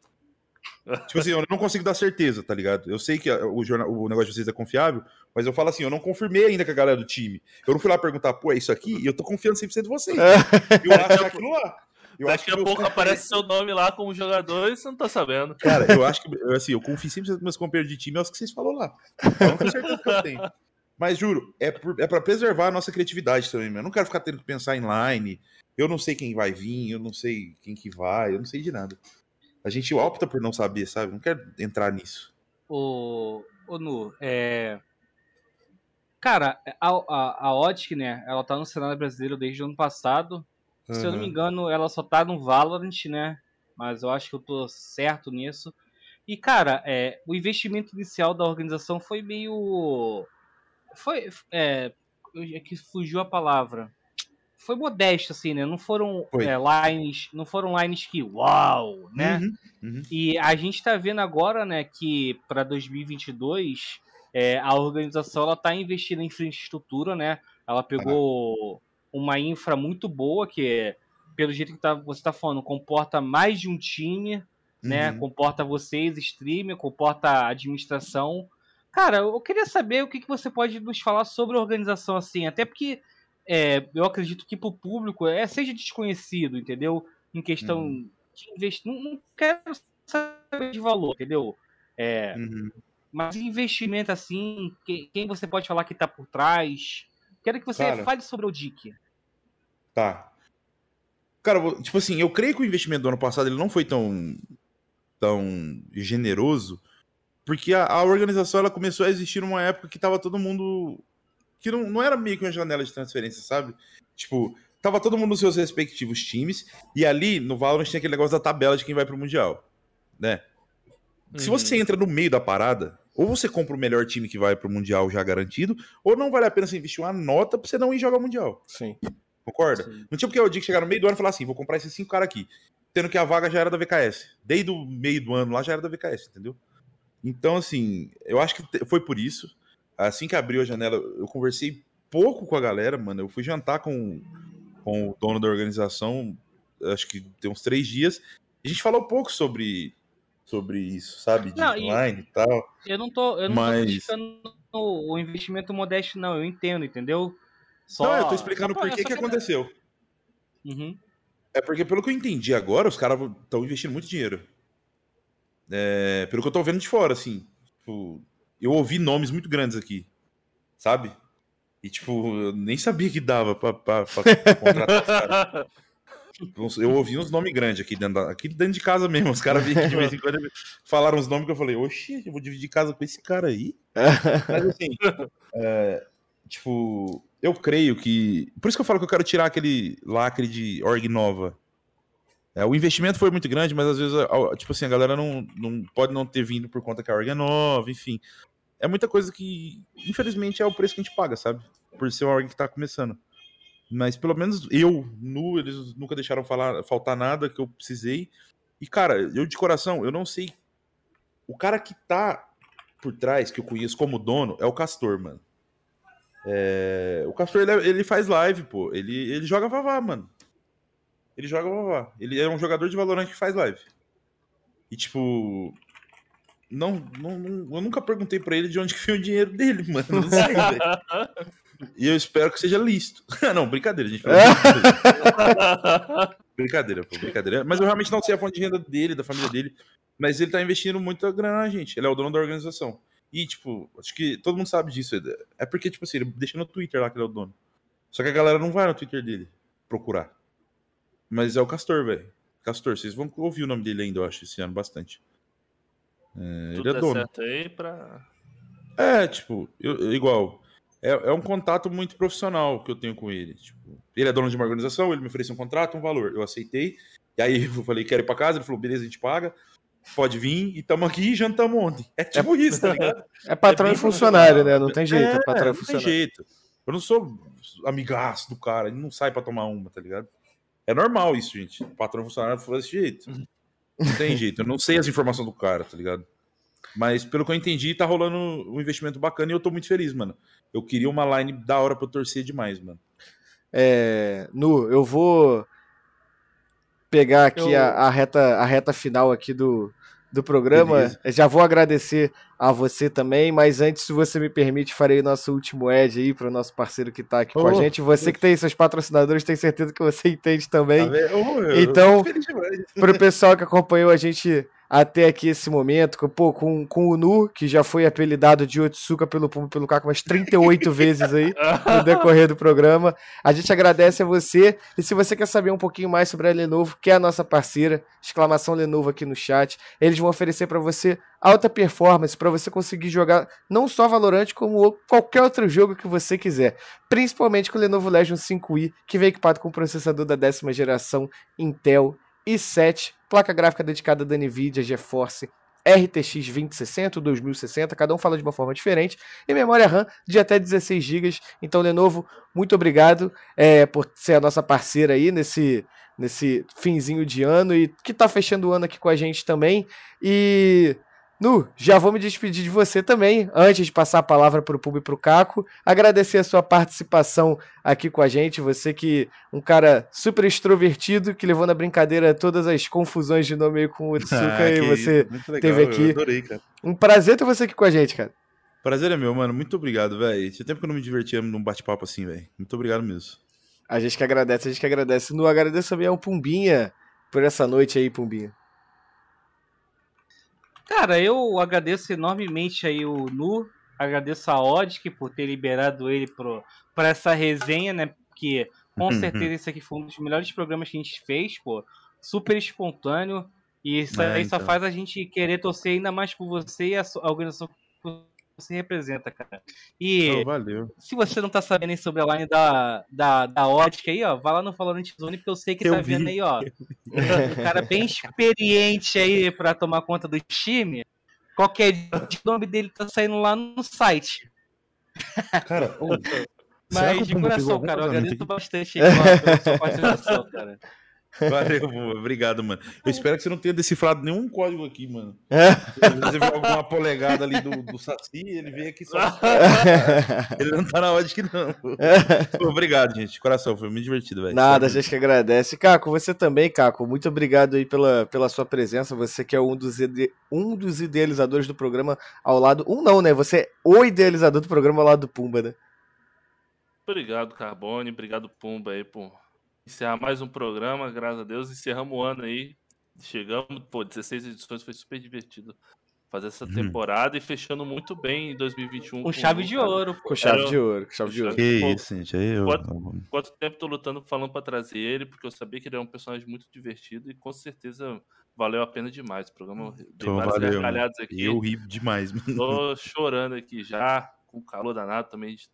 Tipo assim, eu não consigo dar certeza, tá ligado? Eu sei que o, jornal, o negócio de vocês é confiável, mas eu falo assim, eu não confirmei ainda com a galera do time. Eu não fui lá perguntar, pô, é isso aqui? E eu tô confiando 100% em vocês. eu acho que é aquilo lá. Eu Daqui a pouco aparece seu nome lá como jogador e você não tá sabendo. Cara, eu acho que, assim, eu confio 100% nos meus companheiros de time, é os que vocês falaram lá. Então, com certeza que eu tenho. Mas juro, é, por, é pra preservar a nossa criatividade também, Eu não quero ficar tendo que pensar em line. Eu não sei quem vai vir, eu não sei quem que vai, eu não sei de nada. A gente opta por não saber, sabe? Não quero entrar nisso. O, o Nu, é... Cara, a, a, a Optic, né? Ela tá no cenário brasileiro desde o ano passado. Uhum. Se eu não me engano, ela só tá no Valorant, né? Mas eu acho que eu tô certo nisso. E, cara, é, o investimento inicial da organização foi meio. Foi. É, é que fugiu a palavra foi modesto, assim, né? Não foram é, lines, não foram lines que uau, né? Uhum, uhum. E a gente tá vendo agora, né, que para 2022 é, a organização ela tá investindo em infraestrutura, né? Ela pegou uma infra muito boa que, pelo jeito que tá, você está falando, comporta mais de um time, né? Uhum. Comporta vocês, streamer, comporta administração. Cara, eu queria saber o que, que você pode nos falar sobre a organização assim, até porque é, eu acredito que para o público é, seja desconhecido, entendeu? Em questão uhum. de investir. Não, não, quero saber de valor, entendeu? É, uhum. Mas investimento assim, quem, quem, você pode falar que está por trás? Quero que você fale sobre o DIC. Tá. Cara, tipo assim, eu creio que o investimento do ano passado ele não foi tão, tão generoso, porque a, a organização ela começou a existir numa época que tava todo mundo que não, não era meio que uma janela de transferência, sabe? Tipo, tava todo mundo nos seus respectivos times, e ali no Valorant tinha aquele negócio da tabela de quem vai pro Mundial, né? Uhum. Se você entra no meio da parada, ou você compra o melhor time que vai pro Mundial já garantido, ou não vale a pena você investir uma nota pra você não ir jogar o Mundial. Sim. Concorda? Sim. Não tinha porque o dia que chegar no meio do ano e falar assim, vou comprar esses cinco caras aqui. Tendo que a vaga já era da VKS. Desde o meio do ano lá já era da VKS, entendeu? Então, assim, eu acho que foi por isso. Assim que abriu a janela, eu conversei pouco com a galera, mano. Eu fui jantar com, com o dono da organização, acho que tem uns três dias. A gente falou pouco sobre, sobre isso, sabe? De não, online e, tal. Eu não tô, eu não mas... tô o investimento modesto, não. Eu entendo, entendeu? Só, não, eu tô explicando por que que aconteceu. Uhum. É porque, pelo que eu entendi agora, os caras estão investindo muito dinheiro. É, pelo que eu tô vendo de fora, assim. Tipo, eu ouvi nomes muito grandes aqui, sabe? E, tipo, eu nem sabia que dava pra, pra, pra contratar os caras. Eu ouvi uns nomes grandes aqui dentro, da, aqui dentro de casa mesmo. Os caras vinham de vez em quando falaram uns nomes que eu falei, oxi, eu vou dividir casa com esse cara aí. Mas assim, é, tipo, eu creio que. Por isso que eu falo que eu quero tirar aquele lacre de org nova. É, o investimento foi muito grande, mas às vezes, tipo assim, a galera não, não pode não ter vindo por conta que a org é nova, enfim é muita coisa que, infelizmente, é o preço que a gente paga, sabe? Por ser uma org que tá começando. Mas pelo menos eu, nu, eles nunca deixaram falar, faltar nada que eu precisei. E, cara, eu de coração, eu não sei. O cara que tá por trás, que eu conheço como dono, é o Castor, mano. É, o Castor, ele, é, ele, faz live, pô. Ele, ele joga Vavá, mano. Ele joga Vavá. Ele é um jogador de Valorant que faz live. E, tipo... Não, não, não, eu nunca perguntei pra ele de onde que veio o dinheiro dele, mano. Não sei, velho. E eu espero que seja listo. não, brincadeira, gente. brincadeira, pô, brincadeira. Mas eu realmente não sei a fonte de renda dele, da família dele. Mas ele tá investindo muita grana na gente. Ele é o dono da organização. E, tipo, acho que todo mundo sabe disso. É porque, tipo assim, ele deixa no Twitter lá que ele é o dono. Só que a galera não vai no Twitter dele procurar. Mas é o Castor, velho. Castor, vocês vão ouvir o nome dele ainda, eu acho, esse ano bastante. É, ele é dono. certo aí pra... É, tipo, eu, igual. É, é, um contato muito profissional que eu tenho com ele. Tipo, ele é dono de uma organização, ele me ofereceu um contrato, um valor. Eu aceitei. E aí eu falei, quero ir pra casa. Ele falou, beleza, a gente paga pode vir e estamos aqui e jantamos ontem. É tipo é, isso, tá ligado? É patrão é e funcionário, né? Não tem jeito, é, é patrão e funcionário. Não tem jeito. Eu não sou amigaço do cara, ele não sai para tomar uma, tá ligado? É normal isso, gente. O patrão funcionário faz desse jeito. Não tem jeito. Eu não sei as informações do cara, tá ligado? Mas pelo que eu entendi, tá rolando um investimento bacana e eu tô muito feliz, mano. Eu queria uma line da hora pra eu torcer demais, mano. É, Nu, eu vou pegar aqui eu... a, a, reta, a reta final aqui do, do programa. Beleza. Já vou agradecer a você também, mas antes, se você me permite, farei o nosso último ad aí para o nosso parceiro que está aqui oh, com a gente. Você que tem seus patrocinadores, tenho certeza que você entende também. Tá oh, então, para o pessoal que acompanhou a gente até aqui esse momento, com, pô, com, com o Nu, que já foi apelidado de Otsuka pelo pelo Caco umas 38 vezes aí no decorrer do programa. A gente agradece a você. E se você quer saber um pouquinho mais sobre a Lenovo, que é a nossa parceira, exclamação Lenovo aqui no chat, eles vão oferecer para você alta performance para você conseguir jogar não só Valorant, como qualquer outro jogo que você quiser. Principalmente com o Lenovo Legion 5i, que vem equipado com processador da décima geração Intel i7 placa gráfica dedicada da NVIDIA GeForce RTX 2060 ou 2060, cada um fala de uma forma diferente, e memória RAM de até 16 GB. Então, Lenovo, muito obrigado é, por ser a nossa parceira aí nesse, nesse finzinho de ano e que está fechando o ano aqui com a gente também. E Nu, já vou me despedir de você também, antes de passar a palavra para o Pub e para o Caco. Agradecer a sua participação aqui com a gente. Você que um cara super extrovertido, que levou na brincadeira todas as confusões de nome com o Tsuka ah, e você teve aqui. adorei, cara. Um prazer ter você aqui com a gente, cara. Prazer é meu, mano. Muito obrigado, velho. Tinha tempo que eu não me divertia num bate-papo assim, velho. Muito obrigado mesmo. A gente que agradece, a gente que agradece. Nu, agradeço também ao Pumbinha por essa noite aí, Pumbinha. Cara, eu agradeço enormemente aí o Nu, agradeço a Odic por ter liberado ele para essa resenha, né? Porque com certeza esse aqui foi um dos melhores programas que a gente fez, pô. Super espontâneo. E isso é, aí então. só faz a gente querer torcer ainda mais por você e a, a organização você representa, cara. E oh, valeu. se você não tá sabendo aí sobre a line da, da, da ótica aí, ó, vai lá no Valorant Zone, porque eu sei que eu tá vi. vendo aí, ó. um cara bem experiente aí pra tomar conta do time. Qualquer nome dele tá saindo lá no site. Cara, mas de coração, cara, eu agradeço bastante aí pela sua participação, cara. Valeu, obrigado, mano. Eu espero que você não tenha decifrado nenhum código aqui, mano. É. Você viu alguma polegada ali do, do Saci, ele veio aqui só. ele não tá na hora de que não. Obrigado, gente. Coração, foi muito divertido, velho. Nada, a gente que agradece. Caco, você também, Caco. Muito obrigado aí pela, pela sua presença. Você que é um dos, ide... um dos idealizadores do programa ao lado. Um não, né? Você é o idealizador do programa ao lado do Pumba, né? Obrigado, Carbone. Obrigado, Pumba, aí, por encerrar mais um programa, graças a Deus. Encerramos o ano aí. Chegamos, pô, 16 edições, foi super divertido fazer essa uhum. temporada hum. e fechando muito bem em 2021. Com, com chave de ouro. Com chave de ouro, com chave de ouro. Que pô, isso, gente. Aí eu... quanto, quanto tempo tô lutando, falando para trazer ele, porque eu sabia que ele é um personagem muito divertido e com certeza valeu a pena demais. O programa dei então, vários valeu, aqui. Eu ri demais, mano. Tô chorando aqui já com calor danado também. De...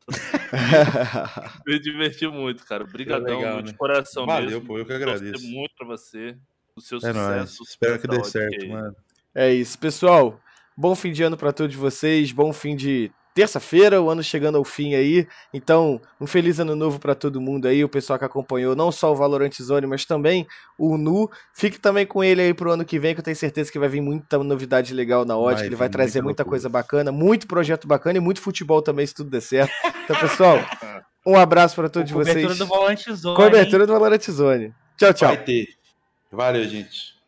Me diverti muito, cara. Obrigadão, legal, de né? coração Valeu, mesmo. pô, eu que agradeço. muito pra você, o seu é sucesso. Espero que dê certo, mano. É isso, pessoal. Bom fim de ano para todos vocês, bom fim de terça-feira, o ano chegando ao fim aí. Então, um feliz ano novo para todo mundo aí, o pessoal que acompanhou não só o Valorant Zone, mas também o Nu. Fique também com ele aí pro ano que vem, que eu tenho certeza que vai vir muita novidade legal na ótica, ele vai trazer muita coisa bacana, muito projeto bacana e muito futebol também, se tudo der certo. Então, pessoal, um abraço para todos vocês. Cobertura do Valorant Zone. Cobertura do Valorant Zone. Tchau, tchau. Vai ter. Valeu, gente.